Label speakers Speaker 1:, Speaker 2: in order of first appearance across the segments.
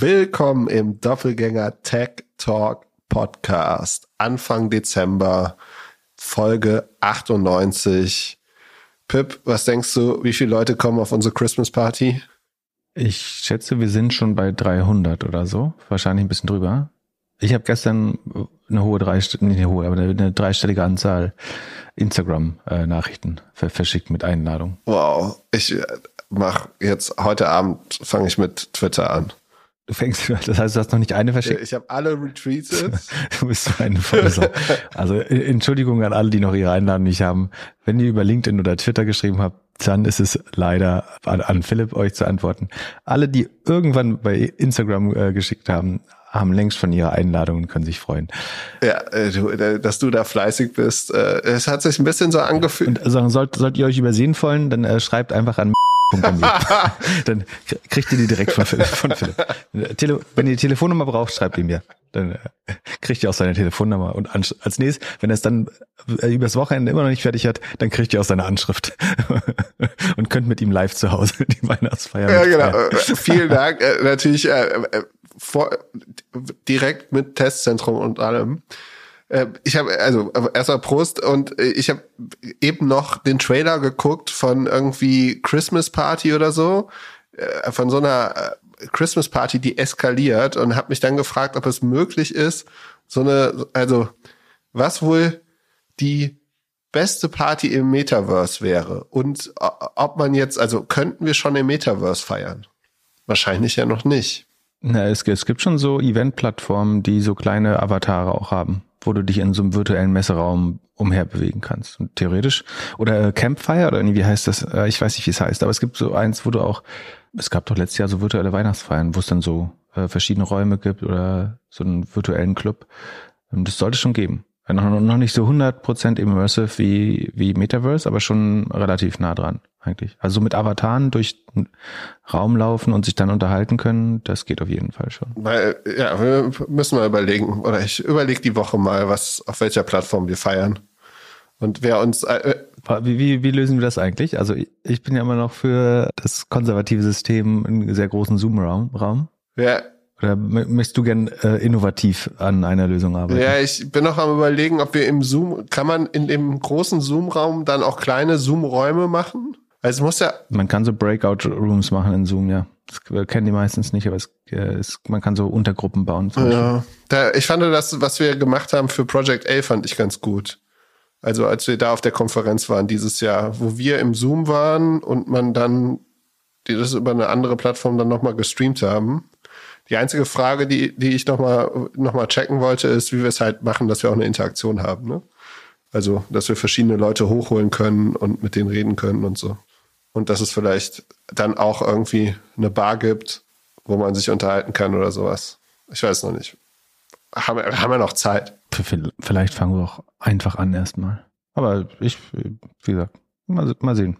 Speaker 1: Willkommen im Doppelgänger Tech Talk Podcast. Anfang Dezember, Folge 98. Pip, was denkst du, wie viele Leute kommen auf unsere Christmas Party?
Speaker 2: Ich schätze, wir sind schon bei 300 oder so. Wahrscheinlich ein bisschen drüber. Ich habe gestern eine hohe dreistellige, nicht eine hohe, aber eine dreistellige Anzahl Instagram-Nachrichten verschickt mit Einladung.
Speaker 1: Wow, ich äh, mach jetzt heute Abend fange ich mit Twitter an.
Speaker 2: Du fängst, das heißt, du hast noch nicht eine verschickt?
Speaker 1: Ich habe alle retweetet.
Speaker 2: du bist so eine Vollsau. Also äh, Entschuldigung an alle, die noch ihre Einladung nicht haben. Wenn ihr über LinkedIn oder Twitter geschrieben habt, dann ist es leider an, an Philipp euch zu antworten. Alle, die irgendwann bei Instagram äh, geschickt haben, haben längst von ihrer Einladung und können sich freuen.
Speaker 1: Ja, äh, äh, dass du da fleißig bist. Äh, es hat sich ein bisschen so angefühlt.
Speaker 2: Und also, sollt, sollt ihr euch übersehen wollen, dann äh, schreibt einfach an dann kriegt ihr die direkt von Philipp. Von Philipp. Tele wenn ihr die Telefonnummer braucht, schreibt ihn mir. Dann äh, kriegt ihr auch seine Telefonnummer. Und als nächstes, wenn er es dann äh, übers Wochenende immer noch nicht fertig hat, dann kriegt ihr auch seine Anschrift. und könnt mit ihm live zu Hause die Weihnachtsfeier
Speaker 1: Ja, genau. Äh, vielen Dank. Natürlich äh, vor, direkt mit Testzentrum und allem. Äh, ich habe also erstmal Prost und äh, ich habe eben noch den Trailer geguckt von irgendwie Christmas Party oder so, äh, von so einer Christmas Party, die eskaliert und habe mich dann gefragt, ob es möglich ist, so eine, also was wohl die beste Party im Metaverse wäre und ob man jetzt, also könnten wir schon im Metaverse feiern? Wahrscheinlich ja noch nicht.
Speaker 2: Na, es, es gibt schon so Event-Plattformen, die so kleine Avatare auch haben wo du dich in so einem virtuellen Messeraum umherbewegen kannst. Und theoretisch, oder Campfire, oder wie heißt das? Äh, ich weiß nicht, wie es heißt, aber es gibt so eins, wo du auch, es gab doch letztes Jahr so virtuelle Weihnachtsfeiern, wo es dann so äh, verschiedene Räume gibt oder so einen virtuellen Club. Das sollte es schon geben. Noch, noch nicht so 100% immersive wie, wie Metaverse, aber schon relativ nah dran eigentlich. Also mit Avataren durch den Raum laufen und sich dann unterhalten können, das geht auf jeden Fall schon.
Speaker 1: Weil, ja, wir müssen mal überlegen, oder ich überlege die Woche mal, was, auf welcher Plattform wir feiern. Und wer uns. Äh,
Speaker 2: wie, wie, wie lösen wir das eigentlich? Also ich bin ja immer noch für das konservative System einen sehr großen Zoom-Raum. Raum.
Speaker 1: Ja,
Speaker 2: oder möchtest du gern äh, innovativ an einer Lösung arbeiten?
Speaker 1: Ja, ich bin noch am überlegen, ob wir im Zoom, kann man in dem großen Zoom-Raum dann auch kleine Zoom-Räume machen? Also muss ja.
Speaker 2: Man kann so Breakout-Rooms machen in Zoom, ja. Das kennen die meistens nicht, aber es, äh, es, man kann so Untergruppen bauen.
Speaker 1: Ja, da, ich fand das, was wir gemacht haben für Project A, fand ich ganz gut. Also als wir da auf der Konferenz waren dieses Jahr, wo wir im Zoom waren und man dann die das über eine andere Plattform dann nochmal gestreamt haben. Die einzige Frage, die, die ich nochmal noch mal checken wollte, ist, wie wir es halt machen, dass wir auch eine Interaktion haben. Ne? Also, dass wir verschiedene Leute hochholen können und mit denen reden können und so. Und dass es vielleicht dann auch irgendwie eine Bar gibt, wo man sich unterhalten kann oder sowas. Ich weiß noch nicht. Haben, wir, haben wir noch Zeit?
Speaker 2: Vielleicht fangen wir auch einfach an erstmal. Aber ich, wie gesagt, mal, mal sehen.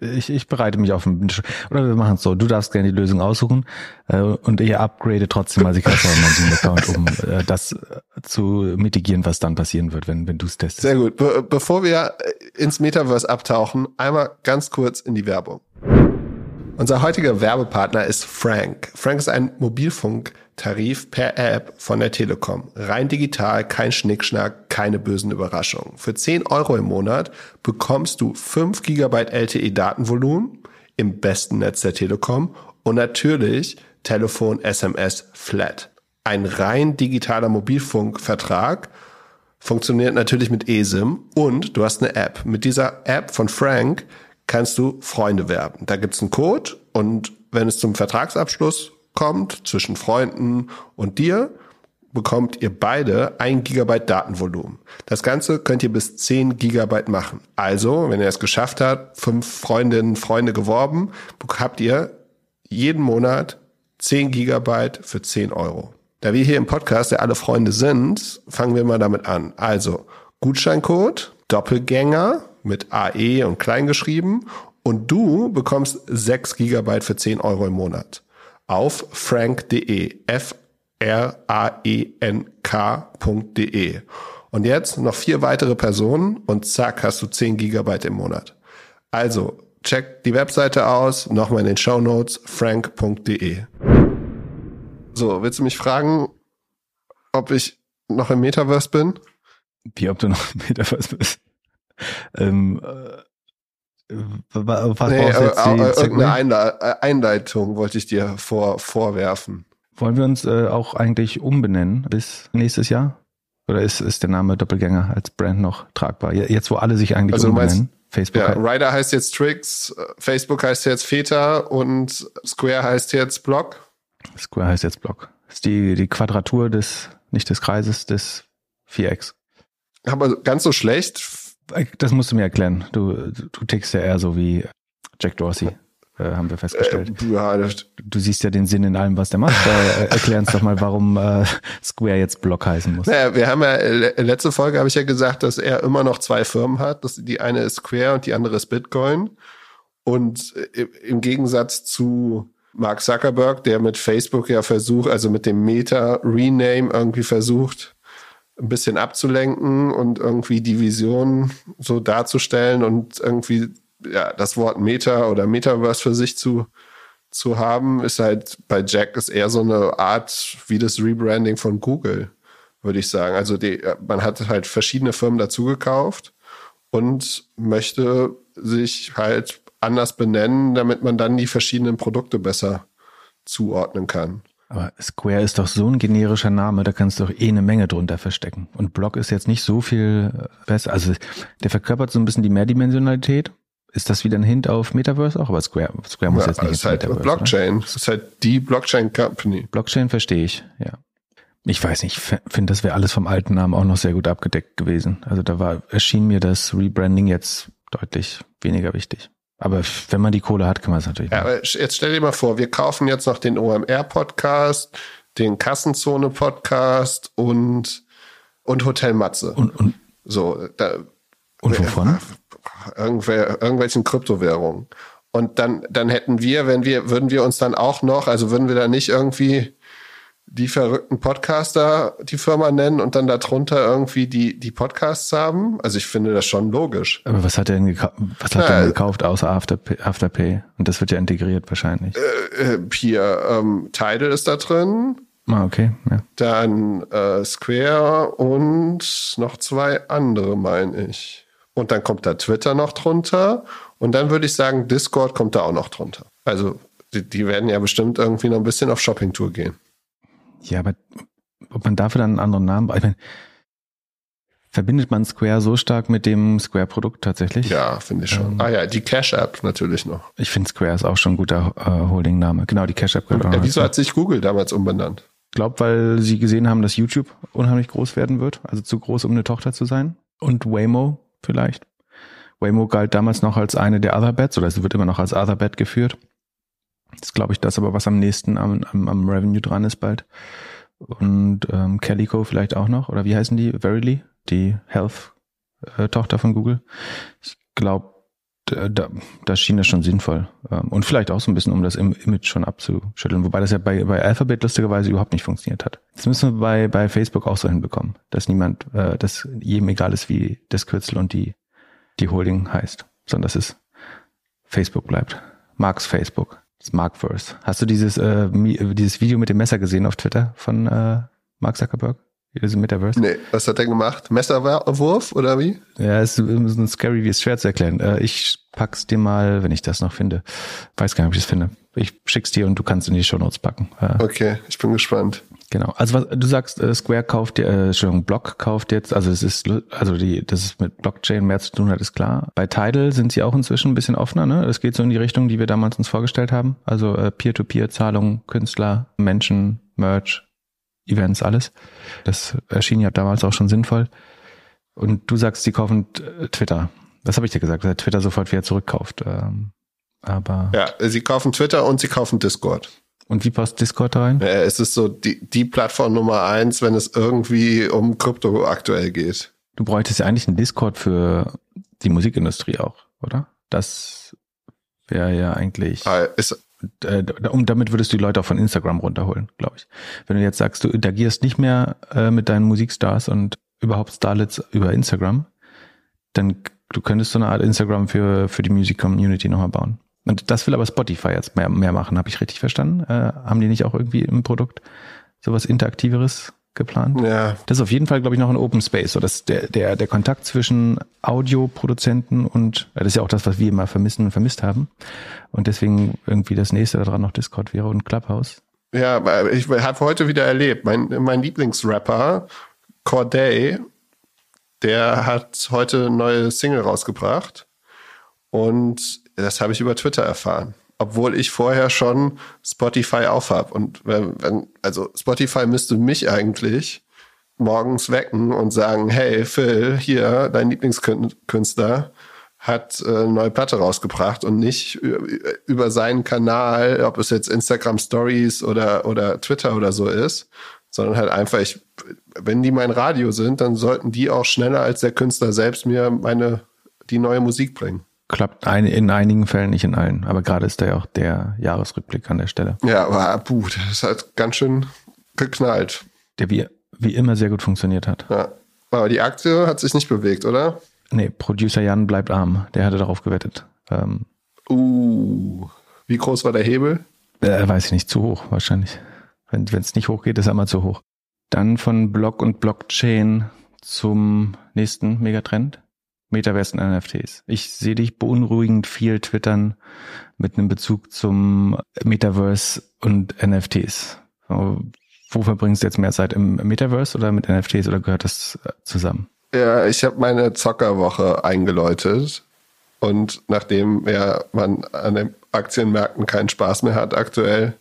Speaker 2: Ich, ich bereite mich auf ein oder wir machen es so, du darfst gerne die Lösung aussuchen äh, und ich upgrade trotzdem mal Zoom-Account, um äh, das äh, zu mitigieren, was dann passieren wird, wenn, wenn du es testest.
Speaker 1: Sehr gut. Be bevor wir ins Metaverse abtauchen, einmal ganz kurz in die Werbung. Unser heutiger Werbepartner ist Frank. Frank ist ein Mobilfunktarif per App von der Telekom. Rein digital, kein Schnickschnack, keine bösen Überraschungen. Für 10 Euro im Monat bekommst du 5 GB LTE Datenvolumen im besten Netz der Telekom und natürlich Telefon, SMS, Flat. Ein rein digitaler Mobilfunkvertrag funktioniert natürlich mit eSIM und du hast eine App. Mit dieser App von Frank kannst du Freunde werben. Da gibt's einen Code und wenn es zum Vertragsabschluss kommt zwischen Freunden und dir, bekommt ihr beide ein Gigabyte Datenvolumen. Das Ganze könnt ihr bis 10 Gigabyte machen. Also, wenn ihr es geschafft habt, fünf Freundinnen, Freunde geworben, habt ihr jeden Monat 10 Gigabyte für 10 Euro. Da wir hier im Podcast ja alle Freunde sind, fangen wir mal damit an. Also, Gutscheincode, Doppelgänger, mit AE und klein geschrieben und du bekommst 6 Gigabyte für 10 Euro im Monat auf frank.de, F-R-A-E-N-K.de. Und jetzt noch vier weitere Personen und zack, hast du 10 Gigabyte im Monat. Also, check die Webseite aus, nochmal in den Show Notes, frank.de. So, willst du mich fragen, ob ich noch im Metaverse bin?
Speaker 2: Wie, ob du noch im Metaverse bist? Ähm, äh, was
Speaker 1: nee, jetzt äh, irgendeine Einle äh, Einleitung wollte ich dir vor, vorwerfen.
Speaker 2: Wollen wir uns äh, auch eigentlich umbenennen bis nächstes Jahr? Oder ist, ist der Name Doppelgänger als Brand noch tragbar? Jetzt, wo alle sich eigentlich also umbenennen.
Speaker 1: Facebook. Ja, Rider heißt jetzt Tricks, Facebook heißt jetzt Feta und Square heißt jetzt Block.
Speaker 2: Square heißt jetzt Block. Das ist die, die Quadratur des, nicht des Kreises, des Vierecks.
Speaker 1: Aber ganz so schlecht.
Speaker 2: Das musst du mir erklären. Du, du tickst ja eher so wie Jack Dorsey, äh, haben wir festgestellt. Äh, ja, du siehst ja den Sinn in allem, was der macht. Äh, erklär uns doch mal, warum äh, Square jetzt Block heißen muss.
Speaker 1: Naja, wir haben ja, letzte Folge habe ich ja gesagt, dass er immer noch zwei Firmen hat. Das, die eine ist Square und die andere ist Bitcoin. Und äh, im Gegensatz zu Mark Zuckerberg, der mit Facebook ja versucht, also mit dem Meta Rename irgendwie versucht, ein bisschen abzulenken und irgendwie die Vision so darzustellen und irgendwie ja, das Wort Meta oder Metaverse für sich zu, zu haben, ist halt bei Jack ist eher so eine Art wie das Rebranding von Google, würde ich sagen. Also die, man hat halt verschiedene Firmen dazugekauft und möchte sich halt anders benennen, damit man dann die verschiedenen Produkte besser zuordnen kann.
Speaker 2: Aber Square ist doch so ein generischer Name, da kannst du doch eh eine Menge drunter verstecken. Und Block ist jetzt nicht so viel äh, besser. Also der verkörpert so ein bisschen die Mehrdimensionalität. Ist das wieder ein Hint auf Metaverse auch? Aber Square, Square muss ja, jetzt nicht
Speaker 1: ist halt Metaverse, Blockchain. Es ist halt die Blockchain Company.
Speaker 2: Blockchain verstehe ich, ja. Ich weiß nicht, ich finde, das wäre alles vom alten Namen auch noch sehr gut abgedeckt gewesen. Also da war, erschien mir das Rebranding jetzt deutlich weniger wichtig. Aber wenn man die Kohle hat, kann man es natürlich.
Speaker 1: Ja, aber jetzt stell dir mal vor, wir kaufen jetzt noch den OMR-Podcast, den Kassenzone-Podcast und, und Hotel Matze.
Speaker 2: Und, und,
Speaker 1: so, da,
Speaker 2: und wovon?
Speaker 1: Irgendwer, irgendwelchen Kryptowährungen. Und dann, dann hätten wir, wenn wir, würden wir uns dann auch noch, also würden wir da nicht irgendwie die verrückten Podcaster die Firma nennen und dann darunter irgendwie die, die Podcasts haben. Also ich finde das schon logisch.
Speaker 2: Aber was hat er denn, gekauft, was hat ja, er denn gekauft außer Afterpay, Afterpay? Und das wird ja integriert wahrscheinlich.
Speaker 1: Äh, äh, hier, ähm, Tidal ist da drin.
Speaker 2: Ah, okay. Ja.
Speaker 1: Dann äh, Square und noch zwei andere, meine ich. Und dann kommt da Twitter noch drunter. Und dann würde ich sagen, Discord kommt da auch noch drunter. Also die, die werden ja bestimmt irgendwie noch ein bisschen auf Shoppingtour gehen.
Speaker 2: Ja, aber ob man dafür dann einen anderen Namen, ich meine, verbindet man Square so stark mit dem Square-Produkt tatsächlich?
Speaker 1: Ja, finde ich schon. Ähm, ah ja, die Cash-App natürlich noch.
Speaker 2: Ich finde Square ist auch schon ein guter äh, Holding-Name. Genau, die Cash-App.
Speaker 1: Ja, wieso hat sich Google damals umbenannt?
Speaker 2: Ich glaube, weil sie gesehen haben, dass YouTube unheimlich groß werden wird, also zu groß, um eine Tochter zu sein. Und Waymo vielleicht. Waymo galt damals noch als eine der Otherbets, oder es wird immer noch als Otherbet geführt. Das ist, glaube ich, das aber, was am nächsten am, am, am Revenue dran ist bald. Und ähm, Calico vielleicht auch noch. Oder wie heißen die? Verily, die Health-Tochter von Google. Ich glaube, da, da schien das schon sinnvoll. Ähm, und vielleicht auch so ein bisschen, um das Image schon abzuschütteln. Wobei das ja bei, bei Alphabet lustigerweise überhaupt nicht funktioniert hat. Das müssen wir bei, bei Facebook auch so hinbekommen, dass niemand, äh, dass jedem egal ist, wie das Kürzel und die, die Holding heißt, sondern dass es Facebook bleibt. Marks Facebook. Das Markverse. Hast du dieses, äh, dieses Video mit dem Messer gesehen auf Twitter von äh, Mark Zuckerberg? Dieses Metaverse?
Speaker 1: Nee, was hat er gemacht? Messerwurf oder wie?
Speaker 2: Ja, ist so ein scary, wie es schwer zu erklären. Äh, ich pack's dir mal, wenn ich das noch finde. Weiß gar nicht, ob ich es finde. Ich schick's dir und du kannst in die Show Notes packen.
Speaker 1: Okay, ich bin gespannt.
Speaker 2: Genau. Also was du sagst, äh, Square kauft äh, Entschuldigung, Block kauft jetzt, also es ist also die, dass es mit Blockchain mehr zu tun hat, ist klar. Bei Tidal sind sie auch inzwischen ein bisschen offener, ne? Das geht so in die Richtung, die wir damals uns vorgestellt haben. Also äh, Peer-to-Peer-Zahlung, Künstler, Menschen, Merch, Events, alles. Das erschien ja damals auch schon sinnvoll. Und du sagst, sie kaufen äh, Twitter. Was habe ich dir gesagt? Dass Twitter sofort wieder zurückkauft. Ähm, aber
Speaker 1: ja, sie kaufen Twitter und sie kaufen Discord.
Speaker 2: Und wie passt Discord da rein?
Speaker 1: Ja, es ist so die, die Plattform Nummer eins, wenn es irgendwie um Krypto aktuell geht.
Speaker 2: Du bräuchtest ja eigentlich einen Discord für die Musikindustrie auch, oder? Das wäre ja eigentlich.
Speaker 1: Ah, ist,
Speaker 2: äh, um, damit würdest du die Leute auch von Instagram runterholen, glaube ich. Wenn du jetzt sagst, du interagierst nicht mehr äh, mit deinen Musikstars und überhaupt Starlets über Instagram, dann du könntest so eine Art Instagram für, für die Music Community nochmal bauen. Und das will aber Spotify jetzt mehr, mehr machen, habe ich richtig verstanden? Äh, haben die nicht auch irgendwie im Produkt sowas Interaktiveres geplant?
Speaker 1: Ja.
Speaker 2: Das ist auf jeden Fall, glaube ich, noch ein Open Space, so dass der, der, der Kontakt zwischen Audioproduzenten und, das ist ja auch das, was wir immer vermissen und vermisst haben. Und deswegen irgendwie das nächste daran noch Discord wäre und Clubhouse.
Speaker 1: Ja, ich habe heute wieder erlebt, mein, mein Lieblingsrapper, Corday, der hat heute eine neue Single rausgebracht. Und das habe ich über Twitter erfahren. Obwohl ich vorher schon Spotify aufhab. Und wenn, also Spotify müsste mich eigentlich morgens wecken und sagen, hey Phil, hier, dein Lieblingskünstler hat äh, eine neue Platte rausgebracht und nicht über seinen Kanal, ob es jetzt Instagram Stories oder, oder Twitter oder so ist, sondern halt einfach, ich, wenn die mein Radio sind, dann sollten die auch schneller als der Künstler selbst mir meine, die neue Musik bringen.
Speaker 2: Klappt ein, in einigen Fällen, nicht in allen. Aber gerade ist da ja auch der Jahresrückblick an der Stelle.
Speaker 1: Ja, aber puh, das hat ganz schön geknallt.
Speaker 2: Der wie, wie immer sehr gut funktioniert hat.
Speaker 1: Ja. Aber die Aktie hat sich nicht bewegt, oder?
Speaker 2: Nee, Producer Jan bleibt arm. Der hatte darauf gewettet. Ähm,
Speaker 1: uh, wie groß war der Hebel?
Speaker 2: Äh, weiß ich nicht, zu hoch wahrscheinlich. Wenn es nicht hochgeht, ist er immer zu hoch. Dann von Block und Blockchain zum nächsten Megatrend. Metaverse und NFTs. Ich sehe dich beunruhigend viel twittern mit einem Bezug zum Metaverse und NFTs. Wo verbringst du jetzt mehr Zeit im Metaverse oder mit NFTs oder gehört das zusammen?
Speaker 1: Ja, ich habe meine Zockerwoche eingeläutet und nachdem ja man an den Aktienmärkten keinen Spaß mehr hat aktuell,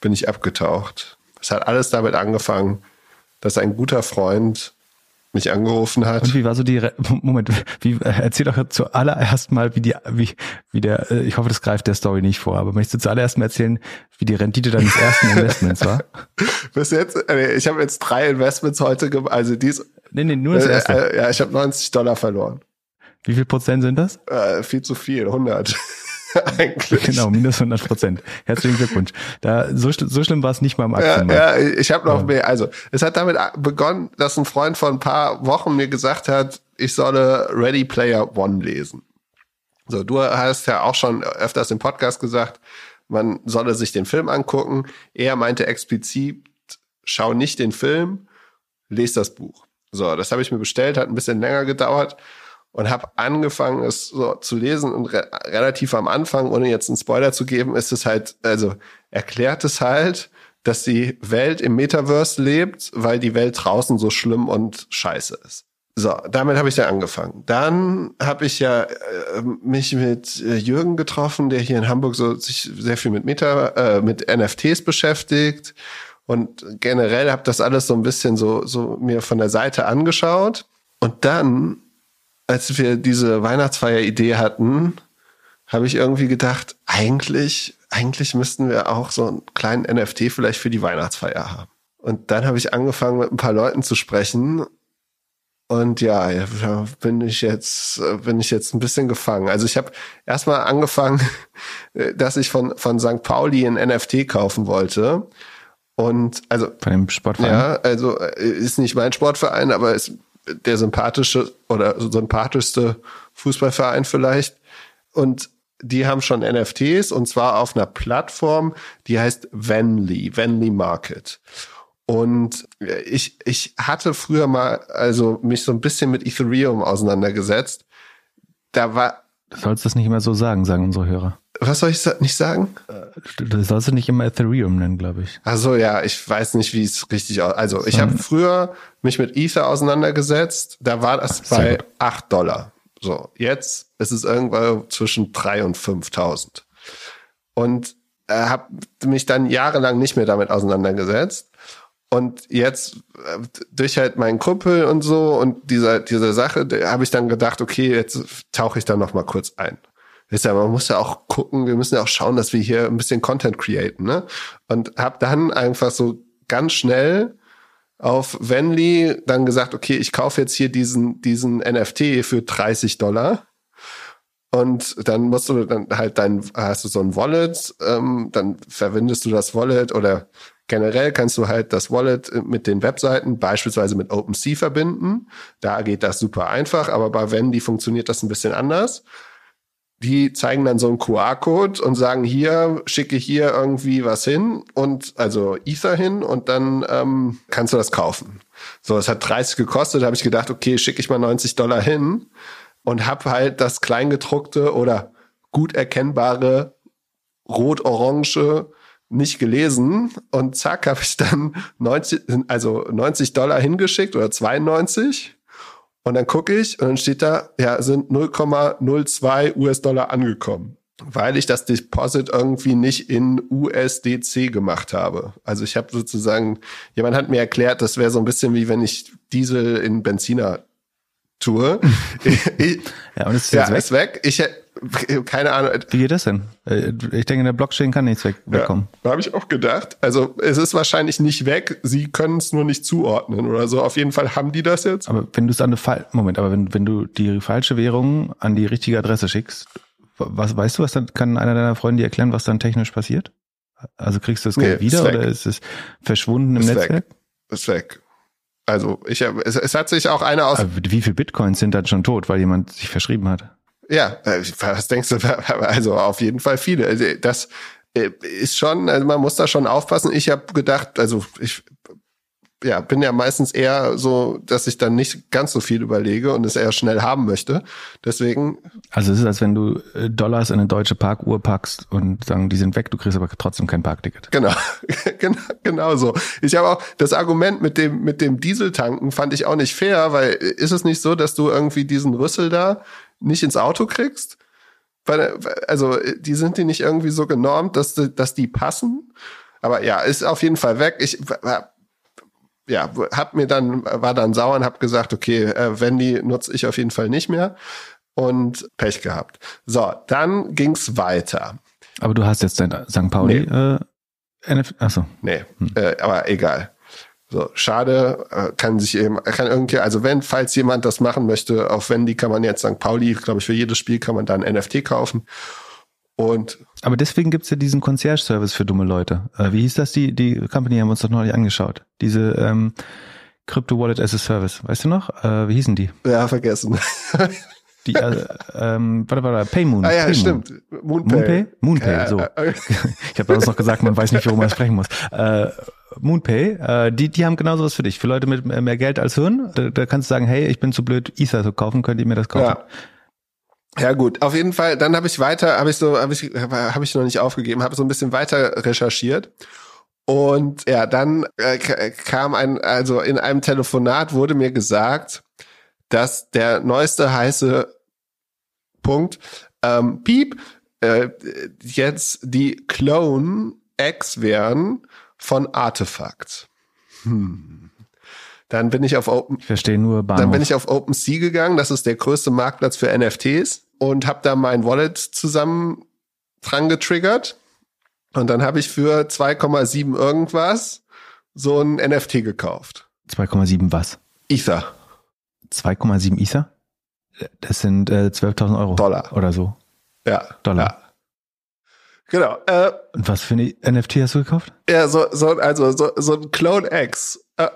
Speaker 1: bin ich abgetaucht. Es hat alles damit angefangen, dass ein guter Freund mich angerufen hat.
Speaker 2: Und wie war so die Re Moment, wie erzähl doch zuallererst mal, wie die wie wie der äh, ich hoffe, das greift der Story nicht vor, aber möchtest du zuallererst mal erzählen, wie die Rendite deines ersten Investments war?
Speaker 1: Bis jetzt äh, ich habe jetzt drei Investments heute gemacht, also dies
Speaker 2: Nee, nee, nur das äh, erste.
Speaker 1: Äh, ja, ich habe 90 Dollar verloren.
Speaker 2: Wie viel Prozent sind das?
Speaker 1: Äh, viel zu viel, 100. Eigentlich.
Speaker 2: Genau, minus 100 Prozent. Herzlichen Glückwunsch. Da, so, so schlimm war es nicht mal im Aktienmarkt.
Speaker 1: Ja, ja ich habe noch ja. mehr. Also, es hat damit begonnen, dass ein Freund vor ein paar Wochen mir gesagt hat, ich solle Ready Player One lesen. So, du hast ja auch schon öfters im Podcast gesagt, man solle sich den Film angucken. Er meinte explizit, schau nicht den Film, lese das Buch. So, das habe ich mir bestellt, hat ein bisschen länger gedauert und habe angefangen, es so zu lesen und re relativ am Anfang, ohne jetzt einen Spoiler zu geben, ist es halt, also erklärt es halt, dass die Welt im Metaverse lebt, weil die Welt draußen so schlimm und scheiße ist. So, damit habe ich dann angefangen. Dann habe ich ja äh, mich mit äh, Jürgen getroffen, der hier in Hamburg so sich sehr viel mit Meta, äh, mit NFTs beschäftigt und generell habe das alles so ein bisschen so so mir von der Seite angeschaut und dann als wir diese Weihnachtsfeier-Idee hatten, habe ich irgendwie gedacht, eigentlich, eigentlich müssten wir auch so einen kleinen NFT vielleicht für die Weihnachtsfeier haben. Und dann habe ich angefangen, mit ein paar Leuten zu sprechen. Und ja, bin ich jetzt, bin ich jetzt ein bisschen gefangen. Also ich habe erstmal angefangen, dass ich von, von St. Pauli ein NFT kaufen wollte. Und also.
Speaker 2: Von dem Sportverein?
Speaker 1: Ja, also ist nicht mein Sportverein, aber ist der sympathische oder sympathischste Fußballverein vielleicht. Und die haben schon NFTs und zwar auf einer Plattform, die heißt Venly, Venly Market. Und ich, ich hatte früher mal, also mich so ein bisschen mit Ethereum auseinandergesetzt. Da war.
Speaker 2: Du sollst das nicht immer so sagen, sagen unsere Hörer.
Speaker 1: Was soll ich nicht sagen?
Speaker 2: Du sollst du nicht immer Ethereum nennen, glaube ich.
Speaker 1: Also ja, ich weiß nicht, wie es richtig aus. Also ich habe früher mich mit Ether auseinandergesetzt. Da war das bei acht Dollar. So, jetzt ist es irgendwo zwischen drei und 5.000. Und äh, habe mich dann jahrelang nicht mehr damit auseinandergesetzt. Und jetzt äh, durch halt meinen Kumpel und so und dieser dieser Sache, habe ich dann gedacht, okay, jetzt tauche ich da noch mal kurz ein. Ist ja, man muss ja auch gucken, wir müssen ja auch schauen, dass wir hier ein bisschen Content createn, ne? Und habe dann einfach so ganz schnell auf Venly dann gesagt, okay, ich kaufe jetzt hier diesen, diesen NFT für 30 Dollar. Und dann musst du dann halt dein, hast du so ein Wallet, ähm, dann verwendest du das Wallet oder generell kannst du halt das Wallet mit den Webseiten, beispielsweise mit OpenSea verbinden. Da geht das super einfach, aber bei Vendy funktioniert das ein bisschen anders. Die zeigen dann so einen QR-Code und sagen, hier, schicke hier irgendwie was hin und also Ether hin und dann ähm, kannst du das kaufen. So, es hat 30 gekostet, habe ich gedacht, okay, schicke ich mal 90 Dollar hin und habe halt das kleingedruckte oder gut erkennbare rot-orange nicht gelesen und zack habe ich dann 90, also 90 Dollar hingeschickt oder 92 und dann gucke ich und dann steht da, ja, sind 0,02 US-Dollar angekommen, weil ich das Deposit irgendwie nicht in USDC gemacht habe. Also ich habe sozusagen, jemand hat mir erklärt, das wäre so ein bisschen wie wenn ich Diesel in Benziner tue.
Speaker 2: ich, ja, und ist, ja,
Speaker 1: ist weg. Ich keine Ahnung.
Speaker 2: Wie geht das denn? Äh, ich denke, in der Blockchain kann nichts weg, wegkommen.
Speaker 1: Ja, habe ich auch gedacht. Also es ist wahrscheinlich nicht weg. Sie können es nur nicht zuordnen oder so. Auf jeden Fall haben die das jetzt.
Speaker 2: Aber wenn du es an eine Fall Moment, aber wenn, wenn du die falsche Währung an die richtige Adresse schickst, was weißt du, was dann kann einer deiner Freunde dir erklären, was dann technisch passiert? Also kriegst du das Geld nee, wieder oder ist es verschwunden im ist Netzwerk?
Speaker 1: Weg. Ist weg. Also ich habe, es, es hat sich auch einer aus. Aber
Speaker 2: wie viele Bitcoins sind dann schon tot, weil jemand sich verschrieben hat?
Speaker 1: Ja, äh, was denkst du? Also auf jeden Fall viele. Also das äh, ist schon, also man muss da schon aufpassen. Ich habe gedacht, also ich ja, bin ja meistens eher so, dass ich dann nicht ganz so viel überlege und es eher schnell haben möchte. Deswegen.
Speaker 2: Also es ist, als wenn du äh, Dollars in eine deutsche Parkuhr packst und sagen, die sind weg, du kriegst aber trotzdem kein Parkticket.
Speaker 1: Genau, genau, genau so. Ich habe auch das Argument mit dem mit dem Dieseltanken fand ich auch nicht fair, weil ist es nicht so, dass du irgendwie diesen Rüssel da nicht ins Auto kriegst? Weil, also die sind die nicht irgendwie so genormt, dass dass die passen. Aber ja, ist auf jeden Fall weg. Ich ja, hab mir dann, war dann sauer und hab gesagt, okay, äh, Wendy nutze ich auf jeden Fall nicht mehr und Pech gehabt. So, dann ging's weiter.
Speaker 2: Aber du hast jetzt dein St. Pauli nee. äh, NF Achso.
Speaker 1: Nee, hm. äh, aber egal. So, schade, äh, kann sich eben, kann irgendwie, also wenn, falls jemand das machen möchte, auf Wendy kann man jetzt St. Pauli, glaube ich, für jedes Spiel kann man da ein NFT kaufen. Und
Speaker 2: aber deswegen gibt's ja diesen Concierge-Service für dumme Leute. Äh, wie hieß das? Die, die Company haben wir uns doch neulich angeschaut. Diese ähm, Crypto Wallet as a Service. Weißt du noch? Äh, wie hießen die?
Speaker 1: Ja, vergessen.
Speaker 2: Die, äh, ähm, warte, warte, Paymoon.
Speaker 1: Ah ja,
Speaker 2: Paymoon.
Speaker 1: stimmt.
Speaker 2: Moonpay. Moonpay? Moonpay, ja, so. ich habe das noch gesagt, man weiß nicht, worüber man sprechen muss. Äh, Moonpay, äh, die, die haben genauso was für dich. Für Leute mit mehr Geld als Hirn, da, da kannst du sagen, hey, ich bin zu blöd, Ether zu kaufen, könnt ihr mir das kaufen?
Speaker 1: Ja. Ja gut, auf jeden Fall. Dann habe ich weiter, habe ich so, habe ich, habe ich noch nicht aufgegeben, habe so ein bisschen weiter recherchiert und ja, dann äh, kam ein, also in einem Telefonat wurde mir gesagt, dass der neueste heiße Punkt ähm, Piep äh, jetzt die Clone X wären von Artefakt. Hm. Dann bin ich auf Open.
Speaker 2: Ich verstehe nur
Speaker 1: Bahnhof. Dann bin ich auf OpenSea gegangen. Das ist der größte Marktplatz für NFTs und habe da mein Wallet zusammen dran getriggert. Und dann habe ich für 2,7 irgendwas so ein NFT gekauft.
Speaker 2: 2,7 was?
Speaker 1: Ether.
Speaker 2: 2,7 Ether? Das sind äh, 12.000 Euro.
Speaker 1: Dollar.
Speaker 2: Oder so.
Speaker 1: Ja.
Speaker 2: Dollar.
Speaker 1: Ja. Genau. Äh,
Speaker 2: Und was für ein NFT hast du gekauft?
Speaker 1: Ja, so, so, also so, so ein Clone X. Äh,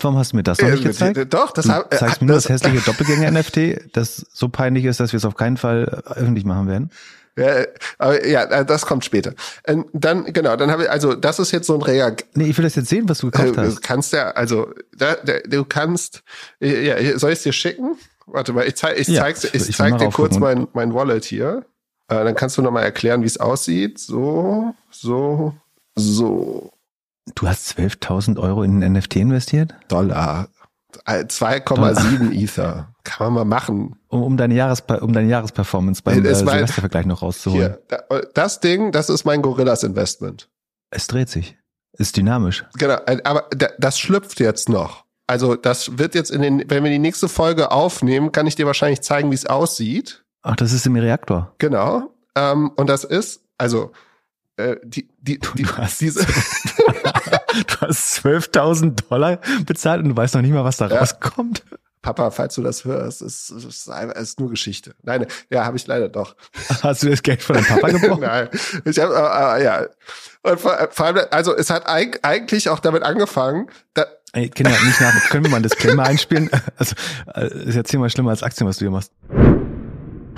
Speaker 2: Warum hast du mir das noch nicht gezeigt?
Speaker 1: Doch, das
Speaker 2: habe ich. Zeigst mir das, das hässliche Doppelgänger-NFT, das so peinlich ist, dass wir es auf keinen Fall öffentlich machen werden.
Speaker 1: Ja, aber ja, das kommt später. Ähm, dann genau, dann habe ich also das ist jetzt so ein Reak.
Speaker 2: Nee, ich will das jetzt sehen, was du gekauft hast.
Speaker 1: Du kannst ja also da, da, du kannst ja, soll ich es dir schicken? Warte mal, ich zeig ich ja, zeig's, ich, ich zeig dir kurz mein mein Wallet hier. Äh, dann kannst du noch mal erklären, wie es aussieht. So, so, so.
Speaker 2: Du hast 12.000 Euro in ein NFT investiert?
Speaker 1: Dollar. 2,7 Ether. Kann man mal machen.
Speaker 2: Um, um deine Jahres um deine Jahresperformance beim äh, Silvestervergleich noch rauszuholen.
Speaker 1: Hier, das Ding, das ist mein Gorillas Investment.
Speaker 2: Es dreht sich. Ist dynamisch.
Speaker 1: Genau, aber das schlüpft jetzt noch. Also das wird jetzt in den, wenn wir die nächste Folge aufnehmen, kann ich dir wahrscheinlich zeigen, wie es aussieht.
Speaker 2: Ach, das ist im Reaktor.
Speaker 1: Genau. Ähm, und das ist, also äh, die, die, die,
Speaker 2: du hast diese. du hast 12.000 Dollar bezahlt und du weißt noch nicht mal, was da ja. rauskommt.
Speaker 1: Papa, falls du das hörst, ist, ist, ist nur Geschichte. Nein, ja, habe ich leider doch.
Speaker 2: Hast du das Geld von deinem Papa gebrochen?
Speaker 1: Nein, ich habe, äh, äh, ja. Und vor, vor allem, also es hat eigentlich auch damit angefangen. Da,
Speaker 2: Ey, Kinder, nicht nach. Können wir mal ein Disclaimer einspielen? Also, äh, ist ja zehnmal schlimmer als Aktien, was du hier machst.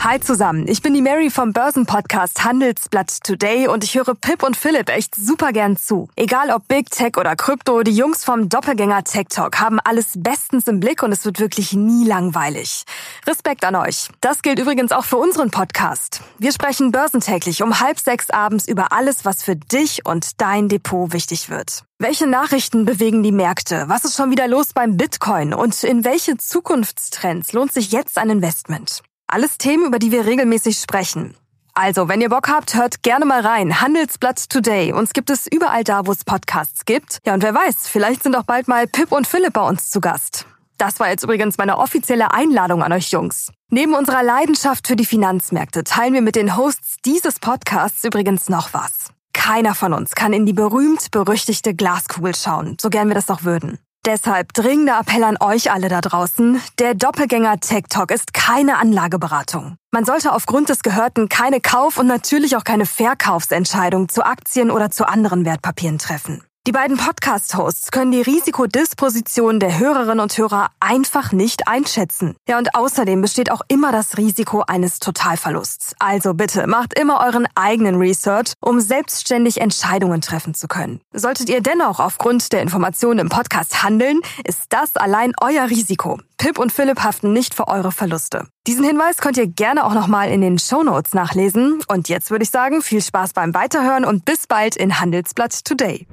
Speaker 3: Hi zusammen, ich bin die Mary vom Börsenpodcast Handelsblatt Today und ich höre Pip und Philipp echt super gern zu. Egal ob Big Tech oder Krypto, die Jungs vom Doppelgänger Tech Talk haben alles bestens im Blick und es wird wirklich nie langweilig. Respekt an euch. Das gilt übrigens auch für unseren Podcast. Wir sprechen börsentäglich um halb sechs abends über alles, was für dich und dein Depot wichtig wird. Welche Nachrichten bewegen die Märkte? Was ist schon wieder los beim Bitcoin? Und in welche Zukunftstrends lohnt sich jetzt ein Investment? Alles Themen, über die wir regelmäßig sprechen. Also, wenn ihr Bock habt, hört gerne mal rein. Handelsblatt Today. Uns gibt es überall da, wo es Podcasts gibt. Ja, und wer weiß, vielleicht sind auch bald mal Pip und Philipp bei uns zu Gast. Das war jetzt übrigens meine offizielle Einladung an euch Jungs. Neben unserer Leidenschaft für die Finanzmärkte teilen wir mit den Hosts dieses Podcasts übrigens noch was. Keiner von uns kann in die berühmt-berüchtigte Glaskugel schauen, so gern wir das doch würden. Deshalb dringender Appell an euch alle da draußen. Der Doppelgänger Tech Talk ist keine Anlageberatung. Man sollte aufgrund des Gehörten keine Kauf- und natürlich auch keine Verkaufsentscheidung zu Aktien oder zu anderen Wertpapieren treffen. Die beiden Podcast-Hosts können die Risikodisposition der Hörerinnen und Hörer einfach nicht einschätzen. Ja, und außerdem besteht auch immer das Risiko eines Totalverlusts. Also bitte macht immer euren eigenen Research, um selbstständig Entscheidungen treffen zu können. Solltet ihr dennoch aufgrund der Informationen im Podcast handeln, ist das allein euer Risiko. Pip und Philipp haften nicht für eure Verluste. Diesen Hinweis könnt ihr gerne auch nochmal in den Show Notes nachlesen. Und jetzt würde ich sagen, viel Spaß beim Weiterhören und bis bald in Handelsblatt Today.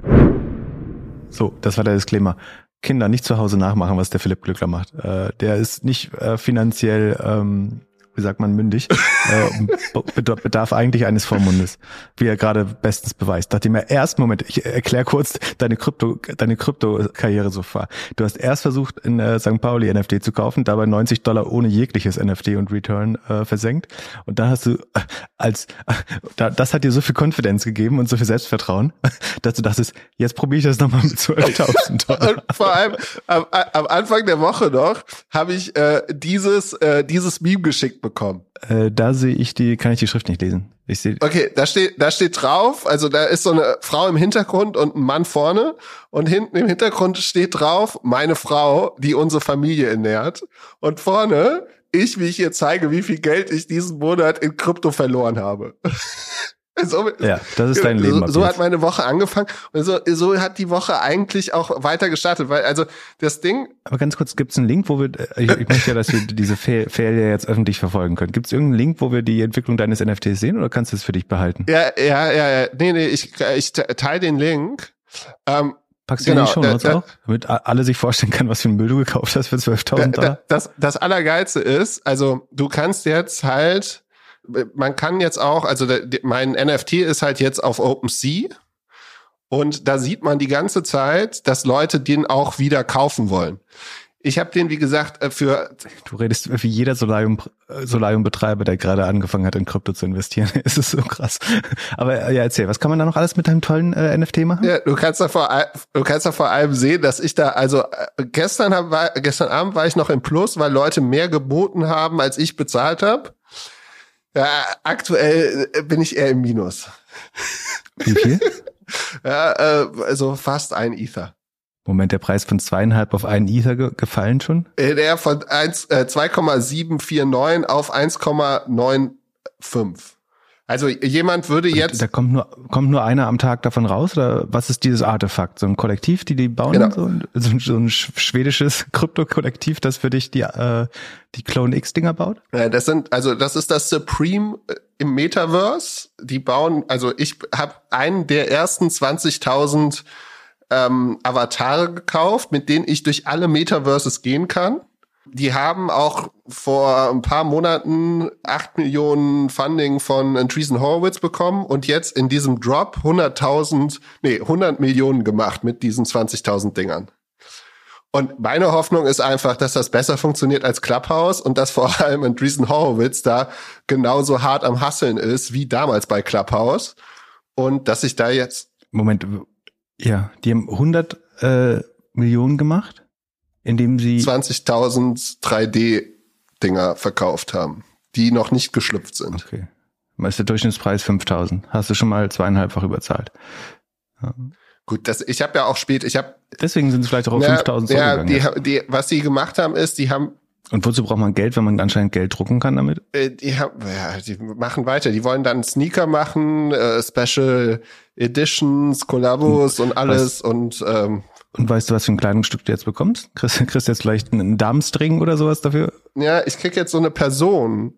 Speaker 2: So, das war der Disclaimer. Kinder nicht zu Hause nachmachen, was der Philipp Glückler macht. Äh, der ist nicht äh, finanziell ähm, wie sagt man, mündig, äh, bedarf eigentlich eines Vormundes, wie er gerade bestens beweist. Nachdem er erst, Moment, ich erkläre kurz deine Krypto, deine Krypto-Karriere so far. Du hast erst versucht, in äh, St. Pauli NFT zu kaufen, dabei 90 Dollar ohne jegliches NFT und Return äh, versenkt. Und dann hast du äh, als, äh, da, das hat dir so viel Konfidenz gegeben und so viel Selbstvertrauen, dass du dachtest, jetzt probiere ich das nochmal mit 12.000 Dollar.
Speaker 1: Vor allem am, am Anfang der Woche noch habe ich äh, dieses, äh, dieses Meme geschickt bekommen.
Speaker 2: Äh, da sehe ich die, kann ich die Schrift nicht lesen. Ich sehe.
Speaker 1: Okay, da steht, da steht drauf, also da ist so eine Frau im Hintergrund und ein Mann vorne und hinten im Hintergrund steht drauf, meine Frau, die unsere Familie ernährt und vorne ich, wie ich hier zeige, wie viel Geld ich diesen Monat in Krypto verloren habe.
Speaker 2: So, ja, das ist dein Leben.
Speaker 1: So, so hat meine Woche angefangen und so, so hat die Woche eigentlich auch weiter gestartet, weil also das Ding.
Speaker 2: Aber ganz kurz, gibt es einen Link, wo wir, ich, ich möchte ja, dass wir diese Failure jetzt öffentlich verfolgen können. Gibt es irgendeinen Link, wo wir die Entwicklung deines NFTs sehen oder kannst du es für dich behalten?
Speaker 1: Ja, ja, ja, ja. nee, nee, ich, ich teile den Link.
Speaker 2: Ähm, Packst du genau, in die Show Notes auch? Damit alle sich vorstellen können, was für ein Müll du gekauft hast für 12.000 Dollar?
Speaker 1: Das, das Allergeilste ist, also du kannst jetzt halt man kann jetzt auch, also der, mein NFT ist halt jetzt auf OpenSea und da sieht man die ganze Zeit, dass Leute den auch wieder kaufen wollen. Ich habe den, wie gesagt, äh, für.
Speaker 2: Du redest wie jeder Solarium-Betreiber, der gerade angefangen hat, in Krypto zu investieren. es ist so krass. Aber äh, ja, erzähl, was kann man da noch alles mit deinem tollen äh, NFT machen?
Speaker 1: Ja, du kannst da vor, du kannst da vor allem sehen, dass ich da, also äh, gestern, hab, war, gestern Abend war ich noch im Plus, weil Leute mehr geboten haben, als ich bezahlt habe. Ja, aktuell äh, bin ich eher im Minus.
Speaker 2: Wie viel?
Speaker 1: ja, äh, also fast ein Ether.
Speaker 2: Moment, der Preis von zweieinhalb auf einen Ether ge gefallen schon?
Speaker 1: Äh, der von äh, 2,749 auf 1,95. Also jemand würde jetzt.
Speaker 2: Da kommt nur, kommt nur einer am Tag davon raus oder was ist dieses Artefakt? So ein Kollektiv, die die bauen? Genau. So, so, so ein schwedisches Krypto-Kollektiv, das für dich die, äh, die Clone X-Dinger baut?
Speaker 1: Ja, das sind, also das ist das Supreme äh, im Metaverse. Die bauen, also ich habe einen der ersten 20.000 ähm, Avatare gekauft, mit denen ich durch alle Metaverses gehen kann. Die haben auch vor ein paar Monaten acht Millionen Funding von Andreessen Horowitz bekommen und jetzt in diesem Drop 100.000, nee, 100 Millionen gemacht mit diesen 20.000 Dingern. Und meine Hoffnung ist einfach, dass das besser funktioniert als Clubhouse und dass vor allem Andreessen Horowitz da genauso hart am Hasseln ist wie damals bei Clubhouse und dass ich da jetzt
Speaker 2: Moment, ja, die haben 100 äh, Millionen gemacht? Indem sie
Speaker 1: 20.000 3D-Dinger verkauft haben, die noch nicht geschlüpft sind.
Speaker 2: Okay. Ist der Durchschnittspreis 5.000. Hast du schon mal zweieinhalbfach überzahlt.
Speaker 1: Ja. Gut, das, ich habe ja auch spät, ich habe
Speaker 2: deswegen sind es vielleicht auch auf 5.000
Speaker 1: ja, die, die, was sie gemacht haben ist, die haben
Speaker 2: Und wozu braucht man Geld, wenn man anscheinend Geld drucken kann damit?
Speaker 1: Äh, die, haben, ja, die machen weiter. Die wollen dann Sneaker machen, äh, Special Editions, Kollabos und alles und ähm,
Speaker 2: und weißt du, was für ein Kleidungsstück du jetzt bekommst? Kriegst, kriegst du jetzt vielleicht einen Darmstring oder sowas dafür?
Speaker 1: Ja, ich krieg jetzt so eine Person,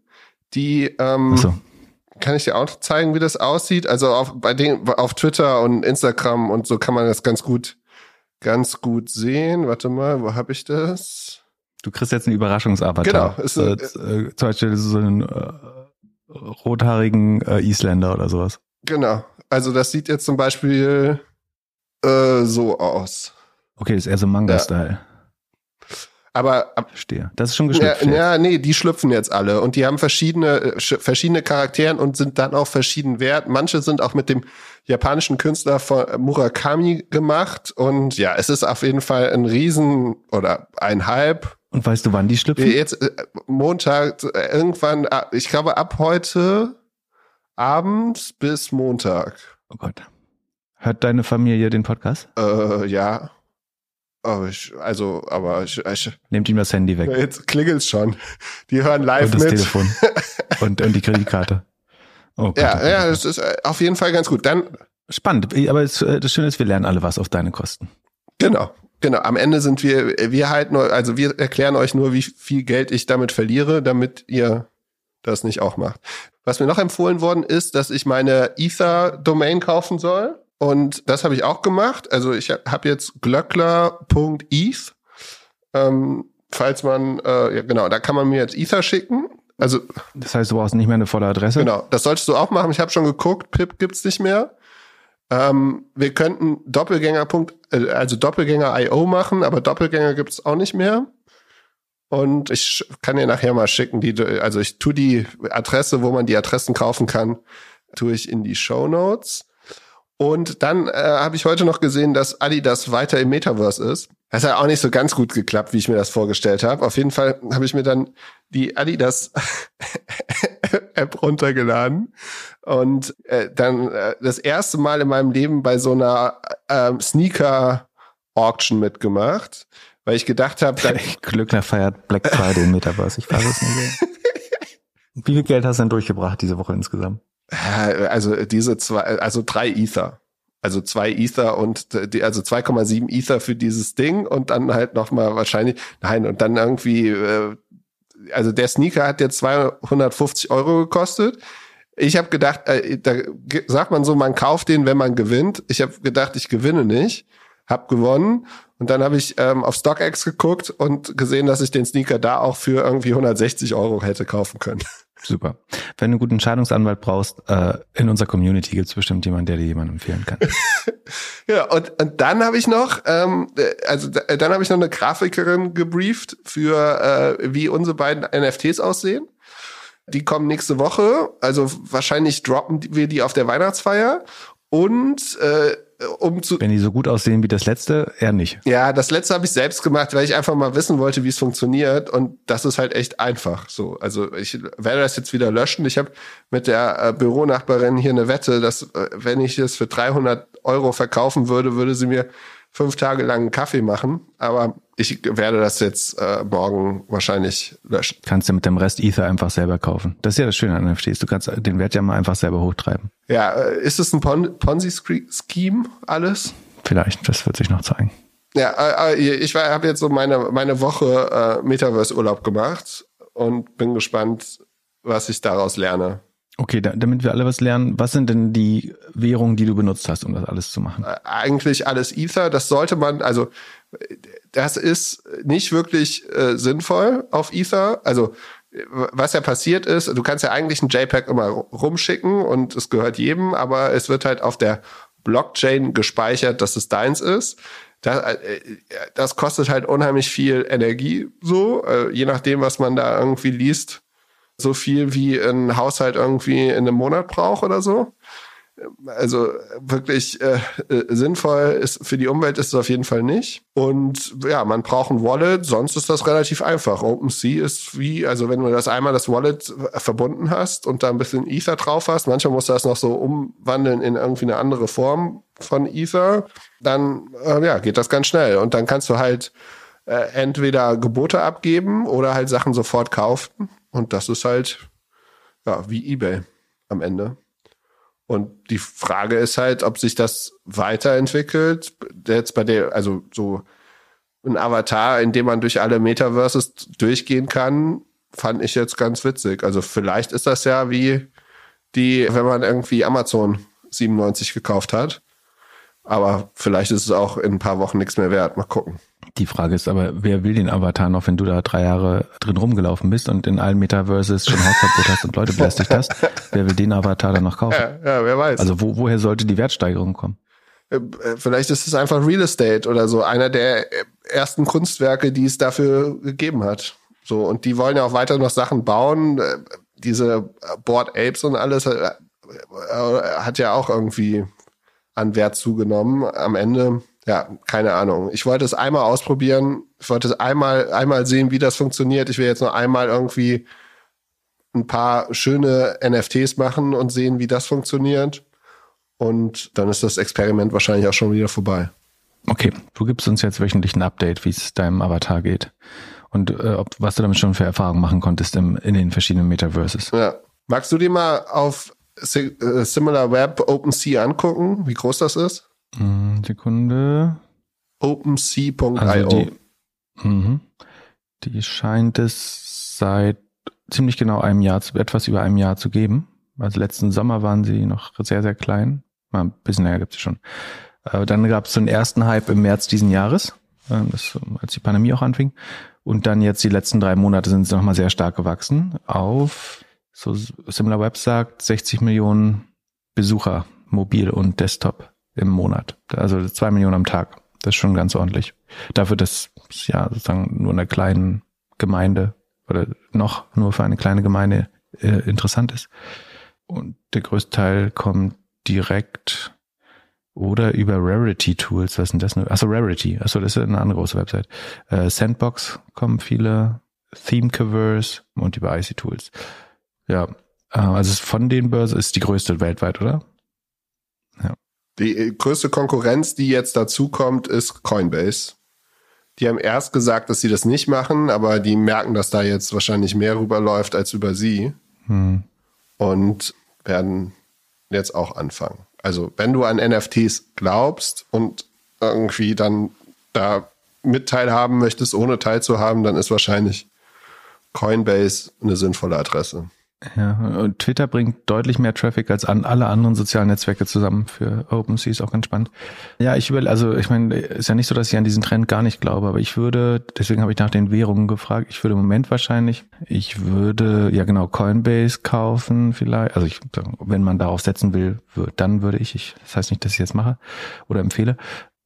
Speaker 1: die ähm, so. kann ich dir auch zeigen, wie das aussieht. Also auf bei den auf Twitter und Instagram und so kann man das ganz gut ganz gut sehen. Warte mal, wo habe ich das?
Speaker 2: Du kriegst jetzt einen Überraschungsavatar. Genau. Ist, äh, äh, zum Beispiel so einen äh, rothaarigen äh, Isländer oder sowas.
Speaker 1: Genau. Also das sieht jetzt zum Beispiel äh, so aus.
Speaker 2: Okay, das ist eher so Manga-Style. Ja.
Speaker 1: Aber
Speaker 2: ab, Verstehe. Das ist schon geschlüpft.
Speaker 1: Ja, ja, nee, die schlüpfen jetzt alle und die haben verschiedene äh, verschiedene Charakteren und sind dann auch verschieden wert. Manche sind auch mit dem japanischen Künstler von Murakami gemacht und ja, es ist auf jeden Fall ein Riesen oder ein Halb.
Speaker 2: Und weißt du, wann die schlüpfen?
Speaker 1: Jetzt äh, Montag äh, irgendwann, ich glaube ab heute Abend bis Montag.
Speaker 2: Oh Gott. Hört deine Familie den Podcast?
Speaker 1: Äh, ja. Oh, ich, also, aber ich, ich
Speaker 2: Nehmt ihm das Handy weg.
Speaker 1: Jetzt klingelt's schon. Die hören live
Speaker 2: und das
Speaker 1: mit.
Speaker 2: Telefon. und, und die Kreditkarte.
Speaker 1: Oh Gott, ja, ja, das ist äh, auf jeden Fall ganz gut. Dann
Speaker 2: spannend, aber das Schöne ist, wir lernen alle was auf deine Kosten.
Speaker 1: Genau. Genau, am Ende sind wir, wir halten, also wir erklären euch nur, wie viel Geld ich damit verliere, damit ihr das nicht auch macht. Was mir noch empfohlen worden ist, dass ich meine Ether-Domain kaufen soll. Und das habe ich auch gemacht. Also ich habe jetzt glöckler.eth. Ähm, falls man, äh, ja genau, da kann man mir jetzt Ether schicken. Also
Speaker 2: das heißt, du brauchst nicht mehr eine volle Adresse.
Speaker 1: Genau, das solltest du auch machen. Ich habe schon geguckt, Pip gibt's nicht mehr. Ähm, wir könnten Doppelgänger. Äh, also Doppelgänger.io machen, aber Doppelgänger gibt's auch nicht mehr. Und ich kann dir nachher mal schicken, die, also ich tu die Adresse, wo man die Adressen kaufen kann, tue ich in die Show Notes. Und dann äh, habe ich heute noch gesehen, dass Adidas weiter im Metaverse ist. Das hat auch nicht so ganz gut geklappt, wie ich mir das vorgestellt habe. Auf jeden Fall habe ich mir dann die Adidas App runtergeladen und äh, dann äh, das erste Mal in meinem Leben bei so einer äh, Sneaker Auction mitgemacht, weil ich gedacht habe,
Speaker 2: Glückler feiert Black Friday im Metaverse. Ich weiß es nicht. Wie viel Geld hast du denn durchgebracht diese Woche insgesamt?
Speaker 1: Also diese zwei, also drei Ether. Also zwei Ether und die, also 2,7 Ether für dieses Ding und dann halt nochmal wahrscheinlich, nein, und dann irgendwie, äh, also der Sneaker hat jetzt 250 Euro gekostet. Ich habe gedacht, äh, da sagt man so, man kauft den, wenn man gewinnt. Ich habe gedacht, ich gewinne nicht, hab gewonnen und dann habe ich ähm, auf StockX geguckt und gesehen, dass ich den Sneaker da auch für irgendwie 160 Euro hätte kaufen können.
Speaker 2: Super. Wenn du einen guten Scheidungsanwalt brauchst, äh, in unserer Community gibt es bestimmt jemanden, der dir jemanden empfehlen kann.
Speaker 1: ja, und, und dann habe ich noch, ähm, also dann habe ich noch eine Grafikerin gebrieft für, äh, wie unsere beiden NFTs aussehen. Die kommen nächste Woche, also wahrscheinlich droppen wir die auf der Weihnachtsfeier. Und äh, um zu.
Speaker 2: Wenn die so gut aussehen wie das letzte, eher nicht.
Speaker 1: Ja, das letzte habe ich selbst gemacht, weil ich einfach mal wissen wollte, wie es funktioniert. Und das ist halt echt einfach so. Also ich werde das jetzt wieder löschen. Ich habe mit der äh, Büronachbarin hier eine Wette, dass äh, wenn ich es für 300 Euro verkaufen würde, würde sie mir fünf Tage lang einen Kaffee machen. Aber ich werde das jetzt äh, morgen wahrscheinlich löschen.
Speaker 2: Kannst du mit dem Rest Ether einfach selber kaufen. Das ist ja das Schöne an NFTs. Du kannst den Wert ja mal einfach selber hochtreiben.
Speaker 1: Ja, äh, ist es ein Pon Ponzi-Scheme alles?
Speaker 2: Vielleicht, das wird sich noch zeigen.
Speaker 1: Ja, äh, äh ich habe jetzt so meine, meine Woche äh, Metaverse-Urlaub gemacht und bin gespannt, was ich daraus lerne.
Speaker 2: Okay, da, damit wir alle was lernen, was sind denn die Währungen, die du benutzt hast, um das alles zu machen?
Speaker 1: Äh, eigentlich alles Ether. Das sollte man, also das ist nicht wirklich äh, sinnvoll auf Ether. Also was ja passiert ist, du kannst ja eigentlich ein JPEG immer rumschicken und es gehört jedem, aber es wird halt auf der Blockchain gespeichert, dass es deins ist. Das, äh, das kostet halt unheimlich viel Energie, so, äh, je nachdem, was man da irgendwie liest. So viel wie ein Haushalt irgendwie in einem Monat braucht oder so also wirklich äh, äh, sinnvoll ist für die Umwelt ist es auf jeden Fall nicht. Und ja, man braucht ein Wallet, sonst ist das relativ einfach. OpenSea ist wie, also wenn du das einmal das Wallet verbunden hast und da ein bisschen Ether drauf hast, manchmal musst du das noch so umwandeln in irgendwie eine andere Form von Ether, dann äh, ja, geht das ganz schnell. Und dann kannst du halt äh, entweder Gebote abgeben oder halt Sachen sofort kaufen. Und das ist halt, ja, wie eBay am Ende. Und die Frage ist halt, ob sich das weiterentwickelt. Jetzt bei der, also so ein Avatar, in dem man durch alle Metaverses durchgehen kann, fand ich jetzt ganz witzig. Also vielleicht ist das ja wie die, wenn man irgendwie Amazon 97 gekauft hat. Aber vielleicht ist es auch in ein paar Wochen nichts mehr wert. Mal gucken.
Speaker 2: Die Frage ist aber, wer will den Avatar noch, wenn du da drei Jahre drin rumgelaufen bist und in allen Metaverses schon Hausverbot hast und Leute belästigt hast? Wer will den Avatar dann noch kaufen?
Speaker 1: Ja, ja wer weiß.
Speaker 2: Also wo, woher sollte die Wertsteigerung kommen?
Speaker 1: Äh, äh, vielleicht ist es einfach Real Estate oder so, einer der ersten Kunstwerke, die es dafür gegeben hat. So, und die wollen ja auch weiter noch Sachen bauen. Äh, diese Board Apes und alles hat ja auch irgendwie an Wert zugenommen. Am Ende ja, keine Ahnung. Ich wollte es einmal ausprobieren. Ich wollte es einmal, einmal sehen, wie das funktioniert. Ich will jetzt noch einmal irgendwie ein paar schöne NFTs machen und sehen, wie das funktioniert. Und dann ist das Experiment wahrscheinlich auch schon wieder vorbei.
Speaker 2: Okay, du gibst uns jetzt wöchentlich ein Update, wie es deinem Avatar geht. Und äh, ob, was du damit schon für Erfahrungen machen konntest im, in den verschiedenen Metaverses.
Speaker 1: Ja. Magst du dir mal auf äh, Similar Web OpenSea angucken, wie groß das ist?
Speaker 2: Hm, Sekunde.
Speaker 1: OpenSea.io.
Speaker 2: Also die, mhm. die scheint es seit ziemlich genau einem Jahr, etwas über einem Jahr zu geben. Also letzten Sommer waren sie noch sehr, sehr klein. Mal ein bisschen länger gibt es schon. Äh, dann gab es so einen ersten Hype im März diesen Jahres, ähm, das, als die Pandemie auch anfing. Und dann jetzt die letzten drei Monate sind sie nochmal sehr stark gewachsen auf, so SimilarWeb sagt, 60 Millionen Besucher, mobil und Desktop im Monat. Also zwei Millionen am Tag. Das ist schon ganz ordentlich. Dafür, dass es ja sozusagen nur einer kleinen Gemeinde oder noch nur für eine kleine Gemeinde äh, interessant ist. Und der größte Teil kommt direkt oder über Rarity Tools. Was sind das? Achso, Rarity. Achso, das ist eine andere große Website. Äh, Sandbox kommen viele, Themecovers und über IC Tools. Ja, äh, also von den Börsen ist die größte weltweit, oder?
Speaker 1: Die äh, größte Konkurrenz, die jetzt dazu kommt, ist Coinbase. Die haben erst gesagt, dass sie das nicht machen, aber die merken, dass da jetzt wahrscheinlich mehr rüberläuft als über sie. Hm. Und werden jetzt auch anfangen. Also, wenn du an NFTs glaubst und irgendwie dann da Mitteil haben möchtest, ohne teilzuhaben, dann ist wahrscheinlich Coinbase eine sinnvolle Adresse.
Speaker 2: Ja, und Twitter bringt deutlich mehr Traffic als an alle anderen sozialen Netzwerke zusammen für OpenSea, ist auch ganz spannend. Ja, ich will, also ich meine, ist ja nicht so, dass ich an diesen Trend gar nicht glaube, aber ich würde, deswegen habe ich nach den Währungen gefragt, ich würde im Moment wahrscheinlich, ich würde, ja genau, Coinbase kaufen vielleicht, also ich, wenn man darauf setzen will, dann würde ich, ich das heißt nicht, dass ich jetzt mache oder empfehle,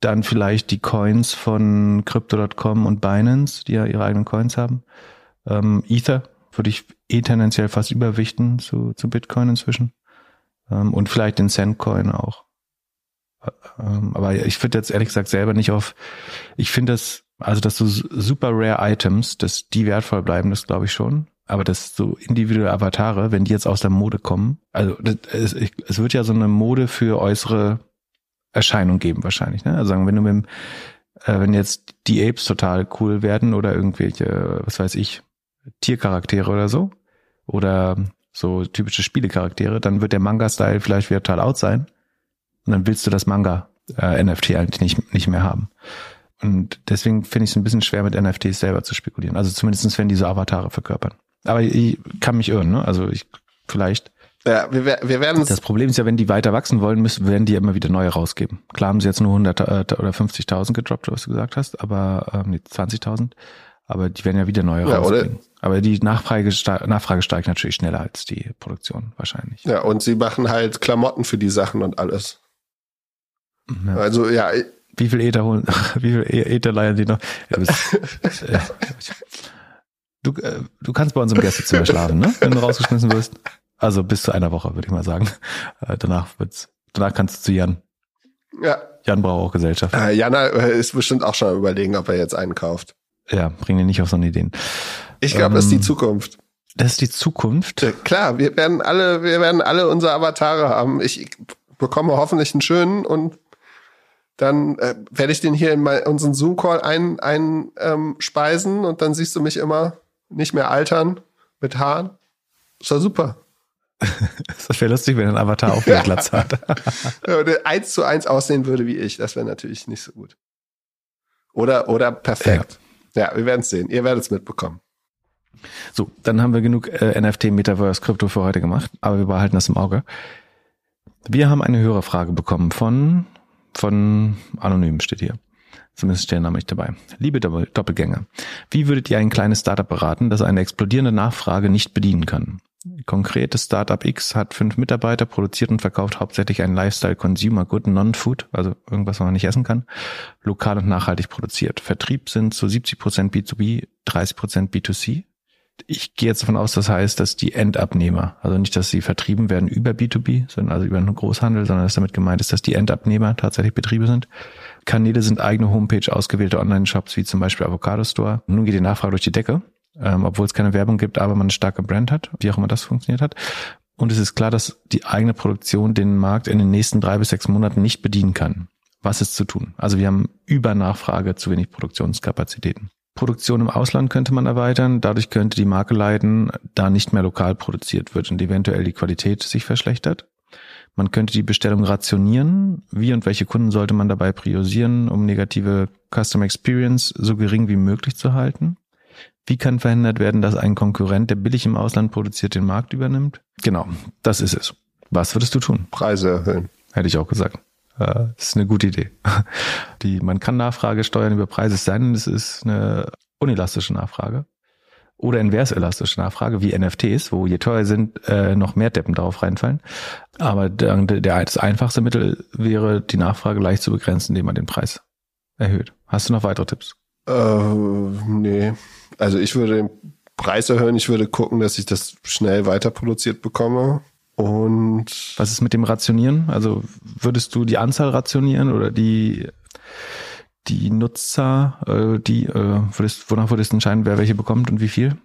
Speaker 2: dann vielleicht die Coins von Crypto.com und Binance, die ja ihre eigenen Coins haben. Ähm, Ether würde ich eh tendenziell fast überwichten zu, zu Bitcoin inzwischen. Ähm, und vielleicht den Centcoin auch. Ähm, aber ich finde jetzt ehrlich gesagt selber nicht auf, ich finde das, also dass so super rare Items, dass die wertvoll bleiben, das glaube ich schon. Aber dass so individuelle Avatare, wenn die jetzt aus der Mode kommen, also das, es, es wird ja so eine Mode für äußere Erscheinung geben wahrscheinlich. Ne? Also sagen, wenn du mit dem, äh, wenn jetzt die Apes total cool werden oder irgendwelche, was weiß ich, Tiercharaktere oder so oder so typische Spielecharaktere, dann wird der Manga-Style vielleicht wieder total out sein und dann willst du das Manga-NFT äh, eigentlich nicht, nicht mehr haben. Und deswegen finde ich es ein bisschen schwer, mit NFTs selber zu spekulieren. Also zumindestens wenn diese Avatare verkörpern. Aber ich kann mich irren, ne? Also ich vielleicht.
Speaker 1: Ja, wir, wir werden
Speaker 2: Das Problem ist ja, wenn die weiter wachsen wollen, müssen, werden die immer wieder neue rausgeben. Klar haben sie jetzt nur 100 äh, oder 50.000 gedroppt, was du gesagt hast, aber ähm, nee, 20.000 aber die werden ja wieder neue ja, rausbringen. Aber die Nachfrage, Nachfrage steigt natürlich schneller als die Produktion wahrscheinlich.
Speaker 1: Ja, und sie machen halt Klamotten für die Sachen und alles. Ja. Also ja.
Speaker 2: Wie viel Ether holen, wie viel Ether leihen die noch? Ja, bis, äh, du, äh, du kannst bei uns im Gästezimmer schlafen, ne? Wenn du rausgeschmissen wirst. Also bis zu einer Woche, würde ich mal sagen. Äh, danach wird's, danach kannst du zu Jan.
Speaker 1: Ja.
Speaker 2: Jan braucht auch Gesellschaft.
Speaker 1: Äh, Jana ist bestimmt auch schon überlegen, ob er jetzt einen kauft
Speaker 2: ja, bring dir nicht auf so eine Ideen.
Speaker 1: Ich glaube, ähm, das ist die ähm, Zukunft.
Speaker 2: Das ist die Zukunft.
Speaker 1: Klar, wir werden alle, wir werden alle unsere Avatare haben. Ich bekomme hoffentlich einen schönen und dann äh, werde ich den hier in mein, unseren Zoom-Call einspeisen ein, ähm, speisen und dann siehst du mich immer nicht mehr altern mit Haaren. Ist doch super.
Speaker 2: das wäre lustig, wenn ein Avatar auch wieder Glatz hat.
Speaker 1: Oder eins zu eins aussehen würde wie ich. Das wäre natürlich nicht so gut. Oder, oder perfekt. Ja, wir werden es sehen. Ihr werdet es mitbekommen.
Speaker 2: So, dann haben wir genug äh, NFT, Metaverse, Krypto für heute gemacht, aber wir behalten das im Auge. Wir haben eine Hörerfrage bekommen von, von Anonym steht hier. Zumindest steht der Name nicht dabei. Liebe Doppelgänger, wie würdet ihr ein kleines Startup beraten, das eine explodierende Nachfrage nicht bedienen kann? Konkret, das Startup X hat fünf Mitarbeiter, produziert und verkauft hauptsächlich ein Lifestyle Consumer Good Non-Food, also irgendwas, was man nicht essen kann, lokal und nachhaltig produziert. Vertrieb sind zu 70 Prozent B2B, 30 Prozent B2C. Ich gehe jetzt davon aus, das heißt, dass die Endabnehmer, also nicht, dass sie vertrieben werden über B2B, sondern also über einen Großhandel, sondern dass damit gemeint ist, dass die Endabnehmer tatsächlich Betriebe sind. Kanäle sind eigene Homepage, ausgewählte Online-Shops wie zum Beispiel Avocado Store. Nun geht die Nachfrage durch die Decke ähm, obwohl es keine Werbung gibt, aber man eine starke Brand hat, wie auch immer das funktioniert hat. Und es ist klar, dass die eigene Produktion den Markt in den nächsten drei bis sechs Monaten nicht bedienen kann. Was ist zu tun? Also wir haben Übernachfrage, zu wenig Produktionskapazitäten. Produktion im Ausland könnte man erweitern, dadurch könnte die Marke leiden, da nicht mehr lokal produziert wird und eventuell die Qualität sich verschlechtert. Man könnte die Bestellung rationieren. Wie und welche Kunden sollte man dabei priorisieren, um negative Customer Experience so gering wie möglich zu halten? Wie kann verhindert werden, dass ein Konkurrent, der billig im Ausland produziert, den Markt übernimmt? Genau, das ist es. Was würdest du tun?
Speaker 1: Preise erhöhen.
Speaker 2: Hätte ich auch gesagt. Äh, das ist eine gute Idee. Die, man kann Nachfrage steuern über Preise sein, es ist eine unelastische Nachfrage. Oder inverselastische Nachfrage, wie NFTs, wo je teuer sind, äh, noch mehr Deppen darauf reinfallen. Aber der, der, das einfachste Mittel wäre, die Nachfrage leicht zu begrenzen, indem man den Preis erhöht. Hast du noch weitere Tipps?
Speaker 1: Äh, nee. Also ich würde den Preis erhöhen, ich würde gucken, dass ich das schnell weiter produziert bekomme. Und
Speaker 2: was ist mit dem Rationieren? Also würdest du die Anzahl rationieren oder die die Nutzer, äh, die äh, würdest, wonach würdest du entscheiden, wer welche bekommt und wie viel?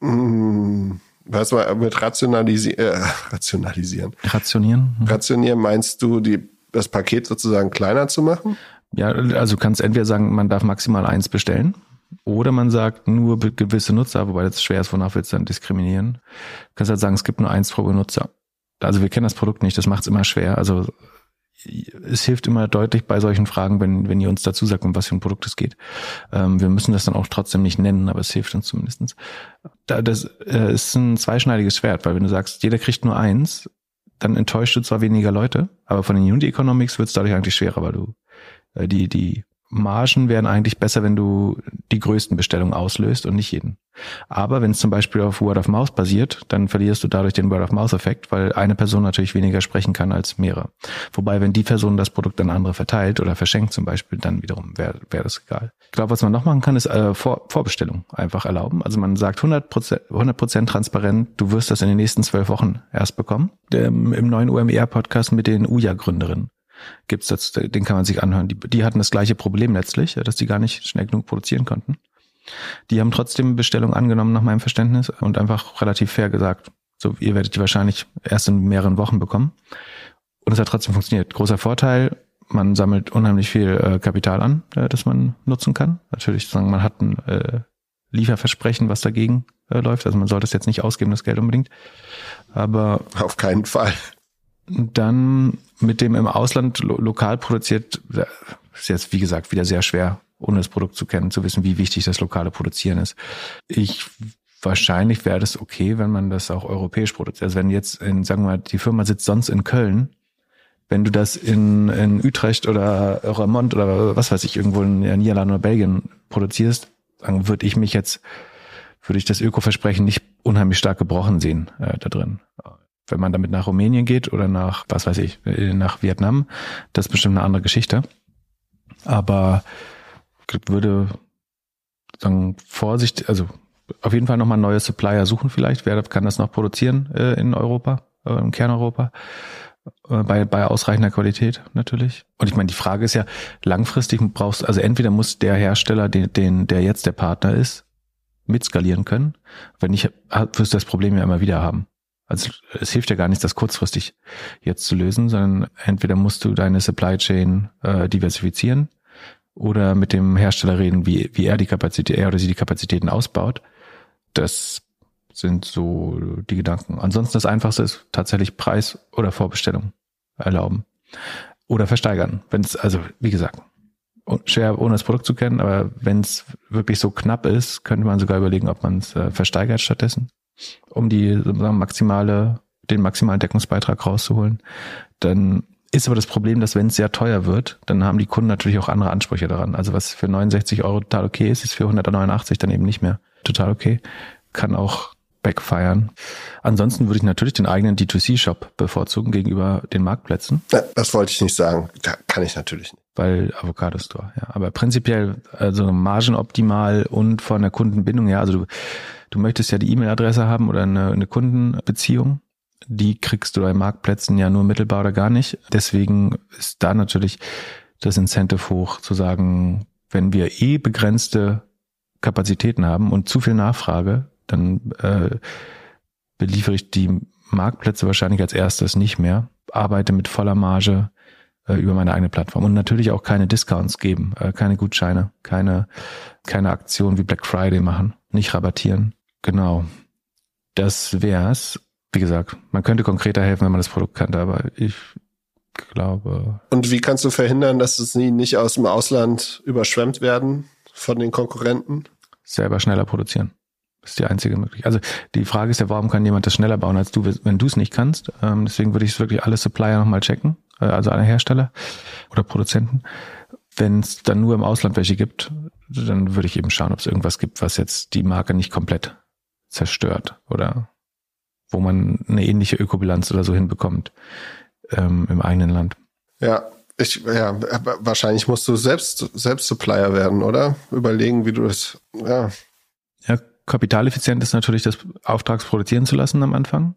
Speaker 1: Mm, was war mit rationalisi äh, rationalisieren?
Speaker 2: Rationieren?
Speaker 1: Mhm. Rationieren meinst du, die, das Paket sozusagen kleiner zu machen?
Speaker 2: Ja, also kannst entweder sagen, man darf maximal eins bestellen. Oder man sagt nur gewisse Nutzer, wobei das schwer ist, wonach willst du dann diskriminieren? Du kannst halt sagen, es gibt nur eins pro Benutzer. Also wir kennen das Produkt nicht, das macht es immer schwer. Also es hilft immer deutlich bei solchen Fragen, wenn, wenn ihr uns dazu sagt, um was für ein Produkt es geht. Ähm, wir müssen das dann auch trotzdem nicht nennen, aber es hilft uns zumindestens. Da, das äh, ist ein zweischneidiges Schwert, weil wenn du sagst, jeder kriegt nur eins, dann enttäuscht du zwar weniger Leute, aber von den Unit Economics wird es dadurch eigentlich schwerer, weil du äh, die, die Margen wären eigentlich besser, wenn du die größten Bestellungen auslöst und nicht jeden. Aber wenn es zum Beispiel auf Word of Mouse basiert, dann verlierst du dadurch den Word of Mouse Effekt, weil eine Person natürlich weniger sprechen kann als mehrere. Wobei, wenn die Person das Produkt an andere verteilt oder verschenkt zum Beispiel, dann wiederum wäre wär das egal. Ich glaube, was man noch machen kann, ist äh, Vor Vorbestellung einfach erlauben. Also man sagt 100%, 100 transparent, du wirst das in den nächsten zwölf Wochen erst bekommen. Im, im neuen UMR-Podcast mit den UJA-Gründerinnen gibt's das, den kann man sich anhören. Die, die hatten das gleiche Problem letztlich, dass die gar nicht schnell genug produzieren konnten. Die haben trotzdem Bestellung angenommen nach meinem Verständnis und einfach relativ fair gesagt, so ihr werdet die wahrscheinlich erst in mehreren Wochen bekommen. Und es hat trotzdem funktioniert. Großer Vorteil, man sammelt unheimlich viel äh, Kapital an, äh, das man nutzen kann. Natürlich sagen, man hat ein äh, Lieferversprechen, was dagegen äh, läuft. Also man sollte es jetzt nicht ausgeben, das Geld unbedingt. Aber
Speaker 1: auf keinen Fall.
Speaker 2: Dann mit dem im Ausland lo lokal produziert, ist jetzt wie gesagt wieder sehr schwer, ohne das Produkt zu kennen, zu wissen, wie wichtig das lokale Produzieren ist. Ich wahrscheinlich wäre das okay, wenn man das auch europäisch produziert. Also wenn jetzt, in, sagen wir mal, die Firma sitzt sonst in Köln, wenn du das in, in Utrecht oder Remont oder was weiß ich, irgendwo in Niederlanden oder Belgien produzierst, dann würde ich mich jetzt, würde ich das Öko-Versprechen nicht unheimlich stark gebrochen sehen äh, da drin. Wenn man damit nach Rumänien geht oder nach, was weiß ich, nach Vietnam, das ist bestimmt eine andere Geschichte. Aber würde sagen, Vorsicht, also auf jeden Fall nochmal neue Supplier suchen vielleicht. Wer kann das noch produzieren äh, in Europa, äh, im Kerneuropa? Äh, bei, bei ausreichender Qualität natürlich. Und ich meine, die Frage ist ja, langfristig brauchst, also entweder muss der Hersteller, den, den, der jetzt der Partner ist, mitskalieren können. Wenn nicht, wirst du das Problem ja immer wieder haben. Also es hilft ja gar nicht, das kurzfristig jetzt zu lösen, sondern entweder musst du deine Supply Chain äh, diversifizieren oder mit dem Hersteller reden, wie, wie er die Kapazität, er oder sie die Kapazitäten ausbaut. Das sind so die Gedanken. Ansonsten das Einfachste ist tatsächlich Preis oder Vorbestellung erlauben oder versteigern. Wenn es, also wie gesagt, schwer ohne das Produkt zu kennen, aber wenn es wirklich so knapp ist, könnte man sogar überlegen, ob man es äh, versteigert stattdessen, um die sozusagen maximale, den maximalen Deckungsbeitrag rauszuholen. Dann ist aber das Problem, dass wenn es sehr teuer wird, dann haben die Kunden natürlich auch andere Ansprüche daran. Also was für 69 Euro total okay ist, ist für 189 dann eben nicht mehr total okay. Kann auch backfiren. Ansonsten würde ich natürlich den eigenen D2C-Shop bevorzugen gegenüber den Marktplätzen.
Speaker 1: Das wollte ich nicht sagen. Kann ich natürlich nicht.
Speaker 2: Weil Avocado Store, ja. Aber prinzipiell, also margenoptimal und von der Kundenbindung, ja. Also du, du möchtest ja die E-Mail-Adresse haben oder eine, eine Kundenbeziehung. Die kriegst du bei Marktplätzen ja nur mittelbar oder gar nicht. Deswegen ist da natürlich das Incentive hoch zu sagen, wenn wir eh begrenzte Kapazitäten haben und zu viel Nachfrage, dann äh, beliefere ich die Marktplätze wahrscheinlich als erstes nicht mehr, arbeite mit voller Marge über meine eigene Plattform und natürlich auch keine Discounts geben, äh, keine Gutscheine, keine keine Aktion wie Black Friday machen, nicht rabattieren. Genau. Das wär's. Wie gesagt, man könnte konkreter helfen, wenn man das Produkt kannte, aber ich glaube.
Speaker 1: Und wie kannst du verhindern, dass es nie nicht aus dem Ausland überschwemmt werden von den Konkurrenten?
Speaker 2: Selber schneller produzieren ist die einzige Möglichkeit. Also die Frage ist ja, warum kann jemand das schneller bauen als du, wenn du es nicht kannst? Ähm, deswegen würde ich wirklich alle Supplier nochmal checken, äh, also alle Hersteller oder Produzenten. Wenn es dann nur im Ausland welche gibt, dann würde ich eben schauen, ob es irgendwas gibt, was jetzt die Marke nicht komplett zerstört oder wo man eine ähnliche Ökobilanz oder so hinbekommt ähm, im eigenen Land.
Speaker 1: Ja, ich, ja, wahrscheinlich musst du selbst, selbst Supplier werden, oder? Überlegen, wie du das, ja.
Speaker 2: Ja, kapitaleffizient ist natürlich das Auftrags produzieren zu lassen am Anfang.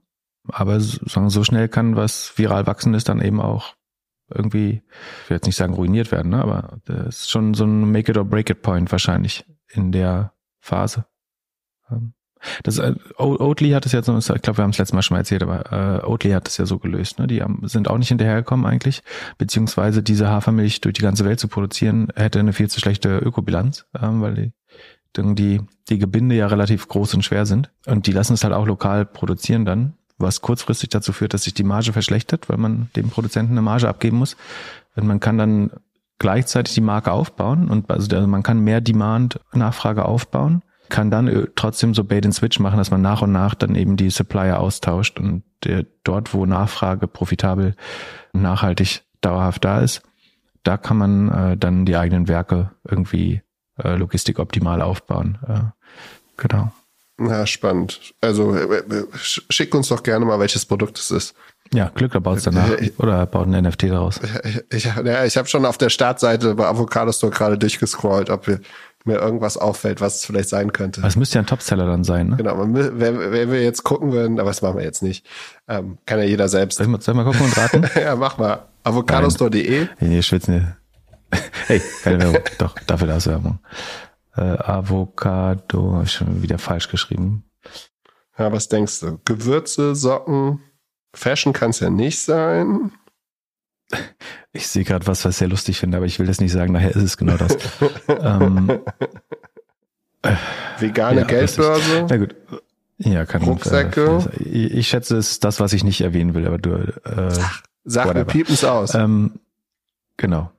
Speaker 2: Aber so schnell kann was viral wachsendes dann eben auch irgendwie, ich will jetzt nicht sagen ruiniert werden, ne? aber das ist schon so ein Make it or break it Point wahrscheinlich in der Phase. Ähm, das äh, Oatly hat es jetzt, ich glaube, wir haben es letztes Mal schon mal erzählt, aber äh, Oatly hat es ja so gelöst. Ne? Die sind auch nicht hinterhergekommen eigentlich, beziehungsweise diese Hafermilch durch die ganze Welt zu produzieren, hätte eine viel zu schlechte Ökobilanz, ähm, weil die die, die Gebinde ja relativ groß und schwer sind. Und die lassen es halt auch lokal produzieren dann, was kurzfristig dazu führt, dass sich die Marge verschlechtert, weil man dem Produzenten eine Marge abgeben muss. Und man kann dann gleichzeitig die Marke aufbauen und also man kann mehr Demand, Nachfrage aufbauen, kann dann trotzdem so Bait and Switch machen, dass man nach und nach dann eben die Supplier austauscht und der, dort, wo Nachfrage profitabel nachhaltig dauerhaft da ist, da kann man äh, dann die eigenen Werke irgendwie äh, Logistik optimal aufbauen. Äh, genau.
Speaker 1: Na, spannend. Also äh, äh, schick uns doch gerne mal, welches Produkt es ist.
Speaker 2: Ja, Glück, er baut es danach. Oder baut ein NFT daraus.
Speaker 1: Ich, ja, ich habe schon auf der Startseite bei Avocado Store gerade durchgescrollt, ob wir, mir irgendwas auffällt, was es vielleicht sein könnte.
Speaker 2: Es müsste ja ein Topseller dann sein, ne?
Speaker 1: Genau, wenn, wenn wir jetzt gucken würden, aber das machen wir jetzt nicht, ähm, kann ja jeder selbst.
Speaker 2: Soll ich mal, soll ich mal gucken und raten?
Speaker 1: ja, mach mal. Avocadostore.de.
Speaker 2: Nee, schwitzen. Hey, keine Werbung. Doch, dafür da ist Werbung. Äh, Avocado, habe ich schon wieder falsch geschrieben.
Speaker 1: Ja, was denkst du? Gewürze, Socken, Fashion kann es ja nicht sein.
Speaker 2: Ich sehe gerade was, was ich sehr lustig finde, aber ich will das nicht sagen, daher ist es genau das. ähm,
Speaker 1: Vegane ja, Geldbörse.
Speaker 2: Na gut. Ja, kann
Speaker 1: Rucksäcke.
Speaker 2: Äh, ich, ich, schätze, es ist das, was ich nicht erwähnen will, aber du. Äh,
Speaker 1: Sag, sag wir piepen es aus.
Speaker 2: Ähm, genau.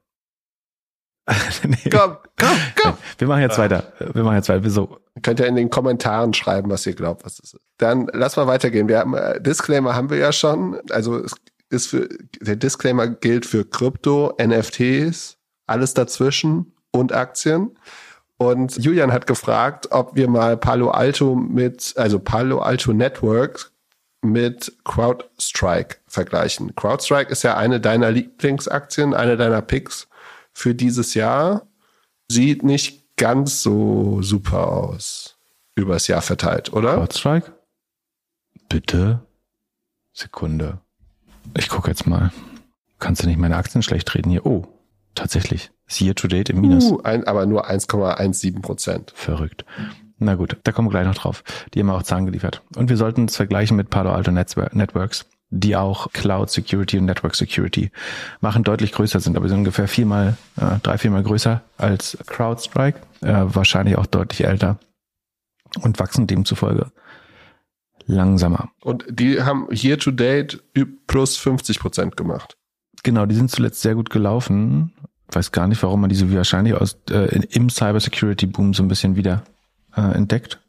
Speaker 1: nee. Komm, komm, komm.
Speaker 2: Wir machen jetzt weiter. Wir machen jetzt weiter. So.
Speaker 1: Könnt ihr in den Kommentaren schreiben, was ihr glaubt, was es ist. Dann lass mal weitergehen. Wir haben, äh, Disclaimer haben wir ja schon. Also es ist für, der Disclaimer gilt für Krypto, NFTs, alles dazwischen und Aktien. Und Julian hat gefragt, ob wir mal Palo Alto mit, also Palo Alto Network mit CrowdStrike vergleichen. CrowdStrike ist ja eine deiner Lieblingsaktien, eine deiner Picks für dieses Jahr sieht nicht ganz so super aus. Übers Jahr verteilt, oder?
Speaker 2: CrowdStrike? Bitte? Sekunde. Ich gucke jetzt mal. Kannst du nicht meine Aktien schlecht reden hier? Oh, tatsächlich. Ist year to date im Minus. Uh,
Speaker 1: ein, aber nur 1,17 Prozent.
Speaker 2: Verrückt. Na gut, da kommen wir gleich noch drauf. Die haben auch Zahlen geliefert. Und wir sollten es vergleichen mit Palo Alto Networks, die auch Cloud Security und Network Security machen, deutlich größer sind, aber sind ungefähr viermal, äh, drei, viermal größer als CrowdStrike, äh, wahrscheinlich auch deutlich älter und wachsen demzufolge langsamer.
Speaker 1: Und die haben year to date plus 50 Prozent gemacht.
Speaker 2: Genau, die sind zuletzt sehr gut gelaufen. Weiß gar nicht, warum man die so wahrscheinlich aus äh, im Cybersecurity Boom so ein bisschen wieder äh, entdeckt.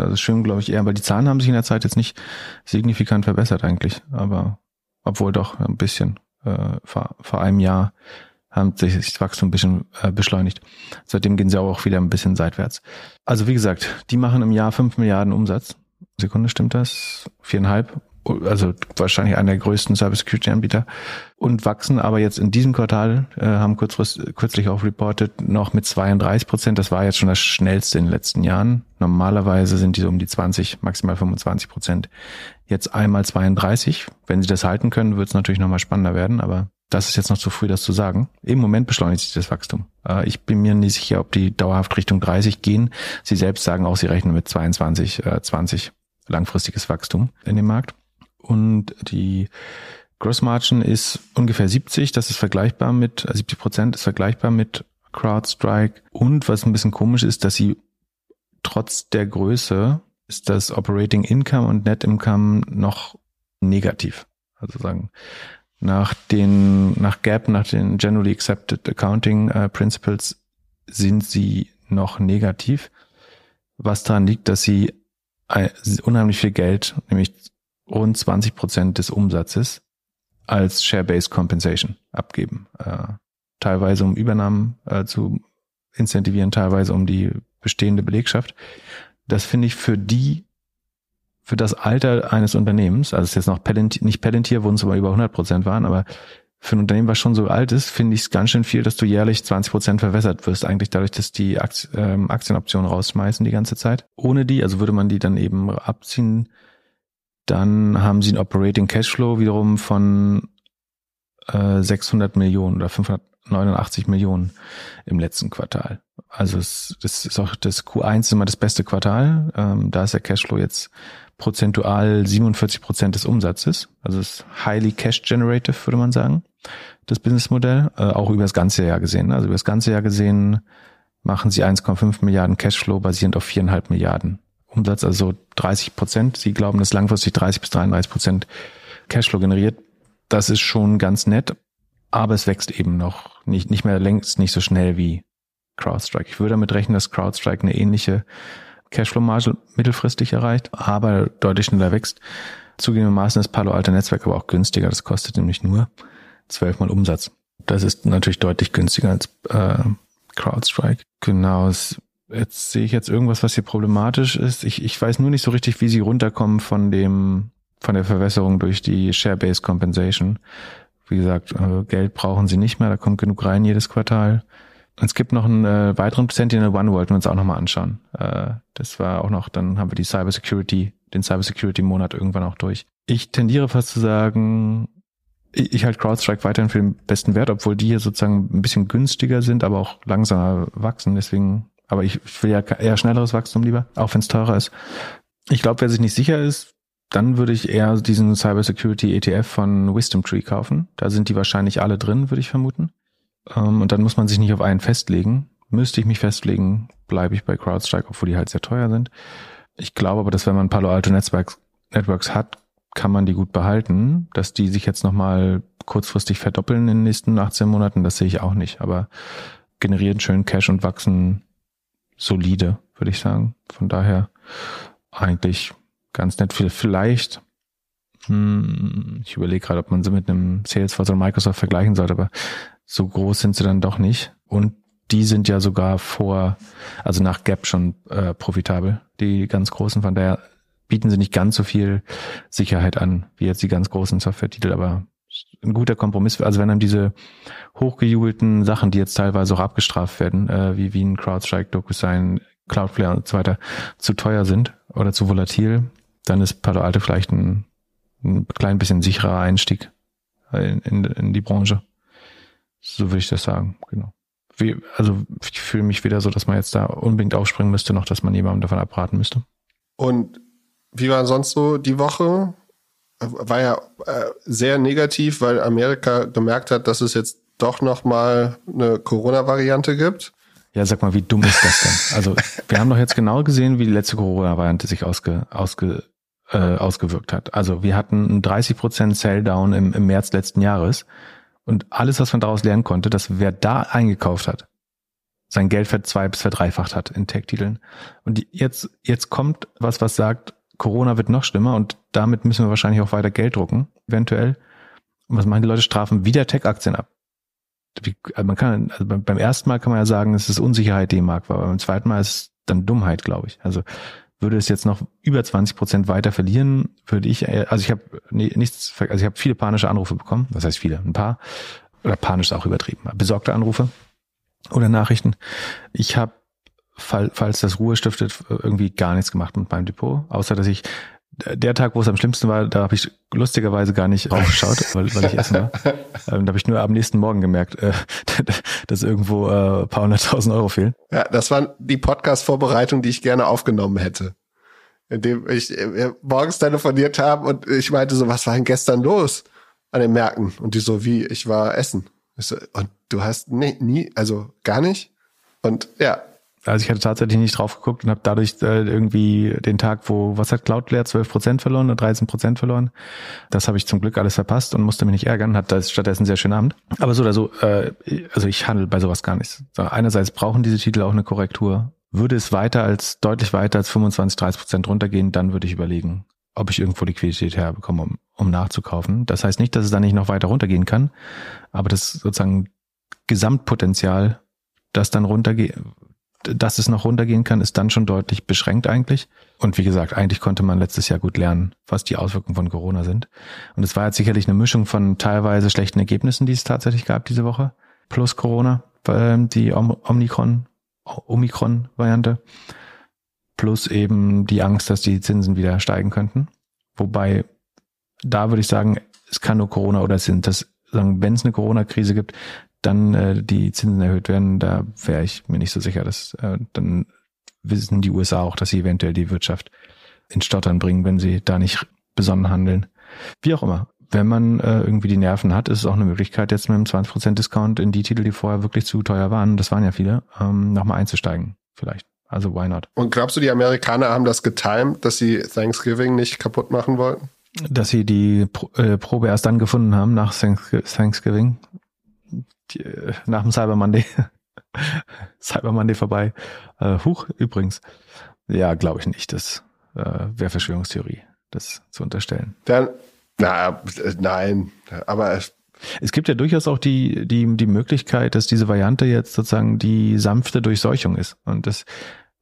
Speaker 2: Das ist schön, glaube ich, eher, weil die Zahlen haben sich in der Zeit jetzt nicht signifikant verbessert eigentlich, aber obwohl doch ein bisschen äh, vor, vor einem Jahr haben sich das Wachstum ein bisschen äh, beschleunigt. Seitdem gehen sie auch wieder ein bisschen seitwärts. Also wie gesagt, die machen im Jahr fünf Milliarden Umsatz. Sekunde, stimmt das? Viereinhalb also wahrscheinlich einer der größten Cybersecurity-Anbieter und wachsen aber jetzt in diesem Quartal, äh, haben kurzfristig, kürzlich auch reported, noch mit 32 Prozent. Das war jetzt schon das schnellste in den letzten Jahren. Normalerweise sind die so um die 20, maximal 25 Prozent. Jetzt einmal 32. Wenn sie das halten können, wird es natürlich nochmal spannender werden, aber das ist jetzt noch zu früh, das zu sagen. Im Moment beschleunigt sich das Wachstum. Äh, ich bin mir nicht sicher, ob die dauerhaft Richtung 30 gehen. Sie selbst sagen auch, sie rechnen mit 22, äh, 20 langfristiges Wachstum in dem Markt und die Gross Margin ist ungefähr 70, das ist vergleichbar mit, 70 äh, Prozent ist vergleichbar mit CrowdStrike. Und was ein bisschen komisch ist, dass sie trotz der Größe ist das Operating Income und Net Income noch negativ. Also sagen, nach den, nach GAP, nach den Generally Accepted Accounting uh, Principles sind sie noch negativ, was daran liegt, dass sie unheimlich viel Geld, nämlich rund 20 Prozent des Umsatzes als Share-Based Compensation abgeben. Äh, teilweise um Übernahmen äh, zu incentivieren, teilweise um die bestehende Belegschaft. Das finde ich für die, für das Alter eines Unternehmens, also es ist jetzt noch Palantir, nicht Palantir, wo es aber über 100 Prozent waren, aber für ein Unternehmen, was schon so alt ist, finde ich es ganz schön viel, dass du jährlich 20 Prozent verwässert wirst, eigentlich dadurch, dass die ähm, Aktienoptionen rausschmeißen die ganze Zeit. Ohne die, also würde man die dann eben abziehen, dann haben sie einen Operating Cashflow wiederum von äh, 600 Millionen oder 589 Millionen im letzten Quartal. Also es, das ist auch das Q1 ist immer das beste Quartal. Ähm, da ist der Cashflow jetzt prozentual 47 Prozent des Umsatzes. Also es ist highly cash generative, würde man sagen, das Businessmodell. Äh, auch über das ganze Jahr gesehen. Also über das ganze Jahr gesehen machen sie 1,5 Milliarden Cashflow basierend auf viereinhalb Milliarden Umsatz, also 30 Prozent. Sie glauben, dass langfristig 30 bis 33 Prozent Cashflow generiert. Das ist schon ganz nett, aber es wächst eben noch nicht, nicht mehr längst nicht so schnell wie CrowdStrike. Ich würde damit rechnen, dass CrowdStrike eine ähnliche Cashflow-Marge mittelfristig erreicht, aber deutlich schneller wächst. Zugegebenermaßen ist Palo Alto Netzwerk aber auch günstiger. Das kostet nämlich nur zwölfmal Umsatz. Das ist natürlich deutlich günstiger als äh, CrowdStrike. Genau, es Jetzt sehe ich jetzt irgendwas, was hier problematisch ist. Ich, ich weiß nur nicht so richtig, wie sie runterkommen von dem, von der Verwässerung durch die Share-Based Compensation. Wie gesagt, äh, Geld brauchen sie nicht mehr, da kommt genug rein jedes Quartal. Und es gibt noch einen äh, weiteren Sentinel One, wollten wir uns auch nochmal anschauen. Äh, das war auch noch, dann haben wir die Cybersecurity, den Cybersecurity-Monat irgendwann auch durch. Ich tendiere fast zu sagen, ich, ich halte CrowdStrike weiterhin für den besten Wert, obwohl die hier sozusagen ein bisschen günstiger sind, aber auch langsamer wachsen. Deswegen aber ich, ich will ja eher schnelleres Wachstum lieber, auch wenn es teurer ist. Ich glaube, wer sich nicht sicher ist, dann würde ich eher diesen Cybersecurity ETF von Wisdom Tree kaufen. Da sind die wahrscheinlich alle drin, würde ich vermuten. Ähm, und dann muss man sich nicht auf einen festlegen. Müsste ich mich festlegen, bleibe ich bei CrowdStrike, obwohl die halt sehr teuer sind. Ich glaube aber, dass wenn man Palo Alto Networks, Networks hat, kann man die gut behalten. Dass die sich jetzt nochmal kurzfristig verdoppeln in den nächsten 18 Monaten, das sehe ich auch nicht. Aber generieren schön Cash und wachsen solide, würde ich sagen. Von daher eigentlich ganz nett. Vielleicht, hm, ich überlege gerade, ob man sie mit einem Salesforce oder Microsoft vergleichen sollte, aber so groß sind sie dann doch nicht. Und die sind ja sogar vor, also nach Gap schon äh, profitabel, die ganz großen. Von daher bieten sie nicht ganz so viel Sicherheit an, wie jetzt die ganz großen Software-Titel, aber ein guter Kompromiss. Also wenn dann diese hochgejubelten Sachen, die jetzt teilweise auch abgestraft werden, äh, wie Wien, CrowdStrike, DocuSign, Cloudflare und so weiter, zu teuer sind oder zu volatil, dann ist Palo Alto vielleicht ein, ein klein bisschen sicherer Einstieg in, in, in die Branche. So würde ich das sagen, genau. wie, also ich fühle mich weder so, dass man jetzt da unbedingt aufspringen müsste, noch dass man jemandem davon abraten müsste.
Speaker 1: Und wie war sonst so die Woche? War ja äh, sehr negativ, weil Amerika gemerkt hat, dass es jetzt doch noch mal eine Corona-Variante gibt.
Speaker 2: Ja, sag mal, wie dumm ist das denn? Also wir haben doch jetzt genau gesehen, wie die letzte Corona-Variante sich ausge, ausge, äh, ausgewirkt hat. Also wir hatten einen 30% Sell-Down im, im März letzten Jahres und alles, was man daraus lernen konnte, dass wer da eingekauft hat, sein Geld verzwei- bis verdreifacht hat in Tech-Titeln. Und jetzt, jetzt kommt was, was sagt, Corona wird noch schlimmer und damit müssen wir wahrscheinlich auch weiter Geld drucken, eventuell. Und was machen die Leute? Strafen wieder Tech-Aktien ab. Also man kann, also beim, ersten Mal kann man ja sagen, es ist Unsicherheit, die im Markt war, beim zweiten Mal ist es dann Dummheit, glaube ich. Also würde es jetzt noch über 20 Prozent weiter verlieren, würde ich, äh, also ich habe nichts, also ich habe viele panische Anrufe bekommen, was heißt viele, ein paar, oder panisch ist auch übertrieben, besorgte Anrufe oder Nachrichten. Ich habe, fall, falls das Ruhe stiftet, irgendwie gar nichts gemacht mit meinem Depot, außer dass ich der Tag, wo es am schlimmsten war, da habe ich lustigerweise gar nicht raufgeschaut, weil, weil ich essen war. Ähm, da habe ich nur am nächsten Morgen gemerkt, äh, dass irgendwo äh, paar hunderttausend Euro fehlen.
Speaker 1: Ja, das war die Podcast-Vorbereitung, die ich gerne aufgenommen hätte. Indem ich äh, morgens telefoniert habe und ich meinte so, was war denn gestern los an den Märkten? Und die so, wie, ich war essen. Ich so, und du hast nie, nie, also gar nicht? Und ja,
Speaker 2: also ich hatte tatsächlich nicht drauf geguckt und habe dadurch äh, irgendwie den Tag, wo, was hat Cloudflare, 12 Prozent verloren oder 13 Prozent verloren. Das habe ich zum Glück alles verpasst und musste mich nicht ärgern, hat das stattdessen sehr schönen Abend. Aber so oder so, äh, also ich handle bei sowas gar nichts. So, einerseits brauchen diese Titel auch eine Korrektur. Würde es weiter als, deutlich weiter als 25, 30 Prozent runtergehen, dann würde ich überlegen, ob ich irgendwo Liquidität herbekomme, um, um nachzukaufen. Das heißt nicht, dass es dann nicht noch weiter runtergehen kann, aber das sozusagen Gesamtpotenzial, das dann runtergeht, dass es noch runtergehen kann, ist dann schon deutlich beschränkt eigentlich. Und wie gesagt, eigentlich konnte man letztes Jahr gut lernen, was die Auswirkungen von Corona sind. Und es war jetzt sicherlich eine Mischung von teilweise schlechten Ergebnissen, die es tatsächlich gab diese Woche, plus Corona, die Omikron, Omikron-Variante, plus eben die Angst, dass die Zinsen wieder steigen könnten. Wobei, da würde ich sagen, es kann nur Corona oder sind das, wenn es eine Corona-Krise gibt, dann äh, die Zinsen erhöht werden, da wäre ich mir nicht so sicher, dass äh, dann wissen die USA auch, dass sie eventuell die Wirtschaft ins Stottern bringen, wenn sie da nicht besonnen handeln. Wie auch immer. Wenn man äh, irgendwie die Nerven hat, ist es auch eine Möglichkeit, jetzt mit einem 20% Discount in die Titel, die vorher wirklich zu teuer waren, das waren ja viele, ähm, nochmal einzusteigen. Vielleicht. Also why not?
Speaker 1: Und glaubst du, die Amerikaner haben das getimed, dass sie Thanksgiving nicht kaputt machen wollten?
Speaker 2: Dass sie die äh, Probe erst dann gefunden haben nach Thanksgiving äh, nach dem Cyber Monday. Cyber Monday vorbei. Äh, huch, übrigens. Ja, glaube ich nicht. Das äh, wäre Verschwörungstheorie, das zu unterstellen.
Speaker 1: Dann, na, nein, aber
Speaker 2: es gibt ja durchaus auch die, die, die Möglichkeit, dass diese Variante jetzt sozusagen die sanfte Durchseuchung ist. Und das,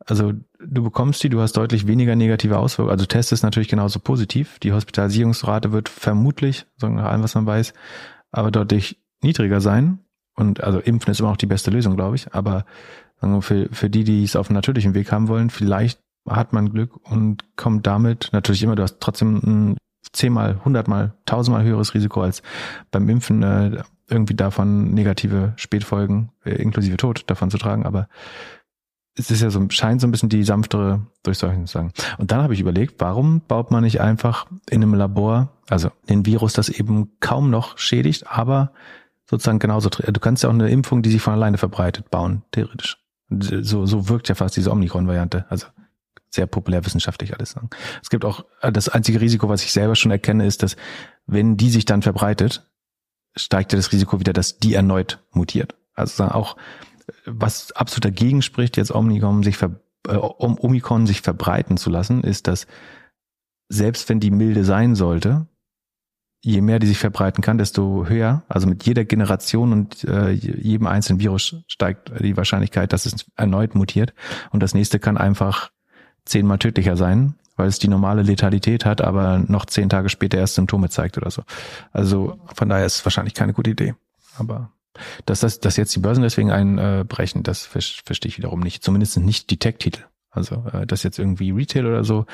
Speaker 2: also du bekommst die, du hast deutlich weniger negative Auswirkungen. Also Test ist natürlich genauso positiv. Die Hospitalisierungsrate wird vermutlich, so nach allem, was man weiß, aber deutlich niedriger sein. Und also Impfen ist immer noch die beste Lösung, glaube ich. Aber für, für die, die es auf einem natürlichen Weg haben wollen, vielleicht hat man Glück und kommt damit natürlich immer, du hast trotzdem ein zehnmal, hundertmal, tausendmal höheres Risiko als beim Impfen äh, irgendwie davon negative Spätfolgen, äh, inklusive Tod davon zu tragen. Aber es ist ja so, scheint so ein bisschen die sanftere Durchseuchung zu sagen. Und dann habe ich überlegt, warum baut man nicht einfach in einem Labor, also den Virus, das eben kaum noch schädigt, aber sozusagen genauso. Du kannst ja auch eine Impfung, die sich von alleine verbreitet, bauen, theoretisch. So, so wirkt ja fast diese Omikron-Variante. Also sehr populär wissenschaftlich alles. Es gibt auch, das einzige Risiko, was ich selber schon erkenne, ist, dass wenn die sich dann verbreitet, steigt ja das Risiko wieder, dass die erneut mutiert. Also auch, was absolut dagegen spricht, jetzt Omikron sich, ver, äh, Omikron sich verbreiten zu lassen, ist, dass selbst wenn die milde sein sollte, je mehr die sich verbreiten kann, desto höher, also mit jeder Generation und äh, jedem einzelnen Virus steigt die Wahrscheinlichkeit, dass es erneut mutiert. Und das nächste kann einfach zehnmal tödlicher sein, weil es die normale Letalität hat, aber noch zehn Tage später erst Symptome zeigt oder so. Also von daher ist es wahrscheinlich keine gute Idee. Aber dass, das, dass jetzt die Börsen deswegen einbrechen, das verstehe ich wiederum nicht. Zumindest nicht die Tech-Titel. Also äh, dass jetzt irgendwie Retail oder so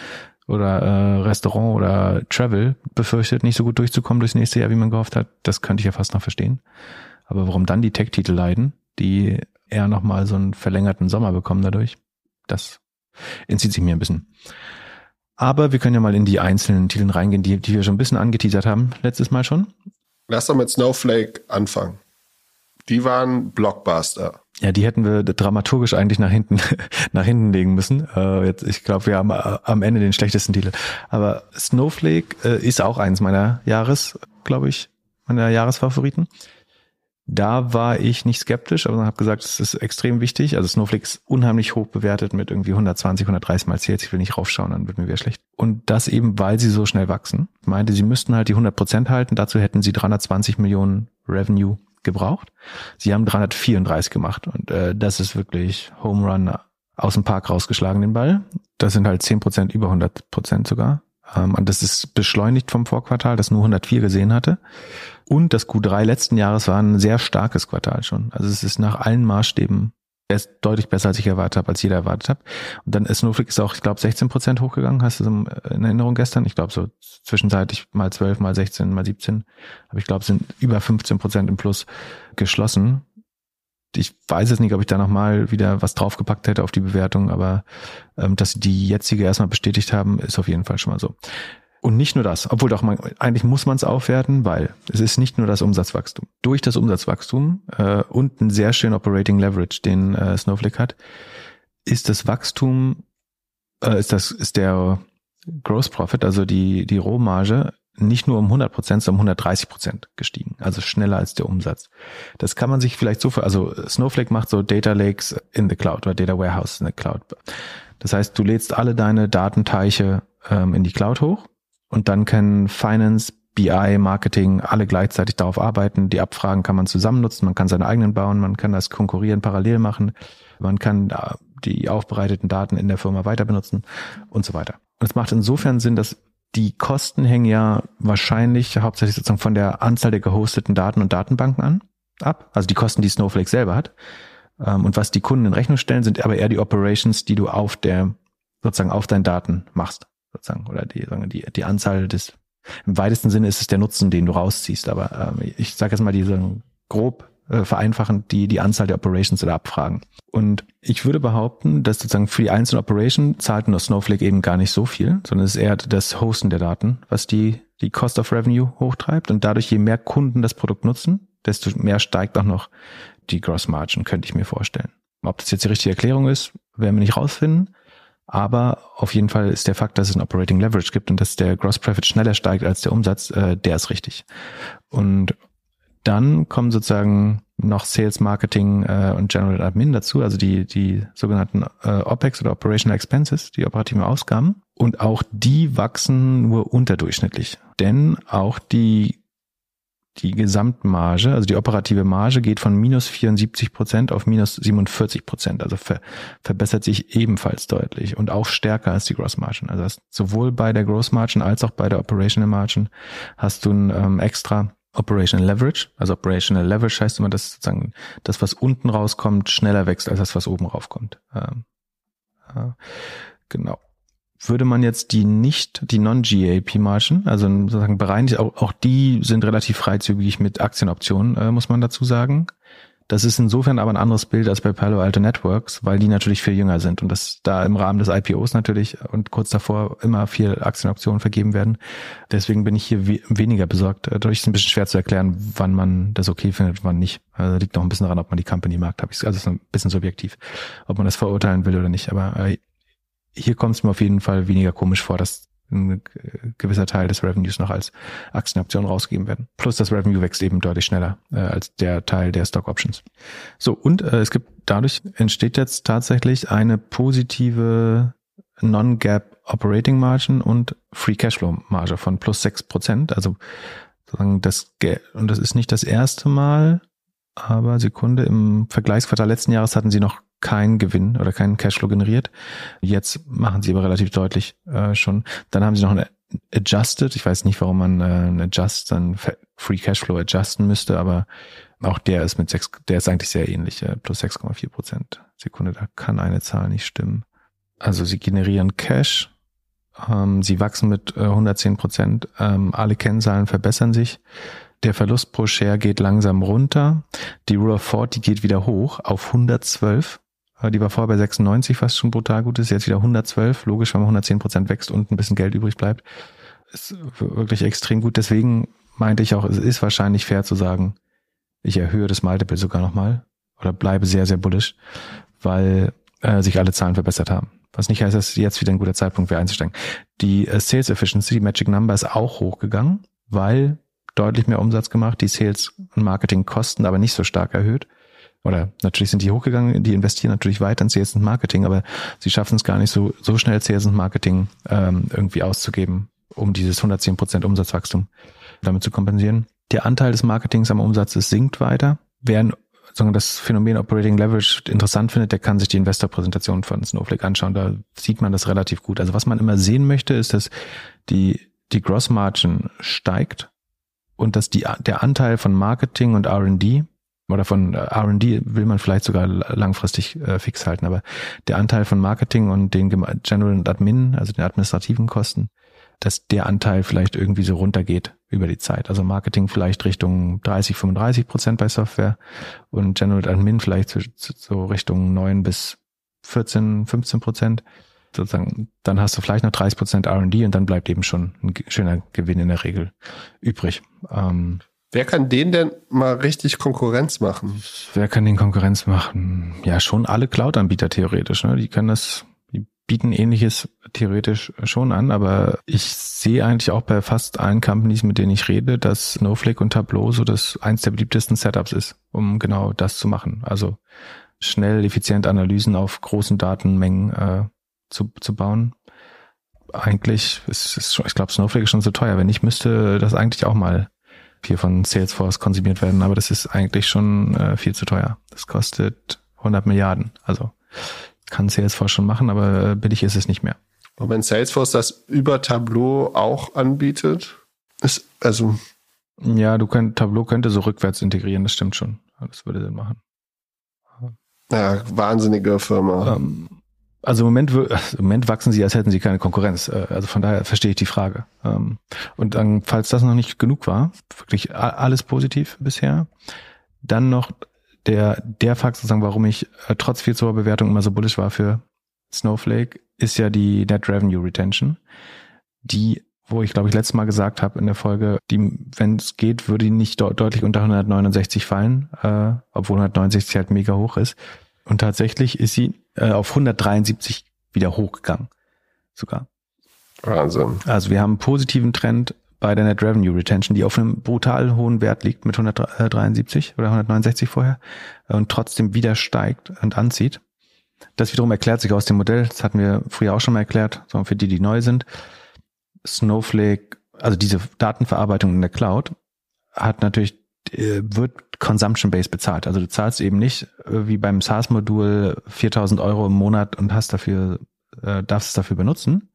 Speaker 2: oder äh, Restaurant oder Travel befürchtet, nicht so gut durchzukommen durchs nächste Jahr, wie man gehofft hat, das könnte ich ja fast noch verstehen. Aber warum dann die Tech-Titel leiden, die eher nochmal so einen verlängerten Sommer bekommen dadurch. Das entzieht sich mir ein bisschen. Aber wir können ja mal in die einzelnen Titeln reingehen, die, die wir schon ein bisschen angeteasert haben, letztes Mal schon.
Speaker 1: Lass doch mit Snowflake anfangen. Die waren Blockbuster.
Speaker 2: Ja, die hätten wir dramaturgisch eigentlich nach hinten, nach hinten legen müssen. Äh, jetzt, ich glaube, wir haben äh, am Ende den schlechtesten Titel. Aber Snowflake äh, ist auch eins meiner Jahres, glaube ich, meiner Jahresfavoriten. Da war ich nicht skeptisch, aber habe gesagt, es ist extrem wichtig. Also Snowflake ist unheimlich hoch bewertet mit irgendwie 120, 130 mal Sales. Ich will nicht raufschauen, dann wird mir wieder schlecht. Und das eben, weil sie so schnell wachsen. Ich meinte, sie müssten halt die 100 Prozent halten. Dazu hätten sie 320 Millionen Revenue gebraucht. Sie haben 334 gemacht und äh, das ist wirklich Home Run aus dem Park rausgeschlagen, den Ball. Das sind halt 10 Prozent, über 100 Prozent sogar. Ähm, und das ist beschleunigt vom Vorquartal, das nur 104 gesehen hatte. Und das Q3 letzten Jahres war ein sehr starkes Quartal schon. Also es ist nach allen Maßstäben er ist deutlich besser, als ich erwartet habe, als jeder erwartet hat. Und dann ist Snowflake ist auch, ich glaube, 16 Prozent hochgegangen. Hast du das in Erinnerung gestern? Ich glaube, so zwischenzeitlich mal 12, mal 16, mal 17. Aber ich glaube, sind über 15 Prozent im Plus geschlossen. Ich weiß jetzt nicht, ob ich da nochmal wieder was draufgepackt hätte auf die Bewertung, aber ähm, dass sie die jetzige erstmal bestätigt haben, ist auf jeden Fall schon mal so. Und nicht nur das, obwohl doch man, eigentlich muss man es aufwerten, weil es ist nicht nur das Umsatzwachstum. Durch das Umsatzwachstum äh, und einen sehr schönen Operating Leverage, den äh, Snowflake hat, ist das Wachstum, äh, ist das, ist der Gross Profit, also die, die Rohmarge, nicht nur um 100 Prozent, sondern um 130 Prozent gestiegen. Also schneller als der Umsatz. Das kann man sich vielleicht so, also Snowflake macht so Data Lakes in the Cloud oder Data Warehouse in the Cloud. Das heißt, du lädst alle deine Datenteiche ähm, in die Cloud hoch und dann können Finance, BI, Marketing alle gleichzeitig darauf arbeiten. Die Abfragen kann man zusammen nutzen, man kann seine eigenen bauen, man kann das Konkurrieren parallel machen, man kann die aufbereiteten Daten in der Firma weiter benutzen und so weiter. Und es macht insofern Sinn, dass die Kosten hängen ja wahrscheinlich hauptsächlich sozusagen von der Anzahl der gehosteten Daten und Datenbanken an, ab. Also die Kosten, die Snowflake selber hat. Ähm, und was die Kunden in Rechnung stellen, sind aber eher die Operations, die du auf der, sozusagen auf deinen Daten machst sozusagen, oder die, sagen die, die Anzahl des, im weitesten Sinne ist es der Nutzen, den du rausziehst, aber ähm, ich sage jetzt mal diese grob äh, vereinfachend die, die Anzahl der Operations oder Abfragen. Und ich würde behaupten, dass sozusagen für die einzelne Operation zahlt nur Snowflake eben gar nicht so viel, sondern es ist eher das Hosten der Daten, was die, die Cost of Revenue hochtreibt und dadurch je mehr Kunden das Produkt nutzen, desto mehr steigt auch noch die Gross Margin, könnte ich mir vorstellen. Ob das jetzt die richtige Erklärung ist, werden wir nicht rausfinden. Aber auf jeden Fall ist der Fakt, dass es ein Operating Leverage gibt und dass der Gross Profit schneller steigt als der Umsatz, äh, der ist richtig. Und dann kommen sozusagen noch Sales, Marketing äh, und General Admin dazu, also die, die sogenannten äh, OPEX oder Operational Expenses, die operativen Ausgaben. Und auch die wachsen nur unterdurchschnittlich. Denn auch die die Gesamtmarge, also die operative Marge geht von minus 74 Prozent auf minus 47 Prozent, also ver, verbessert sich ebenfalls deutlich und auch stärker als die Gross Margin. Also hast sowohl bei der Gross Margin als auch bei der Operational Margin hast du ein ähm, extra Operational Leverage. Also Operational Leverage heißt immer, dass sozusagen das, was unten rauskommt, schneller wächst als das, was oben raufkommt. Ähm, äh, genau würde man jetzt die nicht, die Non-GAP-Margen, also sozusagen bereinigt, auch, auch die sind relativ freizügig mit Aktienoptionen, äh, muss man dazu sagen. Das ist insofern aber ein anderes Bild als bei Palo Alto Networks, weil die natürlich viel jünger sind und das da im Rahmen des IPOs natürlich und kurz davor immer viel Aktienoptionen vergeben werden. Deswegen bin ich hier we weniger besorgt. Dadurch ist es ein bisschen schwer zu erklären, wann man das okay findet, wann nicht. Also liegt noch ein bisschen daran, ob man die Company mag. Also ist ein bisschen subjektiv, ob man das verurteilen will oder nicht. Aber äh, hier kommt es mir auf jeden Fall weniger komisch vor, dass ein gewisser Teil des Revenues noch als Aktienoption rausgegeben werden. Plus das Revenue wächst eben deutlich schneller äh, als der Teil der Stock Options. So, und äh, es gibt dadurch entsteht jetzt tatsächlich eine positive Non-Gap Operating Margin und Free Cashflow Marge von plus sechs Prozent. Also sozusagen das und das ist nicht das erste Mal, aber Sekunde im Vergleichsquartal letzten Jahres hatten sie noch keinen Gewinn oder keinen Cashflow generiert. Jetzt machen sie aber relativ deutlich äh, schon. Dann haben sie noch eine Adjusted. Ich weiß nicht, warum man äh, ein Adjust, dann Free Cashflow adjusten müsste, aber auch der ist mit sechs, der ist eigentlich sehr ähnlich, äh, plus 6,4 Prozent. Sekunde, da kann eine Zahl nicht stimmen. Also sie generieren Cash, ähm, sie wachsen mit äh, 110 Prozent, ähm, alle Kennzahlen verbessern sich. Der Verlust pro Share geht langsam runter. Die Rule of 40 geht wieder hoch auf 112. Äh, die war vorher bei 96, was schon brutal gut ist. Jetzt wieder 112. Logisch, wenn man 110 Prozent wächst und ein bisschen Geld übrig bleibt. Ist wirklich extrem gut. Deswegen meinte ich auch, es ist wahrscheinlich fair zu sagen, ich erhöhe das Multiple sogar nochmal oder bleibe sehr, sehr bullish, weil äh, sich alle Zahlen verbessert haben. Was nicht heißt, dass jetzt wieder ein guter Zeitpunkt wäre einzusteigen. Die äh, Sales Efficiency, die Magic Number ist auch hochgegangen, weil deutlich mehr Umsatz gemacht, die Sales und Marketing Kosten aber nicht so stark erhöht. Oder natürlich sind die hochgegangen, die investieren natürlich weiter in Sales und Marketing, aber sie schaffen es gar nicht so, so schnell Sales und Marketing ähm, irgendwie auszugeben, um dieses 110 Prozent Umsatzwachstum damit zu kompensieren. Der Anteil des Marketings am Umsatz sinkt weiter. Wer sagen, das Phänomen Operating Leverage interessant findet, der kann sich die Investorpräsentation von Snowflake anschauen. Da sieht man das relativ gut. Also was man immer sehen möchte, ist, dass die, die Gross Margin steigt und dass die, der Anteil von Marketing und R&D oder von äh, R&D will man vielleicht sogar langfristig äh, fix halten, aber der Anteil von Marketing und den General und Admin, also den administrativen Kosten, dass der Anteil vielleicht irgendwie so runtergeht über die Zeit. Also Marketing vielleicht Richtung 30, 35 Prozent bei Software und General Admin vielleicht so, so Richtung 9 bis 14, 15 Prozent. Sozusagen, dann hast du vielleicht noch 30 Prozent R&D und dann bleibt eben schon ein schöner Gewinn in der Regel übrig. Ähm,
Speaker 1: Wer kann den denn mal richtig Konkurrenz machen?
Speaker 2: Wer kann den Konkurrenz machen? Ja, schon alle Cloud-Anbieter theoretisch. Ne? Die können das bieten ähnliches theoretisch schon an, aber ich sehe eigentlich auch bei fast allen Companies, mit denen ich rede, dass Snowflake und Tableau so das eins der beliebtesten Setups ist, um genau das zu machen. Also schnell, effizient Analysen auf großen Datenmengen äh, zu, zu bauen. Eigentlich ist, ist schon, ich glaube, Snowflake ist schon so teuer. Wenn ich müsste das eigentlich auch mal hier von Salesforce konsumiert werden, aber das ist eigentlich schon äh, viel zu teuer. Das kostet 100 Milliarden. Also kann Salesforce schon machen, aber äh, billig ist es nicht mehr.
Speaker 1: Und wenn Salesforce das über Tableau auch anbietet, ist also.
Speaker 2: Ja, du könnt, Tableau könnte so rückwärts integrieren, das stimmt schon. Das würde Sinn machen.
Speaker 1: Ja, wahnsinnige Firma. Ähm,
Speaker 2: also im Moment, im Moment wachsen sie, als hätten sie keine Konkurrenz. Äh, also von daher verstehe ich die Frage. Ähm, und dann, falls das noch nicht genug war, wirklich alles positiv bisher, dann noch der, der Fakt sozusagen, warum ich äh, trotz viel zur Bewertung immer so bullish war für Snowflake, ist ja die Net Revenue Retention, die, wo ich glaube ich letztes Mal gesagt habe in der Folge, die, wenn es geht, würde die nicht de deutlich unter 169 fallen, äh, obwohl 169 halt mega hoch ist. Und tatsächlich ist sie äh, auf 173 wieder hochgegangen, sogar.
Speaker 1: Wahnsinn.
Speaker 2: Also wir haben einen positiven Trend bei der Net Revenue Retention, die auf einem brutal hohen Wert liegt mit 173 oder 169 vorher und trotzdem wieder steigt und anzieht. Das wiederum erklärt sich aus dem Modell, das hatten wir früher auch schon mal erklärt, sondern für die, die neu sind. Snowflake, also diese Datenverarbeitung in der Cloud, hat natürlich, äh, wird Consumption-Based bezahlt. Also du zahlst eben nicht äh, wie beim SaaS-Modul 4000 Euro im Monat und hast dafür, äh, darfst es dafür benutzen,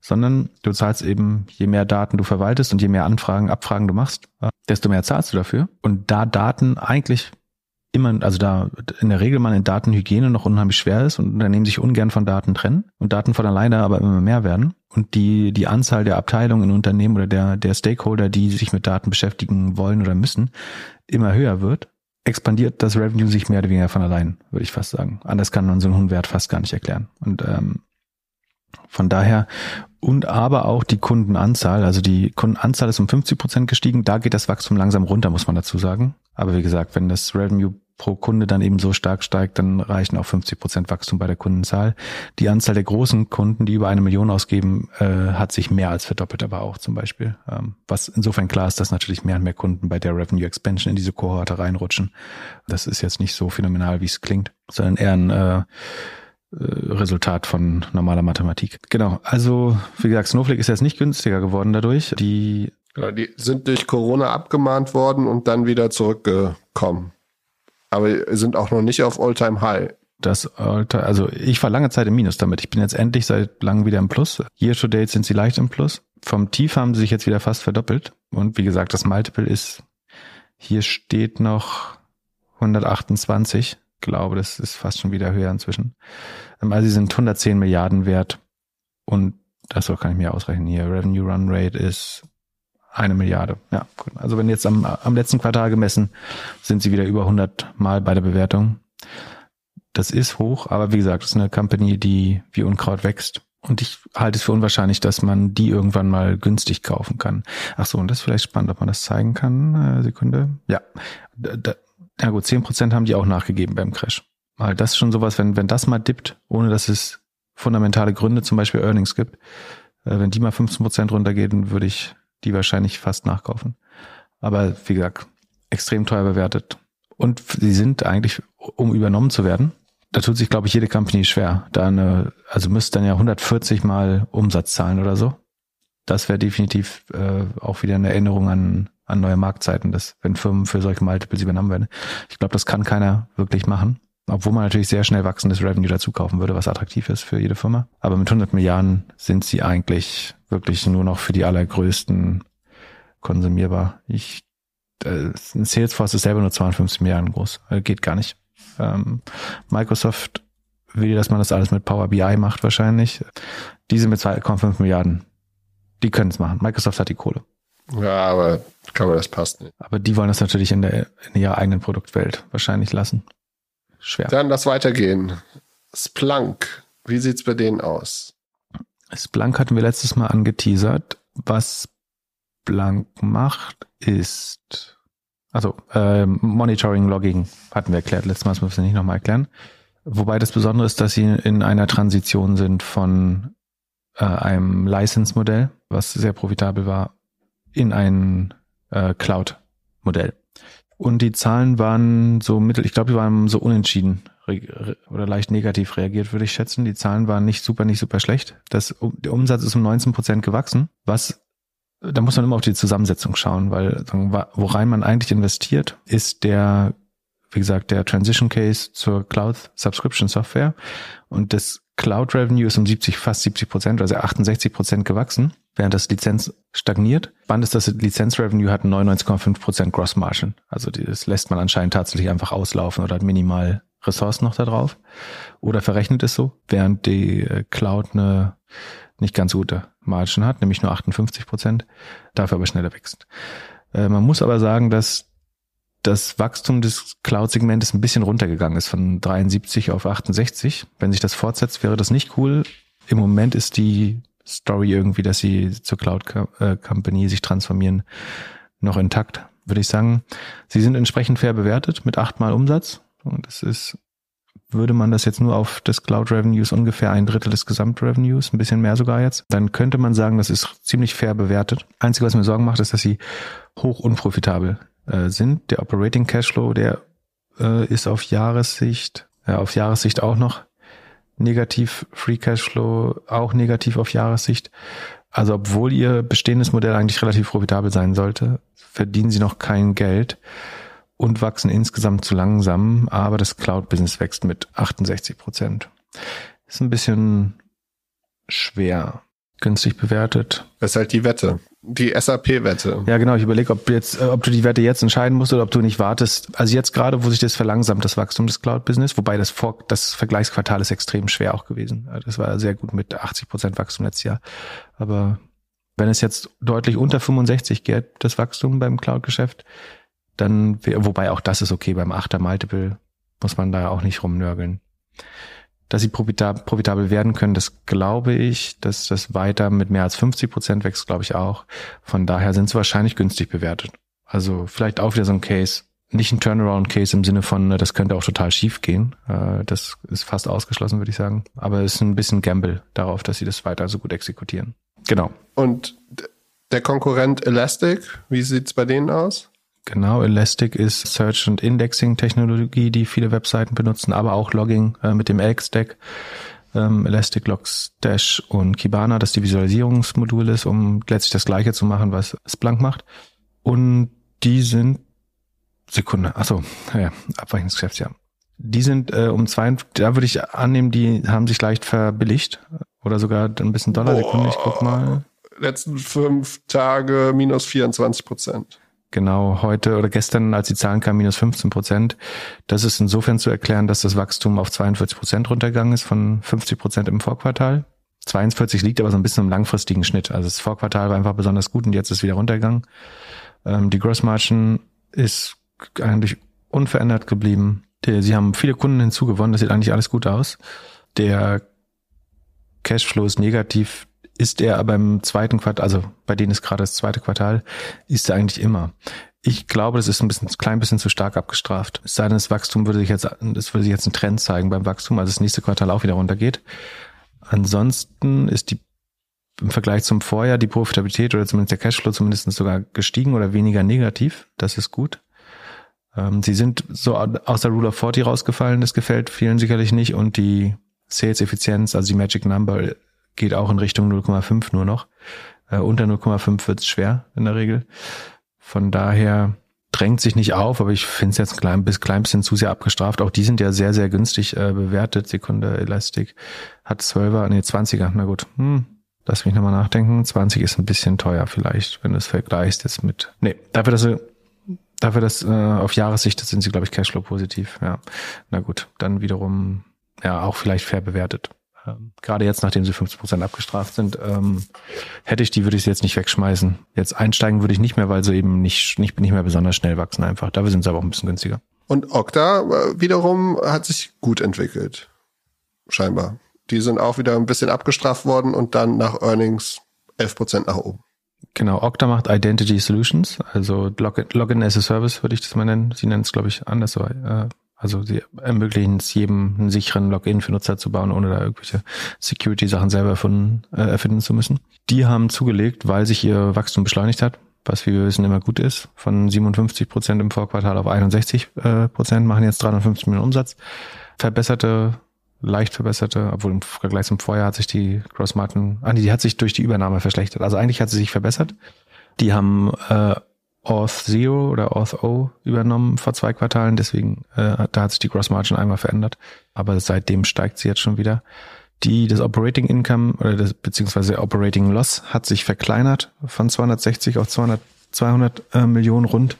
Speaker 2: sondern du zahlst eben, je mehr Daten du verwaltest und je mehr Anfragen, Abfragen du machst, desto mehr zahlst du dafür. Und da Daten eigentlich immer, also da in der Regel man in Datenhygiene noch unheimlich schwer ist und Unternehmen sich ungern von Daten trennen und Daten von alleine aber immer mehr werden und die, die Anzahl der Abteilungen in Unternehmen oder der, der Stakeholder, die sich mit Daten beschäftigen wollen oder müssen, immer höher wird, expandiert das Revenue sich mehr oder weniger von allein, würde ich fast sagen. Anders kann man so einen hohen Wert fast gar nicht erklären. Und ähm, von daher und aber auch die Kundenanzahl, also die Kundenanzahl ist um 50 Prozent gestiegen. Da geht das Wachstum langsam runter, muss man dazu sagen. Aber wie gesagt, wenn das Revenue pro Kunde dann eben so stark steigt, dann reichen auch 50 Prozent Wachstum bei der Kundenzahl. Die Anzahl der großen Kunden, die über eine Million ausgeben, äh, hat sich mehr als verdoppelt, aber auch zum Beispiel. Ähm, was insofern klar ist, dass natürlich mehr und mehr Kunden bei der Revenue Expansion in diese Kohorte reinrutschen. Das ist jetzt nicht so phänomenal, wie es klingt, sondern eher ein äh, äh, Resultat von normaler Mathematik. Genau. Also, wie gesagt, Snowflake ist jetzt nicht günstiger geworden dadurch. Die,
Speaker 1: ja, die sind durch Corona abgemahnt worden und dann wieder zurückgekommen. Aber sind auch noch nicht auf Alltime High.
Speaker 2: Das Alter, also ich war lange Zeit im Minus damit. Ich bin jetzt endlich seit langem wieder im Plus. Year to date sind sie leicht im Plus. Vom Tief haben sie sich jetzt wieder fast verdoppelt. Und wie gesagt, das Multiple ist, hier steht noch 128 glaube, das ist fast schon wieder höher inzwischen. Ähm, also sie sind 110 Milliarden wert und das kann ich mir ausrechnen hier. Revenue Run Rate ist Eine Milliarde, ja. Gut. Also wenn jetzt am, am letzten Quartal gemessen, sind sie wieder über 100 Mal bei der Bewertung. Das ist hoch, aber wie gesagt, das ist eine Company, die wie Unkraut wächst. Und ich halte es für unwahrscheinlich, dass man die irgendwann mal günstig kaufen kann. Ach so, und das ist vielleicht spannend, ob man das zeigen kann. Äh, Sekunde. Ja. Da, ja gut, zehn Prozent haben die auch nachgegeben beim Crash. Weil das ist schon sowas, wenn, wenn das mal dippt, ohne dass es fundamentale Gründe, zum Beispiel Earnings gibt, äh, wenn die mal 15 Prozent runtergehen, würde ich die wahrscheinlich fast nachkaufen. Aber wie gesagt, extrem teuer bewertet. Und sie sind eigentlich, um übernommen zu werden, da tut sich, glaube ich, jede Company schwer. Da eine, also müsste dann ja 140 mal Umsatz zahlen oder so. Das wäre definitiv äh, auch wieder eine Erinnerung an, an neue Marktzeiten, dass wenn Firmen für solche Multiples übernommen werden. Ich glaube, das kann keiner wirklich machen. Obwohl man natürlich sehr schnell wachsendes Revenue dazu kaufen würde, was attraktiv ist für jede Firma. Aber mit 100 Milliarden sind sie eigentlich wirklich nur noch für die allergrößten konsumierbar. Ich, äh, Salesforce ist selber nur 52 Milliarden groß. Äh, geht gar nicht. Ähm, Microsoft will, dass man das alles mit Power BI macht wahrscheinlich. Diese mit 2,5 Milliarden, die können es machen. Microsoft hat die Kohle.
Speaker 1: Ja, aber kann man das passt nicht.
Speaker 2: Aber die wollen das natürlich in, der, in ihrer eigenen Produktwelt wahrscheinlich lassen. Schwer.
Speaker 1: Dann das Weitergehen. Splunk, wie sieht's bei denen aus?
Speaker 2: Splunk hatten wir letztes Mal angeteasert. Was Splunk macht, ist also äh, Monitoring, Logging hatten wir erklärt. Letztes Mal müssen wir nicht nochmal erklären. Wobei das Besondere ist, dass sie in einer Transition sind von äh, einem License-Modell, was sehr profitabel war, in ein äh, Cloud-Modell. Und die Zahlen waren so mittel, ich glaube, die waren so unentschieden oder leicht negativ reagiert, würde ich schätzen. Die Zahlen waren nicht super, nicht super schlecht. Das, der Umsatz ist um 19 Prozent gewachsen, was da muss man immer auf die Zusammensetzung schauen, weil worein man eigentlich investiert, ist der, wie gesagt, der Transition Case zur Cloud Subscription Software und das Cloud Revenue ist um 70, fast 70 Prozent, also 68 Prozent gewachsen, während das Lizenz stagniert. Spannend ist, das Lizenz Revenue hat 99,5 Prozent Gross Margin. Also das lässt man anscheinend tatsächlich einfach auslaufen oder hat minimal Ressourcen noch da drauf oder verrechnet es so, während die äh, Cloud eine nicht ganz gute Margin hat, nämlich nur 58 Prozent, dafür aber schneller wächst. Äh, man muss aber sagen, dass das Wachstum des Cloud-Segmentes ein bisschen runtergegangen ist von 73 auf 68. Wenn sich das fortsetzt, wäre das nicht cool. Im Moment ist die Story irgendwie, dass sie zur Cloud-Company sich transformieren, noch intakt, würde ich sagen. Sie sind entsprechend fair bewertet mit achtmal Umsatz. Und das ist würde man das jetzt nur auf das Cloud Revenues ungefähr ein Drittel des Gesamtrevenues, ein bisschen mehr sogar jetzt, dann könnte man sagen, das ist ziemlich fair bewertet. Einzige, was mir Sorgen macht, ist, dass sie hoch unprofitabel äh, sind. Der Operating Cashflow, der äh, ist auf Jahressicht, äh, auf Jahressicht auch noch negativ, Free Cashflow auch negativ auf Jahressicht. Also obwohl ihr bestehendes Modell eigentlich relativ profitabel sein sollte, verdienen sie noch kein Geld und wachsen insgesamt zu langsam, aber das Cloud-Business wächst mit 68 Prozent. Ist ein bisschen schwer günstig bewertet.
Speaker 1: Das ist halt die Wette. Die SAP-Wette.
Speaker 2: Ja, genau. Ich überlege, ob jetzt, äh, ob du die Wette jetzt entscheiden musst oder ob du nicht wartest. Also jetzt gerade, wo sich das verlangsamt, das Wachstum des Cloud-Business, wobei das Vor das Vergleichsquartal ist extrem schwer auch gewesen. Das war sehr gut mit 80 Prozent Wachstum letztes Jahr. Aber wenn es jetzt deutlich unter 65 geht, das Wachstum beim Cloud-Geschäft, dann, wobei auch das ist okay, beim Achter Multiple muss man da auch nicht rumnörgeln. Dass sie profitab profitabel werden können, das glaube ich, dass das weiter mit mehr als 50 Prozent wächst, glaube ich auch. Von daher sind sie wahrscheinlich günstig bewertet. Also vielleicht auch wieder so ein Case. Nicht ein Turnaround-Case im Sinne von, das könnte auch total schief gehen. Äh, das ist fast ausgeschlossen, würde ich sagen. Aber es ist ein bisschen Gamble darauf, dass sie das weiter so gut exekutieren. Genau.
Speaker 1: Und der Konkurrent Elastic, wie sieht's bei denen aus?
Speaker 2: Genau, Elastic ist Search- und Indexing-Technologie, die viele Webseiten benutzen, aber auch Logging äh, mit dem Elk-Stack. Ähm, Elastic Logs Dash und Kibana, das die Visualisierungsmodul ist, um letztlich das gleiche zu machen, was Splunk macht. Und die sind Sekunde, achso, ja, abweichendes Geschäftsjahr. Die sind äh, um zwei, da würde ich annehmen, die haben sich leicht verbilligt oder sogar ein bisschen Dollar. Sekunde, ich guck mal.
Speaker 1: Letzten fünf Tage minus 24 Prozent.
Speaker 2: Genau, heute oder gestern, als die Zahlen kamen, minus 15 Prozent. Das ist insofern zu erklären, dass das Wachstum auf 42 Prozent runtergegangen ist von 50 Prozent im Vorquartal. 42 liegt aber so ein bisschen im langfristigen Schnitt. Also das Vorquartal war einfach besonders gut und jetzt ist wieder runtergegangen. Ähm, die Grossmargin ist eigentlich unverändert geblieben. Die, sie haben viele Kunden hinzugewonnen, das sieht eigentlich alles gut aus. Der Cashflow ist negativ, ist er aber im zweiten Quartal, also bei denen ist gerade das zweite Quartal, ist er eigentlich immer. Ich glaube, das ist ein bisschen, ein klein bisschen zu stark abgestraft. Es sei denn, das Wachstum würde sich jetzt, das würde sich jetzt ein Trend zeigen beim Wachstum, also das nächste Quartal auch wieder runtergeht. Ansonsten ist die im Vergleich zum Vorjahr die Profitabilität oder zumindest der Cashflow zumindest sogar gestiegen oder weniger negativ. Das ist gut. Ähm, sie sind so aus der Rule of 40 rausgefallen, das gefällt vielen sicherlich nicht und die Sales-Effizienz, also die Magic Number, geht auch in Richtung 0,5 nur noch. Äh, unter 0,5 wird es schwer in der Regel. Von daher drängt sich nicht auf, aber ich finde es jetzt ein klein, bis klein bisschen zu sehr abgestraft. Auch die sind ja sehr, sehr günstig äh, bewertet. Sekunde Elastic hat 12er, nee, 20er, na gut. Hm, lass mich nochmal nachdenken. 20 ist ein bisschen teuer vielleicht, wenn du es vergleichst jetzt mit. Nee, dafür, dass sie dafür, dass äh, auf Jahressicht sind sie, glaube ich, Cashflow positiv. Ja, na gut, dann wiederum ja auch vielleicht fair bewertet. Ähm, gerade jetzt, nachdem sie 50 Prozent abgestraft sind, ähm, hätte ich die, würde ich sie jetzt nicht wegschmeißen. Jetzt einsteigen würde ich nicht mehr, weil sie eben nicht, nicht, nicht mehr besonders schnell wachsen einfach. Dafür sind sie aber auch ein bisschen günstiger.
Speaker 1: Und Okta äh, wiederum hat sich gut entwickelt. Scheinbar. Die sind auch wieder ein bisschen abgestraft worden und dann nach Earnings 11 Prozent nach oben.
Speaker 2: Genau, Okta macht Identity Solutions, also Login, Login as a Service würde ich das mal nennen. Sie nennen es, glaube ich, anders, aber äh, also sie ermöglichen es jedem, einen sicheren Login für Nutzer zu bauen, ohne da irgendwelche Security-Sachen selber erfunden, äh, erfinden zu müssen. Die haben zugelegt, weil sich ihr Wachstum beschleunigt hat, was wie wir wissen immer gut ist. Von 57 Prozent im Vorquartal auf 61 äh, Prozent machen jetzt 350 Millionen Umsatz. Verbesserte, leicht verbesserte, obwohl im Vergleich zum Vorjahr hat sich die Gross Margin, ah, die hat sich durch die Übernahme verschlechtert. Also eigentlich hat sie sich verbessert. Die haben äh, Auth Zero oder Auth O übernommen vor zwei Quartalen, deswegen äh, da hat sich die Gross Margin einmal verändert, aber seitdem steigt sie jetzt schon wieder. Die das Operating Income oder das beziehungsweise Operating Loss hat sich verkleinert von 260 auf 200 200 äh, Millionen rund.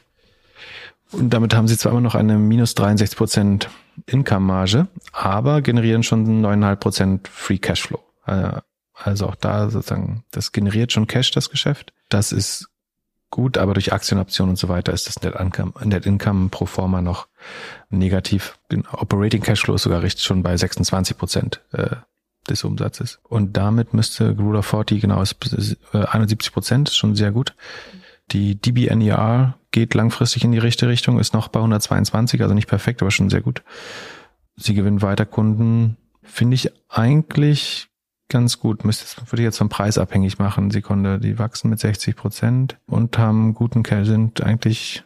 Speaker 2: Und damit haben sie zwar immer noch eine minus 63 Prozent Income-Marge, aber generieren schon 9,5 Prozent Free Cashflow. Äh, also auch da sozusagen, das generiert schon Cash, das Geschäft. Das ist gut, aber durch Aktienoptionen und so weiter ist das Net Income, Net Income pro forma noch negativ. Operating Cashflow ist sogar richtig schon bei 26 Prozent äh, des Umsatzes. Und damit müsste Rule of 40, genau, ist, äh, 71 Prozent, ist schon sehr gut. Die DBNER geht langfristig in die richtige Richtung, ist noch bei 122, also nicht perfekt, aber schon sehr gut. Sie gewinnen weiter Kunden. Finde ich eigentlich ganz gut. Müsste, würde ich jetzt vom Preis abhängig machen. Sekunde, die wachsen mit 60 Prozent und haben guten Cash, sind eigentlich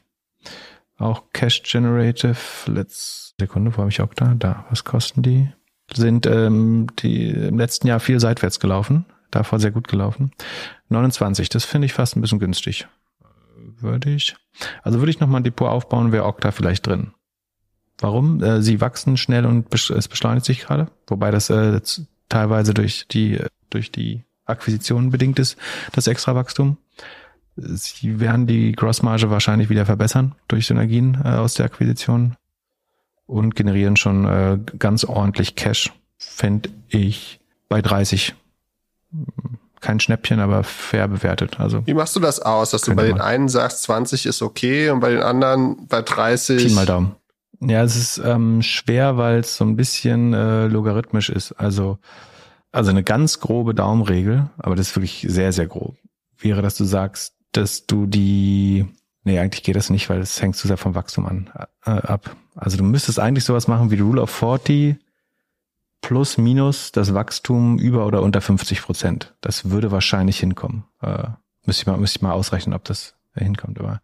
Speaker 2: auch Cash Generative. Let's, Sekunde, wo habe ich auch da? Da, was kosten die? Sind ähm, die im letzten Jahr viel seitwärts gelaufen, davor sehr gut gelaufen. 29, das finde ich fast ein bisschen günstig. Würde ich. Also würde ich nochmal ein Depot aufbauen, wäre Okta vielleicht drin. Warum? Äh, sie wachsen schnell und es beschleunigt sich gerade, wobei das äh, teilweise durch die, durch die Akquisitionen bedingt ist, das Extrawachstum. Sie werden die Grossmarge wahrscheinlich wieder verbessern durch Synergien äh, aus der Akquisition und generieren schon äh, ganz ordentlich Cash, fände ich bei 30. Kein Schnäppchen, aber fair bewertet. Also
Speaker 1: Wie machst du das aus, dass du bei den einen sagst, 20 ist okay und bei den anderen bei 30?
Speaker 2: Pi mal Daumen. Ja, es ist ähm, schwer, weil es so ein bisschen äh, logarithmisch ist. Also, also eine ganz grobe Daumenregel, aber das ist wirklich sehr, sehr grob, wäre, dass du sagst, dass du die, nee, eigentlich geht das nicht, weil es hängt zu sehr vom Wachstum an, äh, ab. Also du müsstest eigentlich sowas machen wie Rule of 40 plus minus das Wachstum über oder unter 50 Prozent. Das würde wahrscheinlich hinkommen. Äh, müsste ich mal, müsste ich mal ausrechnen, ob das hinkommt, aber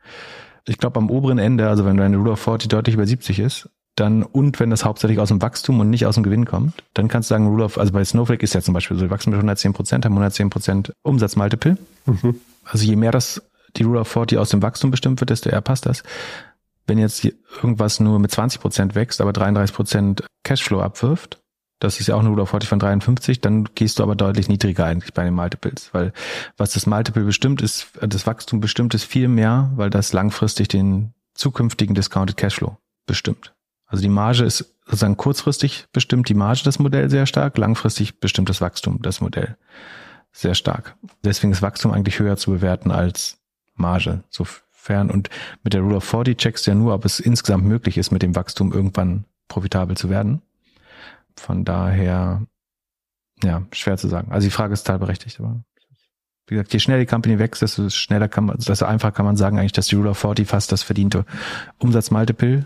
Speaker 2: ich glaube am oberen Ende, also wenn deine Rule of 40 deutlich über 70 ist, dann und wenn das hauptsächlich aus dem Wachstum und nicht aus dem Gewinn kommt, dann kannst du sagen, Rule of, also bei Snowflake ist ja zum Beispiel so, die wachsen mit 110 Prozent, haben 110 Prozent Umsatzmultiple. Mhm. Also je mehr das die Rule of 40 aus dem Wachstum bestimmt wird, desto eher passt das. Wenn jetzt irgendwas nur mit 20 Prozent wächst, aber 33 Prozent Cashflow abwirft, das ist ja auch eine Rule of 40 von 53, dann gehst du aber deutlich niedriger eigentlich bei den Multiples, weil was das Multiple bestimmt ist, das Wachstum bestimmt ist viel mehr, weil das langfristig den zukünftigen Discounted Cashflow bestimmt. Also die Marge ist sozusagen kurzfristig bestimmt die Marge das Modell sehr stark, langfristig bestimmt das Wachstum das Modell sehr stark. Deswegen ist Wachstum eigentlich höher zu bewerten als Marge. Sofern und mit der Rule of 40 checkst du ja nur, ob es insgesamt möglich ist, mit dem Wachstum irgendwann profitabel zu werden. Von daher, ja, schwer zu sagen. Also die Frage ist teilberechtigt, aber wie gesagt, je schneller die Company wächst, desto schneller kann man, desto einfacher kann man sagen eigentlich, dass die Rule of 40 fast das verdiente Umsatzmultiple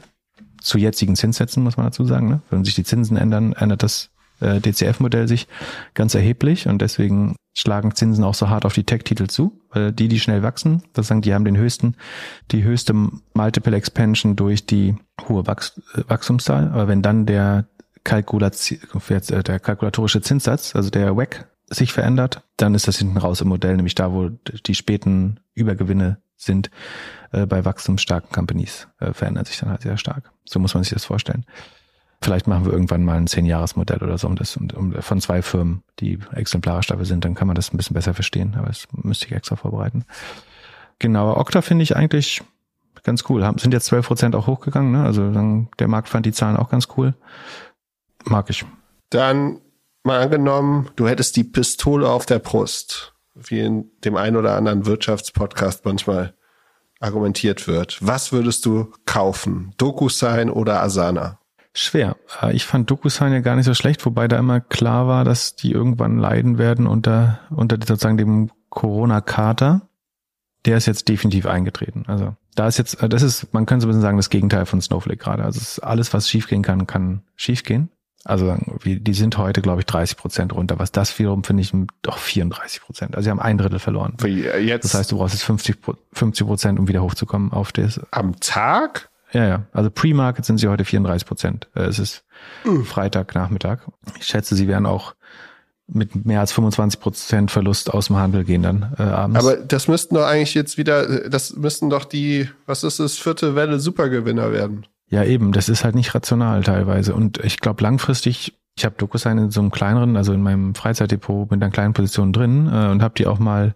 Speaker 2: zu jetzigen Zinssätzen, muss man dazu sagen. Ne? Wenn sich die Zinsen ändern, ändert das äh, DCF-Modell sich ganz erheblich und deswegen schlagen Zinsen auch so hart auf die Tech-Titel zu, weil die, die schnell wachsen, das sagen, die haben den höchsten, die höchste Multiple Expansion durch die hohe Wachs Wachstumszahl. Aber wenn dann der Kalkulation, äh, der kalkulatorische Zinssatz, also der WAC, sich verändert, dann ist das hinten raus im Modell, nämlich da, wo die späten Übergewinne sind, äh, bei wachstumsstarken Companies, äh, verändert sich dann halt sehr stark. So muss man sich das vorstellen. Vielleicht machen wir irgendwann mal ein Zehn-Jahres-Modell oder so, um das um, um, von zwei Firmen, die exemplarisch dafür sind, dann kann man das ein bisschen besser verstehen, aber das müsste ich extra vorbereiten. Genau, Okta finde ich eigentlich ganz cool. Haben, sind jetzt zwölf Prozent auch hochgegangen, ne? Also dann, der Markt fand die Zahlen auch ganz cool. Mag ich.
Speaker 1: Dann mal angenommen, du hättest die Pistole auf der Brust, wie in dem einen oder anderen Wirtschaftspodcast manchmal argumentiert wird. Was würdest du kaufen? DokuSign oder Asana?
Speaker 2: Schwer. Äh, ich fand DokuSign ja gar nicht so schlecht, wobei da immer klar war, dass die irgendwann leiden werden unter, unter sozusagen dem Corona-Kater. Der ist jetzt definitiv eingetreten. Also da ist jetzt, äh, das ist, man könnte so ein bisschen sagen, das Gegenteil von Snowflake gerade. Also alles, was schiefgehen kann, kann schiefgehen. Also die sind heute, glaube ich, 30 Prozent runter. Was das wiederum finde ich doch 34 Prozent. Also sie haben ein Drittel verloren.
Speaker 1: Äh, jetzt
Speaker 2: das heißt, du brauchst jetzt 50 Prozent, um wieder hochzukommen auf das.
Speaker 1: Am Tag?
Speaker 2: Ja, ja. Also Pre-Market sind sie heute 34 Prozent. Äh, es ist uh. Freitagnachmittag. Ich schätze, sie werden auch mit mehr als 25 Prozent Verlust aus dem Handel gehen dann äh, abends.
Speaker 1: Aber das müssten doch eigentlich jetzt wieder, das müssten doch die, was ist das, vierte Welle Supergewinner werden.
Speaker 2: Ja, eben, das ist halt nicht rational teilweise. Und ich glaube langfristig, ich habe DocuSign in so einem kleineren, also in meinem Freizeitdepot mit einer kleinen Position drin äh, und habe die auch mal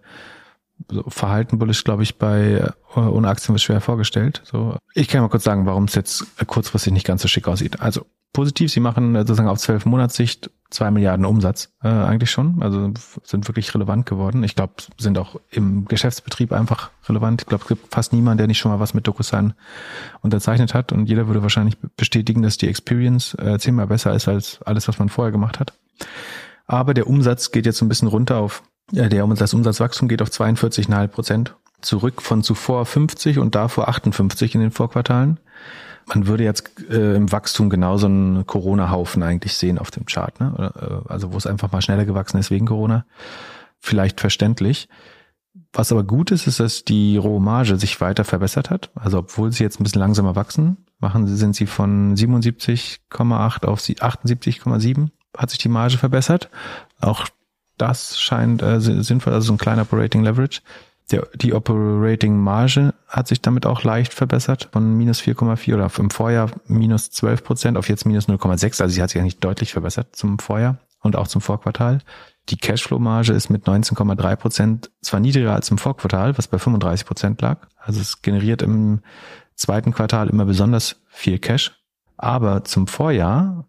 Speaker 2: so verhalten bullish, glaube ich, bei äh, ohne Aktien wird schwer vorgestellt. So, ich kann mal kurz sagen, warum es jetzt kurzfristig nicht ganz so schick aussieht. Also positiv, sie machen sozusagen auf zwölf Monatssicht zwei Milliarden Umsatz äh, eigentlich schon. Also sind wirklich relevant geworden. Ich glaube, sind auch im Geschäftsbetrieb einfach relevant. Ich glaube, es gibt fast niemanden, der nicht schon mal was mit DocuSign unterzeichnet hat. Und jeder würde wahrscheinlich bestätigen, dass die Experience äh, zehnmal besser ist als alles, was man vorher gemacht hat. Aber der Umsatz geht jetzt ein bisschen runter auf ja, der das Umsatzwachstum geht auf 42,5 Prozent zurück von zuvor 50 und davor 58 in den Vorquartalen. Man würde jetzt äh, im Wachstum genauso einen Corona-Haufen eigentlich sehen auf dem Chart, ne? Äh, also wo es einfach mal schneller gewachsen ist wegen Corona. Vielleicht verständlich. Was aber gut ist, ist, dass die rohe Marge sich weiter verbessert hat. Also obwohl sie jetzt ein bisschen langsamer wachsen, machen sie, sind sie von 77,8 auf 78,7 hat sich die Marge verbessert. Auch das scheint äh, sinnvoll, also so ein kleiner Operating Leverage. Der, die Operating Marge hat sich damit auch leicht verbessert von minus 4,4 oder im Vorjahr minus 12 Prozent auf jetzt minus 0,6. Also sie hat sich nicht deutlich verbessert zum Vorjahr und auch zum Vorquartal. Die Cashflow-Marge ist mit 19,3 Prozent zwar niedriger als im Vorquartal, was bei 35 Prozent lag. Also es generiert im zweiten Quartal immer besonders viel Cash. Aber zum Vorjahr,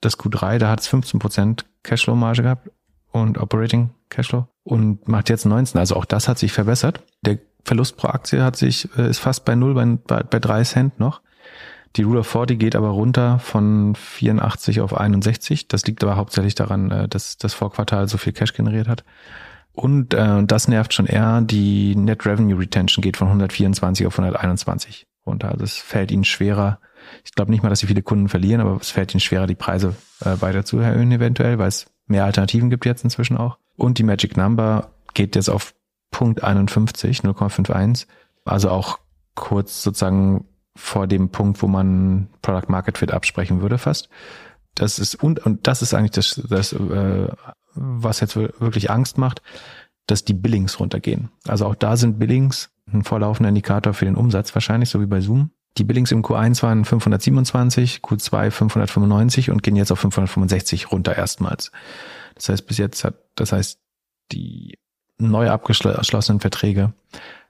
Speaker 2: das Q3, da hat es 15 Prozent Cashflow-Marge gehabt und Operating Cashflow und macht jetzt 19. Also auch das hat sich verbessert. Der Verlust pro Aktie hat sich, äh, ist fast bei null, bei, bei drei Cent noch. Die Rule of 40 geht aber runter von 84 auf 61. Das liegt aber hauptsächlich daran, äh, dass das Vorquartal so viel Cash generiert hat. Und äh, das nervt schon eher. Die Net Revenue Retention geht von 124 auf 121 runter. Also es fällt ihnen schwerer. Ich glaube nicht mal, dass sie viele Kunden verlieren, aber es fällt ihnen schwerer, die Preise äh, weiter zu erhöhen eventuell, weil es mehr Alternativen gibt jetzt inzwischen auch. Und die Magic Number geht jetzt auf Punkt 51, 0,51. Also auch kurz sozusagen vor dem Punkt, wo man Product Market Fit absprechen würde fast. Das ist und, und das ist eigentlich das, das äh, was jetzt wirklich Angst macht, dass die Billings runtergehen. Also auch da sind Billings ein vorlaufender Indikator für den Umsatz wahrscheinlich, so wie bei Zoom. Die Billings im Q1 waren 527, Q2 595 und gehen jetzt auf 565 runter erstmals. Das heißt, bis jetzt hat, das heißt, die neu abgeschlossenen Verträge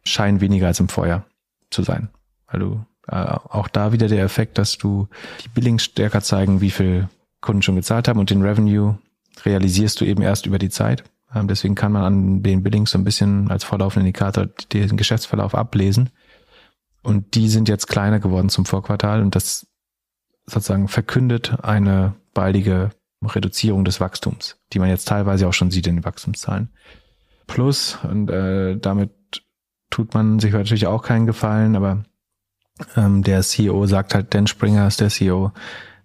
Speaker 2: scheinen weniger als im Vorjahr zu sein. Weil du Äh, auch da wieder der Effekt, dass du die Billings stärker zeigen, wie viel Kunden schon gezahlt haben und den Revenue realisierst du eben erst über die Zeit. Ähm, deswegen kann man an den Billings so ein bisschen als vorlaufenden Indikator den Geschäftsverlauf ablesen. Und die sind jetzt kleiner geworden zum Vorquartal und das sozusagen verkündet eine baldige Reduzierung des Wachstums, die man jetzt teilweise auch schon sieht in den Wachstumszahlen. Plus, und äh, damit tut man sich natürlich auch keinen Gefallen, aber ähm, der CEO sagt halt, Dan Springer ist der CEO,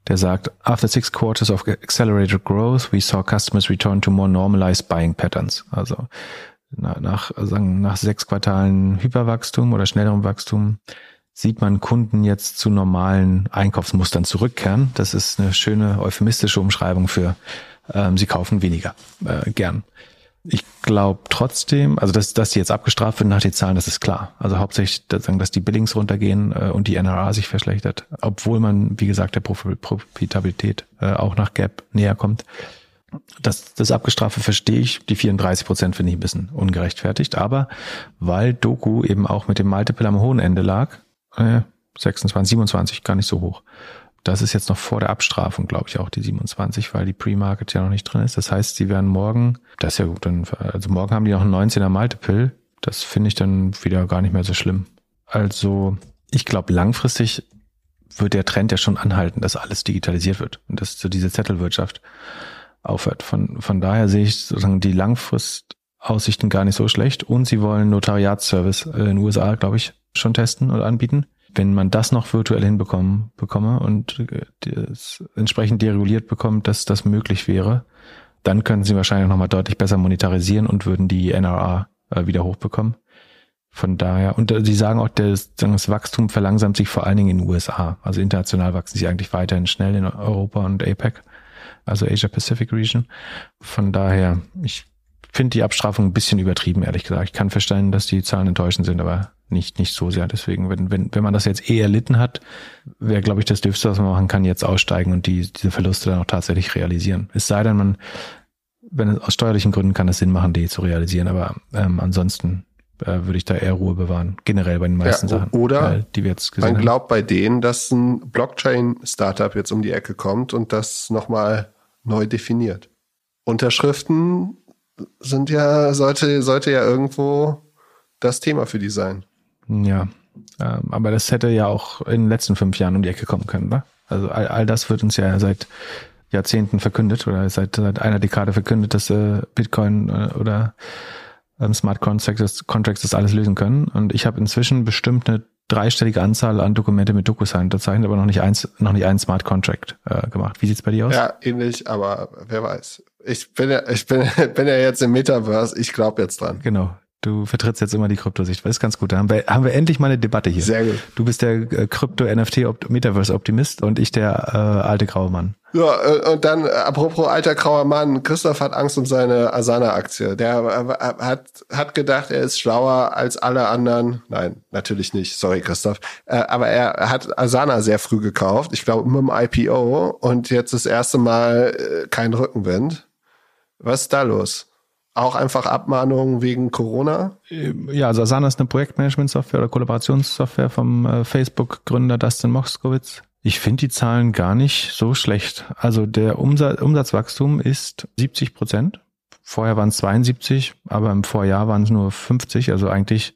Speaker 2: der sagt, after six quarters of accelerated growth, we saw customers return to more normalized buying patterns. Also nach, nach, nach sechs Quartalen Hyperwachstum oder schnellerem Wachstum sieht man Kunden jetzt zu normalen Einkaufsmustern zurückkehren. Das ist eine schöne euphemistische Umschreibung für ähm, sie kaufen weniger äh, gern. Ich glaube trotzdem, also dass, dass die jetzt abgestraft werden nach den Zahlen, das ist klar. Also hauptsächlich, dass, die Billings runtergehen äh, und die NRA sich verschlechtert, obwohl man, wie gesagt, der Profitabilität äh, auch nach Gap näher kommt. Das, das Abgestrafe verstehe ich. Die 34 Prozent finde ich ein bisschen ungerechtfertigt. Aber weil Doku eben auch mit dem Multiple am hohen Ende lag, äh, 26, 27, gar nicht so hoch, das ist jetzt noch vor der Abstrafung, glaube ich, auch die 27, weil die Pre-Market ja noch nicht drin ist. Das heißt, sie werden morgen, das ist ja gut, dann, also morgen haben die noch einen 19er Multiple. Das finde ich dann wieder gar nicht mehr so schlimm. Also, ich glaube, langfristig wird der Trend ja schon anhalten, dass alles digitalisiert wird und dass so diese Zettelwirtschaft aufhört. Von, von daher sehe ich sozusagen die Langfristaussichten gar nicht so schlecht und sie wollen Notariatsservice in den USA, glaube ich, schon testen oder anbieten wenn man das noch virtuell hinbekommen bekomme und das entsprechend dereguliert bekommt, dass das möglich wäre, dann könnten sie wahrscheinlich nochmal deutlich besser monetarisieren und würden die NRA äh, wieder hochbekommen. Von daher, und äh, sie sagen auch, das, das Wachstum verlangsamt sich vor allen Dingen in den USA. Also international wachsen sie eigentlich weiterhin schnell in Europa und APEC, also Asia Pacific Region. Von daher, ich finde die Abstrafung ein bisschen übertrieben, ehrlich gesagt. Ich kann verstehen, dass die Zahlen enttäuschend sind, aber nicht, nicht so sehr. Deswegen, wenn, wenn, wenn man das jetzt eh erlitten hat, wäre, glaube ich, das Dürfste, was man machen kann, jetzt aussteigen und die, diese Verluste dann auch tatsächlich realisieren. Es sei denn, man, wenn es aus steuerlichen Gründen kann es Sinn machen, die zu realisieren, aber ähm, ansonsten äh, würde ich da eher Ruhe bewahren. Generell bei den meisten ja, Sachen.
Speaker 1: Oder äh, die wir jetzt gesehen man glaubt bei denen, dass ein Blockchain-Startup jetzt um die Ecke kommt und das nochmal neu definiert. Unterschriften sind ja, sollte, sollte ja irgendwo das Thema für die sein.
Speaker 2: Ja, ähm, aber das hätte ja auch in den letzten fünf Jahren um die Ecke kommen können, wa? Also all, all das wird uns ja seit Jahrzehnten verkündet oder seit, seit einer Dekade verkündet, dass äh, Bitcoin äh, oder ähm, Smart Contracts, Contracts das alles lösen können. Und ich habe inzwischen bestimmt eine dreistellige Anzahl an Dokumente mit DocuSign unterzeichnet, aber noch nicht eins, noch nicht einen Smart Contract äh, gemacht. Wie sieht's bei dir aus?
Speaker 1: Ja, ähnlich, aber wer weiß. Ich bin ja, ich bin, bin ja jetzt im Metaverse, ich glaube jetzt dran.
Speaker 2: Genau. Du vertrittst jetzt immer die Kryptosicht. Das ist ganz gut. Da haben wir, haben wir endlich mal eine Debatte hier.
Speaker 1: Sehr gut.
Speaker 2: Du bist der äh, Krypto-NFT-Metaverse-Optimist und ich der äh, alte graue Mann.
Speaker 1: Ja, äh, und dann, äh, apropos alter grauer Mann, Christoph hat Angst um seine Asana-Aktie. Der hat, hat gedacht, er ist schlauer als alle anderen. Nein, natürlich nicht. Sorry, Christoph. Aber er hat Asana sehr früh gekauft. Ich glaube, mit dem IPO. Und jetzt das erste Mal kein Rückenwind. Was ist da los? Auch einfach Abmahnungen wegen Corona?
Speaker 2: Ja, also Asana ist eine Projektmanagement-Software oder Kollaborationssoftware vom äh, Facebook-Gründer Dustin Moskowitz. Ich finde die Zahlen gar nicht so schlecht. Also der Umsatz, Umsatzwachstum ist 70 Prozent. Vorher waren es 72, aber im Vorjahr waren es nur 50. Also eigentlich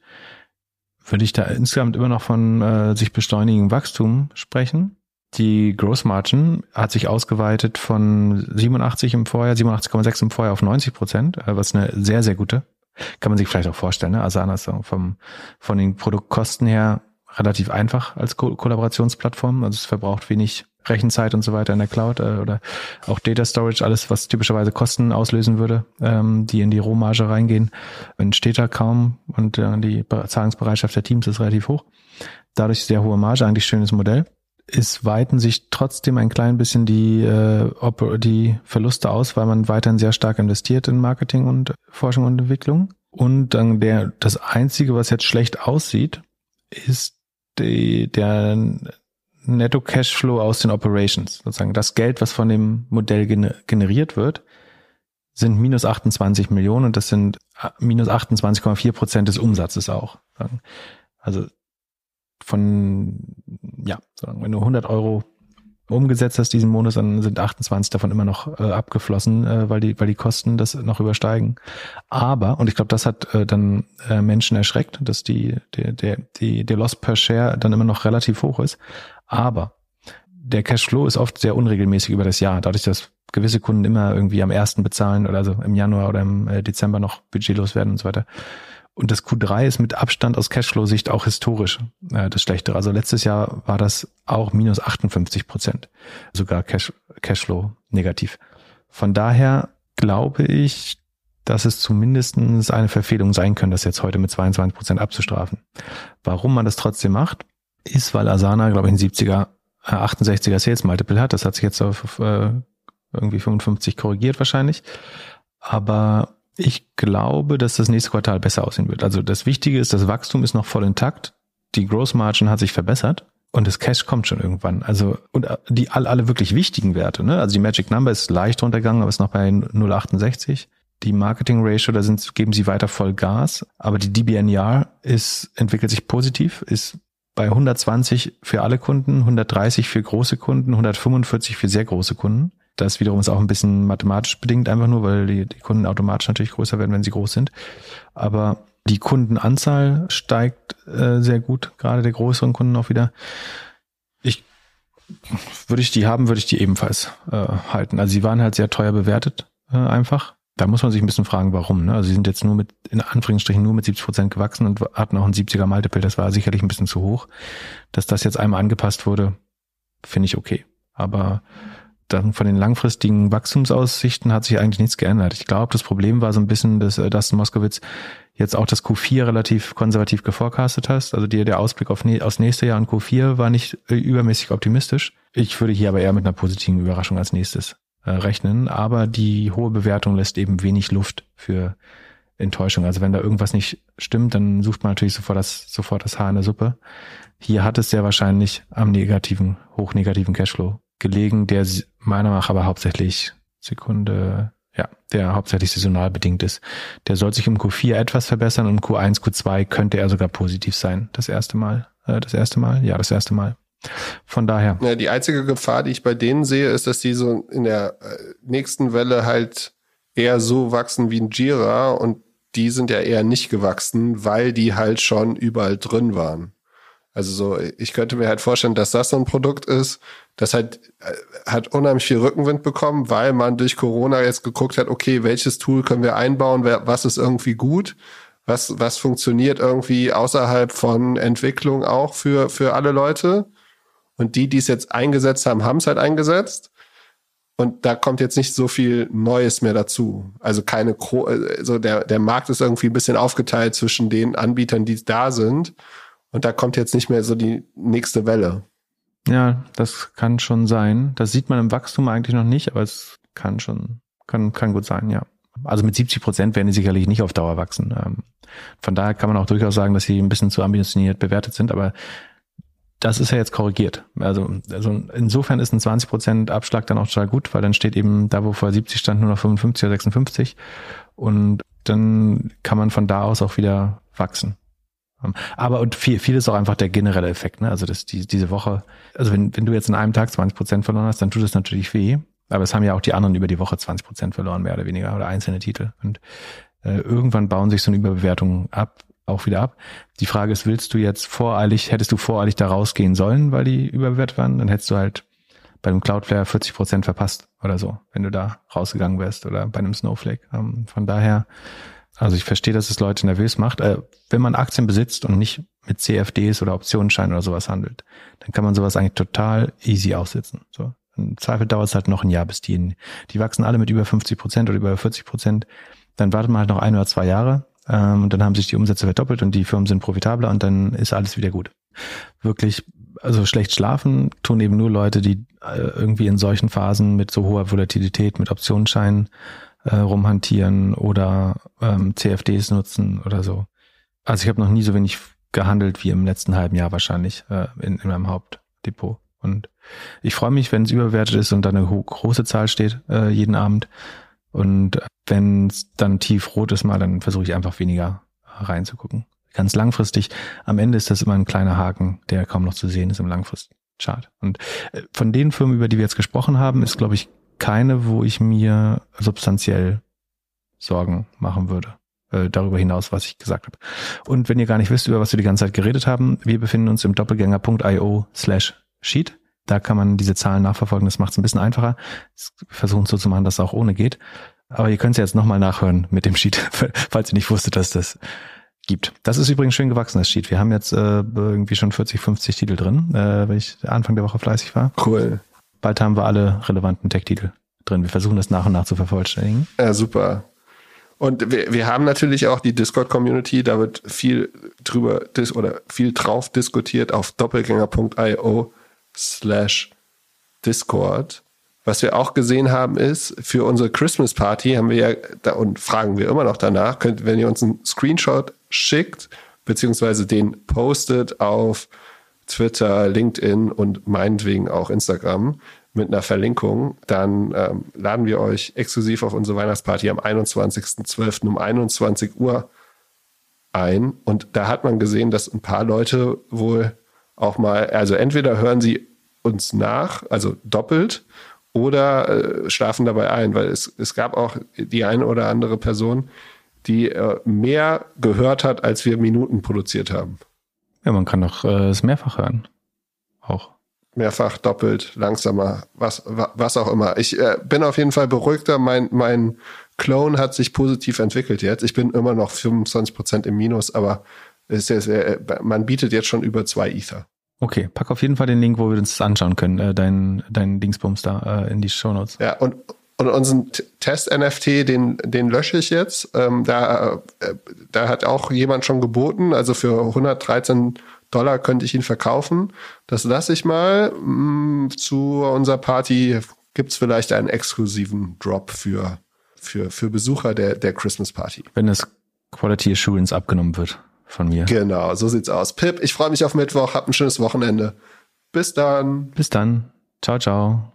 Speaker 2: würde ich da insgesamt immer noch von äh, sich beschleunigen Wachstum sprechen. Die Gross Margin hat sich ausgeweitet von 87 im Vorjahr, 87,6 im Vorjahr auf 90 Prozent, äh, was eine sehr, sehr gute. Kann man sich vielleicht auch vorstellen. Ne? Asana ist vom, von den Produktkosten her relativ einfach als Ko Kollaborationsplattform. Also es verbraucht wenig Rechenzeit und so weiter in der Cloud äh, oder auch Data Storage, alles, was typischerweise Kosten auslösen würde, ähm, die in die Rohmarge reingehen, entsteht da kaum und äh, die Zahlungsbereitschaft der Teams ist relativ hoch. Dadurch sehr hohe Marge, eigentlich schönes Modell es weiten sich trotzdem ein klein bisschen die, äh, die Verluste aus, weil man weiterhin sehr stark investiert in Marketing und Forschung und Entwicklung. Und dann der, das einzige, was jetzt schlecht aussieht, ist die, der Netto Cashflow aus den Operations. Sozusagen das Geld, was von dem Modell generiert wird, sind minus 28 Millionen und das sind äh, minus 28,4 Prozent des Umsatzes auch. Also von, ja, wenn du 100 Euro umgesetzt hast diesen Monat, dann sind 28 davon immer noch äh, abgeflossen, äh, weil die weil die Kosten das noch übersteigen. Aber und ich glaube, das hat äh, dann äh, Menschen erschreckt, dass die der der die der Loss per Share dann immer noch relativ hoch ist. Aber der Cashflow ist oft sehr unregelmäßig über das Jahr, dadurch, dass gewisse Kunden immer irgendwie am ersten bezahlen oder also im Januar oder im äh, Dezember noch budgetlos werden und so weiter. Und das Q3 ist mit Abstand aus Cashflow-Sicht auch historisch äh, das Schlechtere. Also letztes Jahr war das auch minus 58 Prozent, sogar Cash, Cashflow negativ. Von daher glaube ich, dass es zumindestens eine Verfehlung sein kann, das jetzt heute mit 22 Prozent abzustrafen. Warum man das trotzdem macht, ist, weil Asana, glaube ich, ein 70er, äh, 68er Sales Multiple hat. Das hat sich jetzt auf äh, irgendwie 55 korrigiert wahrscheinlich. Aber ich glaube, dass das nächste Quartal besser aussehen wird. Also das Wichtige ist, das Wachstum ist noch voll intakt. Die Gross Margin hat sich verbessert und das Cash kommt schon irgendwann. Also und äh, die alle, alle wirklich wichtigen Werte. Ne? Also die Magic Number ist leicht runtergegangen, aber ist noch bei 0,68. Die Marketing Ratio, da sind, geben sie weiter voll Gas. Aber die DBNR ist, entwickelt sich positiv, ist bei 120 für alle Kunden, 130 für große Kunden, 145 für sehr große Kunden. Das wiederum ist auch ein bisschen mathematisch bedingt, einfach nur, weil die, die Kunden automatisch natürlich größer werden, wenn sie groß sind. Aber die Kundenanzahl steigt äh, sehr gut, gerade der größeren Kunden auch wieder. Ich würde ich die haben, würde ich die ebenfalls äh, halten. Also sie waren halt sehr teuer bewertet, äh, einfach. Da muss man sich ein bisschen fragen, warum. Ne? Also sie sind jetzt nur mit, in Anführungsstrichen, nur mit 70 Prozent gewachsen und hatten auch ein 70er Multiple. Das war sicherlich ein bisschen zu hoch. Dass das jetzt einmal angepasst wurde, finde ich okay. Aber dann von den langfristigen Wachstumsaussichten hat sich eigentlich nichts geändert. Ich glaube, das Problem war so ein bisschen, dass äh, Dustin Moskowitz jetzt auch das Q4 relativ konservativ geforecastet hast. Also dir der Ausblick auf aus nächstes Jahr und Q4 war nicht äh, übermäßig optimistisch. Ich würde hier aber eher mit einer positiven Überraschung als nächstes äh, rechnen. Aber die hohe Bewertung lässt eben wenig Luft für Enttäuschung. Also wenn da irgendwas nicht stimmt, dann sucht man natürlich sofort das, sofort das Haar in der Suppe. Hier hat es sehr wahrscheinlich am negativen, hochnegativen Cashflow gelegen, der meiner Meinung nach aber hauptsächlich Sekunde, ja, der hauptsächlich saisonal bedingt ist. Der soll sich im Q4 etwas verbessern und im Q1, Q2 könnte er sogar positiv sein. Das erste Mal. Äh, das erste Mal? Ja, das erste Mal. Von daher.
Speaker 1: Ja, die einzige Gefahr, die ich bei denen sehe, ist, dass die so in der äh, nächsten Welle halt eher so wachsen wie ein Jira und die sind ja eher nicht gewachsen, weil die halt schon überall drin waren. Also so, ich könnte mir halt vorstellen, dass das so ein Produkt ist, das halt äh, hat unheimlich viel Rückenwind bekommen, weil man durch Corona jetzt geguckt hat, okay, welches Tool können wir einbauen, was ist irgendwie gut, was was funktioniert irgendwie außerhalb von Entwicklung auch für für alle Leute. Und die, die es jetzt eingesetzt haben, haben es halt eingesetzt. Und da kommt jetzt nicht so viel Neues mehr dazu. Also keine, also der, der Markt ist irgendwie ein bisschen aufgeteilt zwischen den Anbietern, die da sind. Und da kommt jetzt nicht mehr so die nächste Welle.
Speaker 2: Ja, das kann schon sein. Das sieht man im Wachstum eigentlich noch nicht, aber es kann schon, kann, kann gut sein, ja. Also mit 70 Prozent werden die sicherlich nicht auf Dauer wachsen. Ähm, von daher kann man auch durchaus sagen, dass sie ein bisschen zu ambitioniert bewertet sind, aber das ist ja jetzt korrigiert. Also, also insofern ist ein 20 Prozent Abschlag dann auch total gut, weil dann steht eben da, wo vor 70 stand, nur noch 55 oder 56 und dann kann man von da aus auch wieder wachsen. Aber und viel, viel ist auch einfach der generelle Effekt, ne? Also dass die, diese Woche, also wenn, wenn du jetzt in einem Tag 20 Prozent verloren hast, dann tut das natürlich weh. Aber es haben ja auch die anderen über die Woche 20 Prozent verloren, mehr oder weniger, oder einzelne Titel. Und äh, irgendwann bauen sich so eine Überbewertung ab, auch wieder ab. Die Frage ist, willst du jetzt voreilig, hättest du voreilig da rausgehen sollen, weil die überbewertet waren, dann hättest du halt bei einem Cloudflare 40 Prozent verpasst oder so, wenn du da rausgegangen wärst oder bei einem Snowflake. Ähm, von daher also ich verstehe, dass es Leute nervös macht. Äh, wenn man Aktien besitzt und nicht mit CFDs oder Optionsscheinen oder sowas handelt, dann kann man sowas eigentlich total easy aussitzen. So. Im Zweifel dauert es halt noch ein Jahr, bis die, die wachsen alle mit über 50 Prozent oder über 40 Prozent. Dann wartet man halt noch ein oder zwei Jahre ähm, und dann haben sich die Umsätze verdoppelt und die Firmen sind profitabler und dann ist alles wieder gut. Wirklich, also schlecht schlafen tun eben nur Leute, die äh, irgendwie in solchen Phasen mit so hoher Volatilität, mit Optionsscheinen äh, rumhantieren oder ähm, CFDs nutzen oder so. Also ich habe noch nie so wenig gehandelt wie im letzten halben Jahr wahrscheinlich äh, in, in meinem Hauptdepot. Und ich freue mich, wenn es überwertet ist und da eine große Zahl steht äh, jeden Abend. Und wenn es dann tief rot ist mal, dann versuche ich einfach weniger reinzugucken. ganz langfristig. Am Ende ist das immer ein kleiner Haken, der kaum noch zu sehen ist im Langfristchart. Und äh, von den Firmen, über die wir jetzt gesprochen haben, ist, glaube ich, keine, wo ich mir substanziell Sorgen machen würde. Äh, darüber hinaus, was ich gesagt habe. Und wenn ihr gar nicht wisst, über was wir die ganze Zeit geredet haben, wir befinden uns im doppelgänger.io slash sheet. Da kann man diese Zahlen nachverfolgen. Das macht es ein bisschen einfacher. Versuchen so zu machen, dass es auch ohne geht. Aber ihr könnt es jetzt nochmal nachhören mit dem Sheet, falls ihr nicht wusstet, dass das gibt. Das ist übrigens schön gewachsen, das Sheet. Wir haben jetzt äh, irgendwie schon 40, 50 Titel drin, äh, weil ich Anfang der Woche fleißig war.
Speaker 1: Cool.
Speaker 2: Bald haben wir alle relevanten Tech-Titel drin. Wir versuchen das nach und nach zu vervollständigen.
Speaker 1: Ja, super. Und wir, wir haben natürlich auch die Discord-Community, da wird viel drüber dis oder viel drauf diskutiert auf doppelgänger.io slash Discord. Was wir auch gesehen haben ist, für unsere Christmas Party haben wir ja, da, und fragen wir immer noch danach, könnt, wenn ihr uns einen Screenshot schickt, beziehungsweise den postet auf Twitter, LinkedIn und meinetwegen auch Instagram mit einer Verlinkung, dann ähm, laden wir euch exklusiv auf unsere Weihnachtsparty am 21.12. um 21 Uhr ein. Und da hat man gesehen, dass ein paar Leute wohl auch mal, also entweder hören sie uns nach, also doppelt, oder äh, schlafen dabei ein, weil es, es gab auch die eine oder andere Person, die äh, mehr gehört hat, als wir Minuten produziert haben.
Speaker 2: Ja, man kann doch äh, es mehrfach hören. Auch.
Speaker 1: Mehrfach, doppelt, langsamer, was, was auch immer. Ich äh, bin auf jeden Fall beruhigter. Mein, mein Clone hat sich positiv entwickelt jetzt. Ich bin immer noch 25 Prozent im Minus, aber ist, äh, man bietet jetzt schon über zwei Ether.
Speaker 2: Okay, pack auf jeden Fall den Link, wo wir uns das anschauen können, äh, dein, dein Dingsbums da äh, in die Shownotes.
Speaker 1: Ja, und, und unseren Test-NFT, den, den lösche ich jetzt. Ähm, da, äh, da hat auch jemand schon geboten, also für 113 Dollar könnte ich ihn verkaufen. Das lasse ich mal. Mm, zu unserer Party gibt's vielleicht einen exklusiven Drop für, für, für Besucher der, der Christmas Party.
Speaker 2: Wenn das Quality Assurance abgenommen wird von mir.
Speaker 1: Genau, so sieht's aus. Pip, ich freue mich auf Mittwoch. Hab ein schönes Wochenende. Bis dann.
Speaker 2: Bis dann. Ciao, ciao.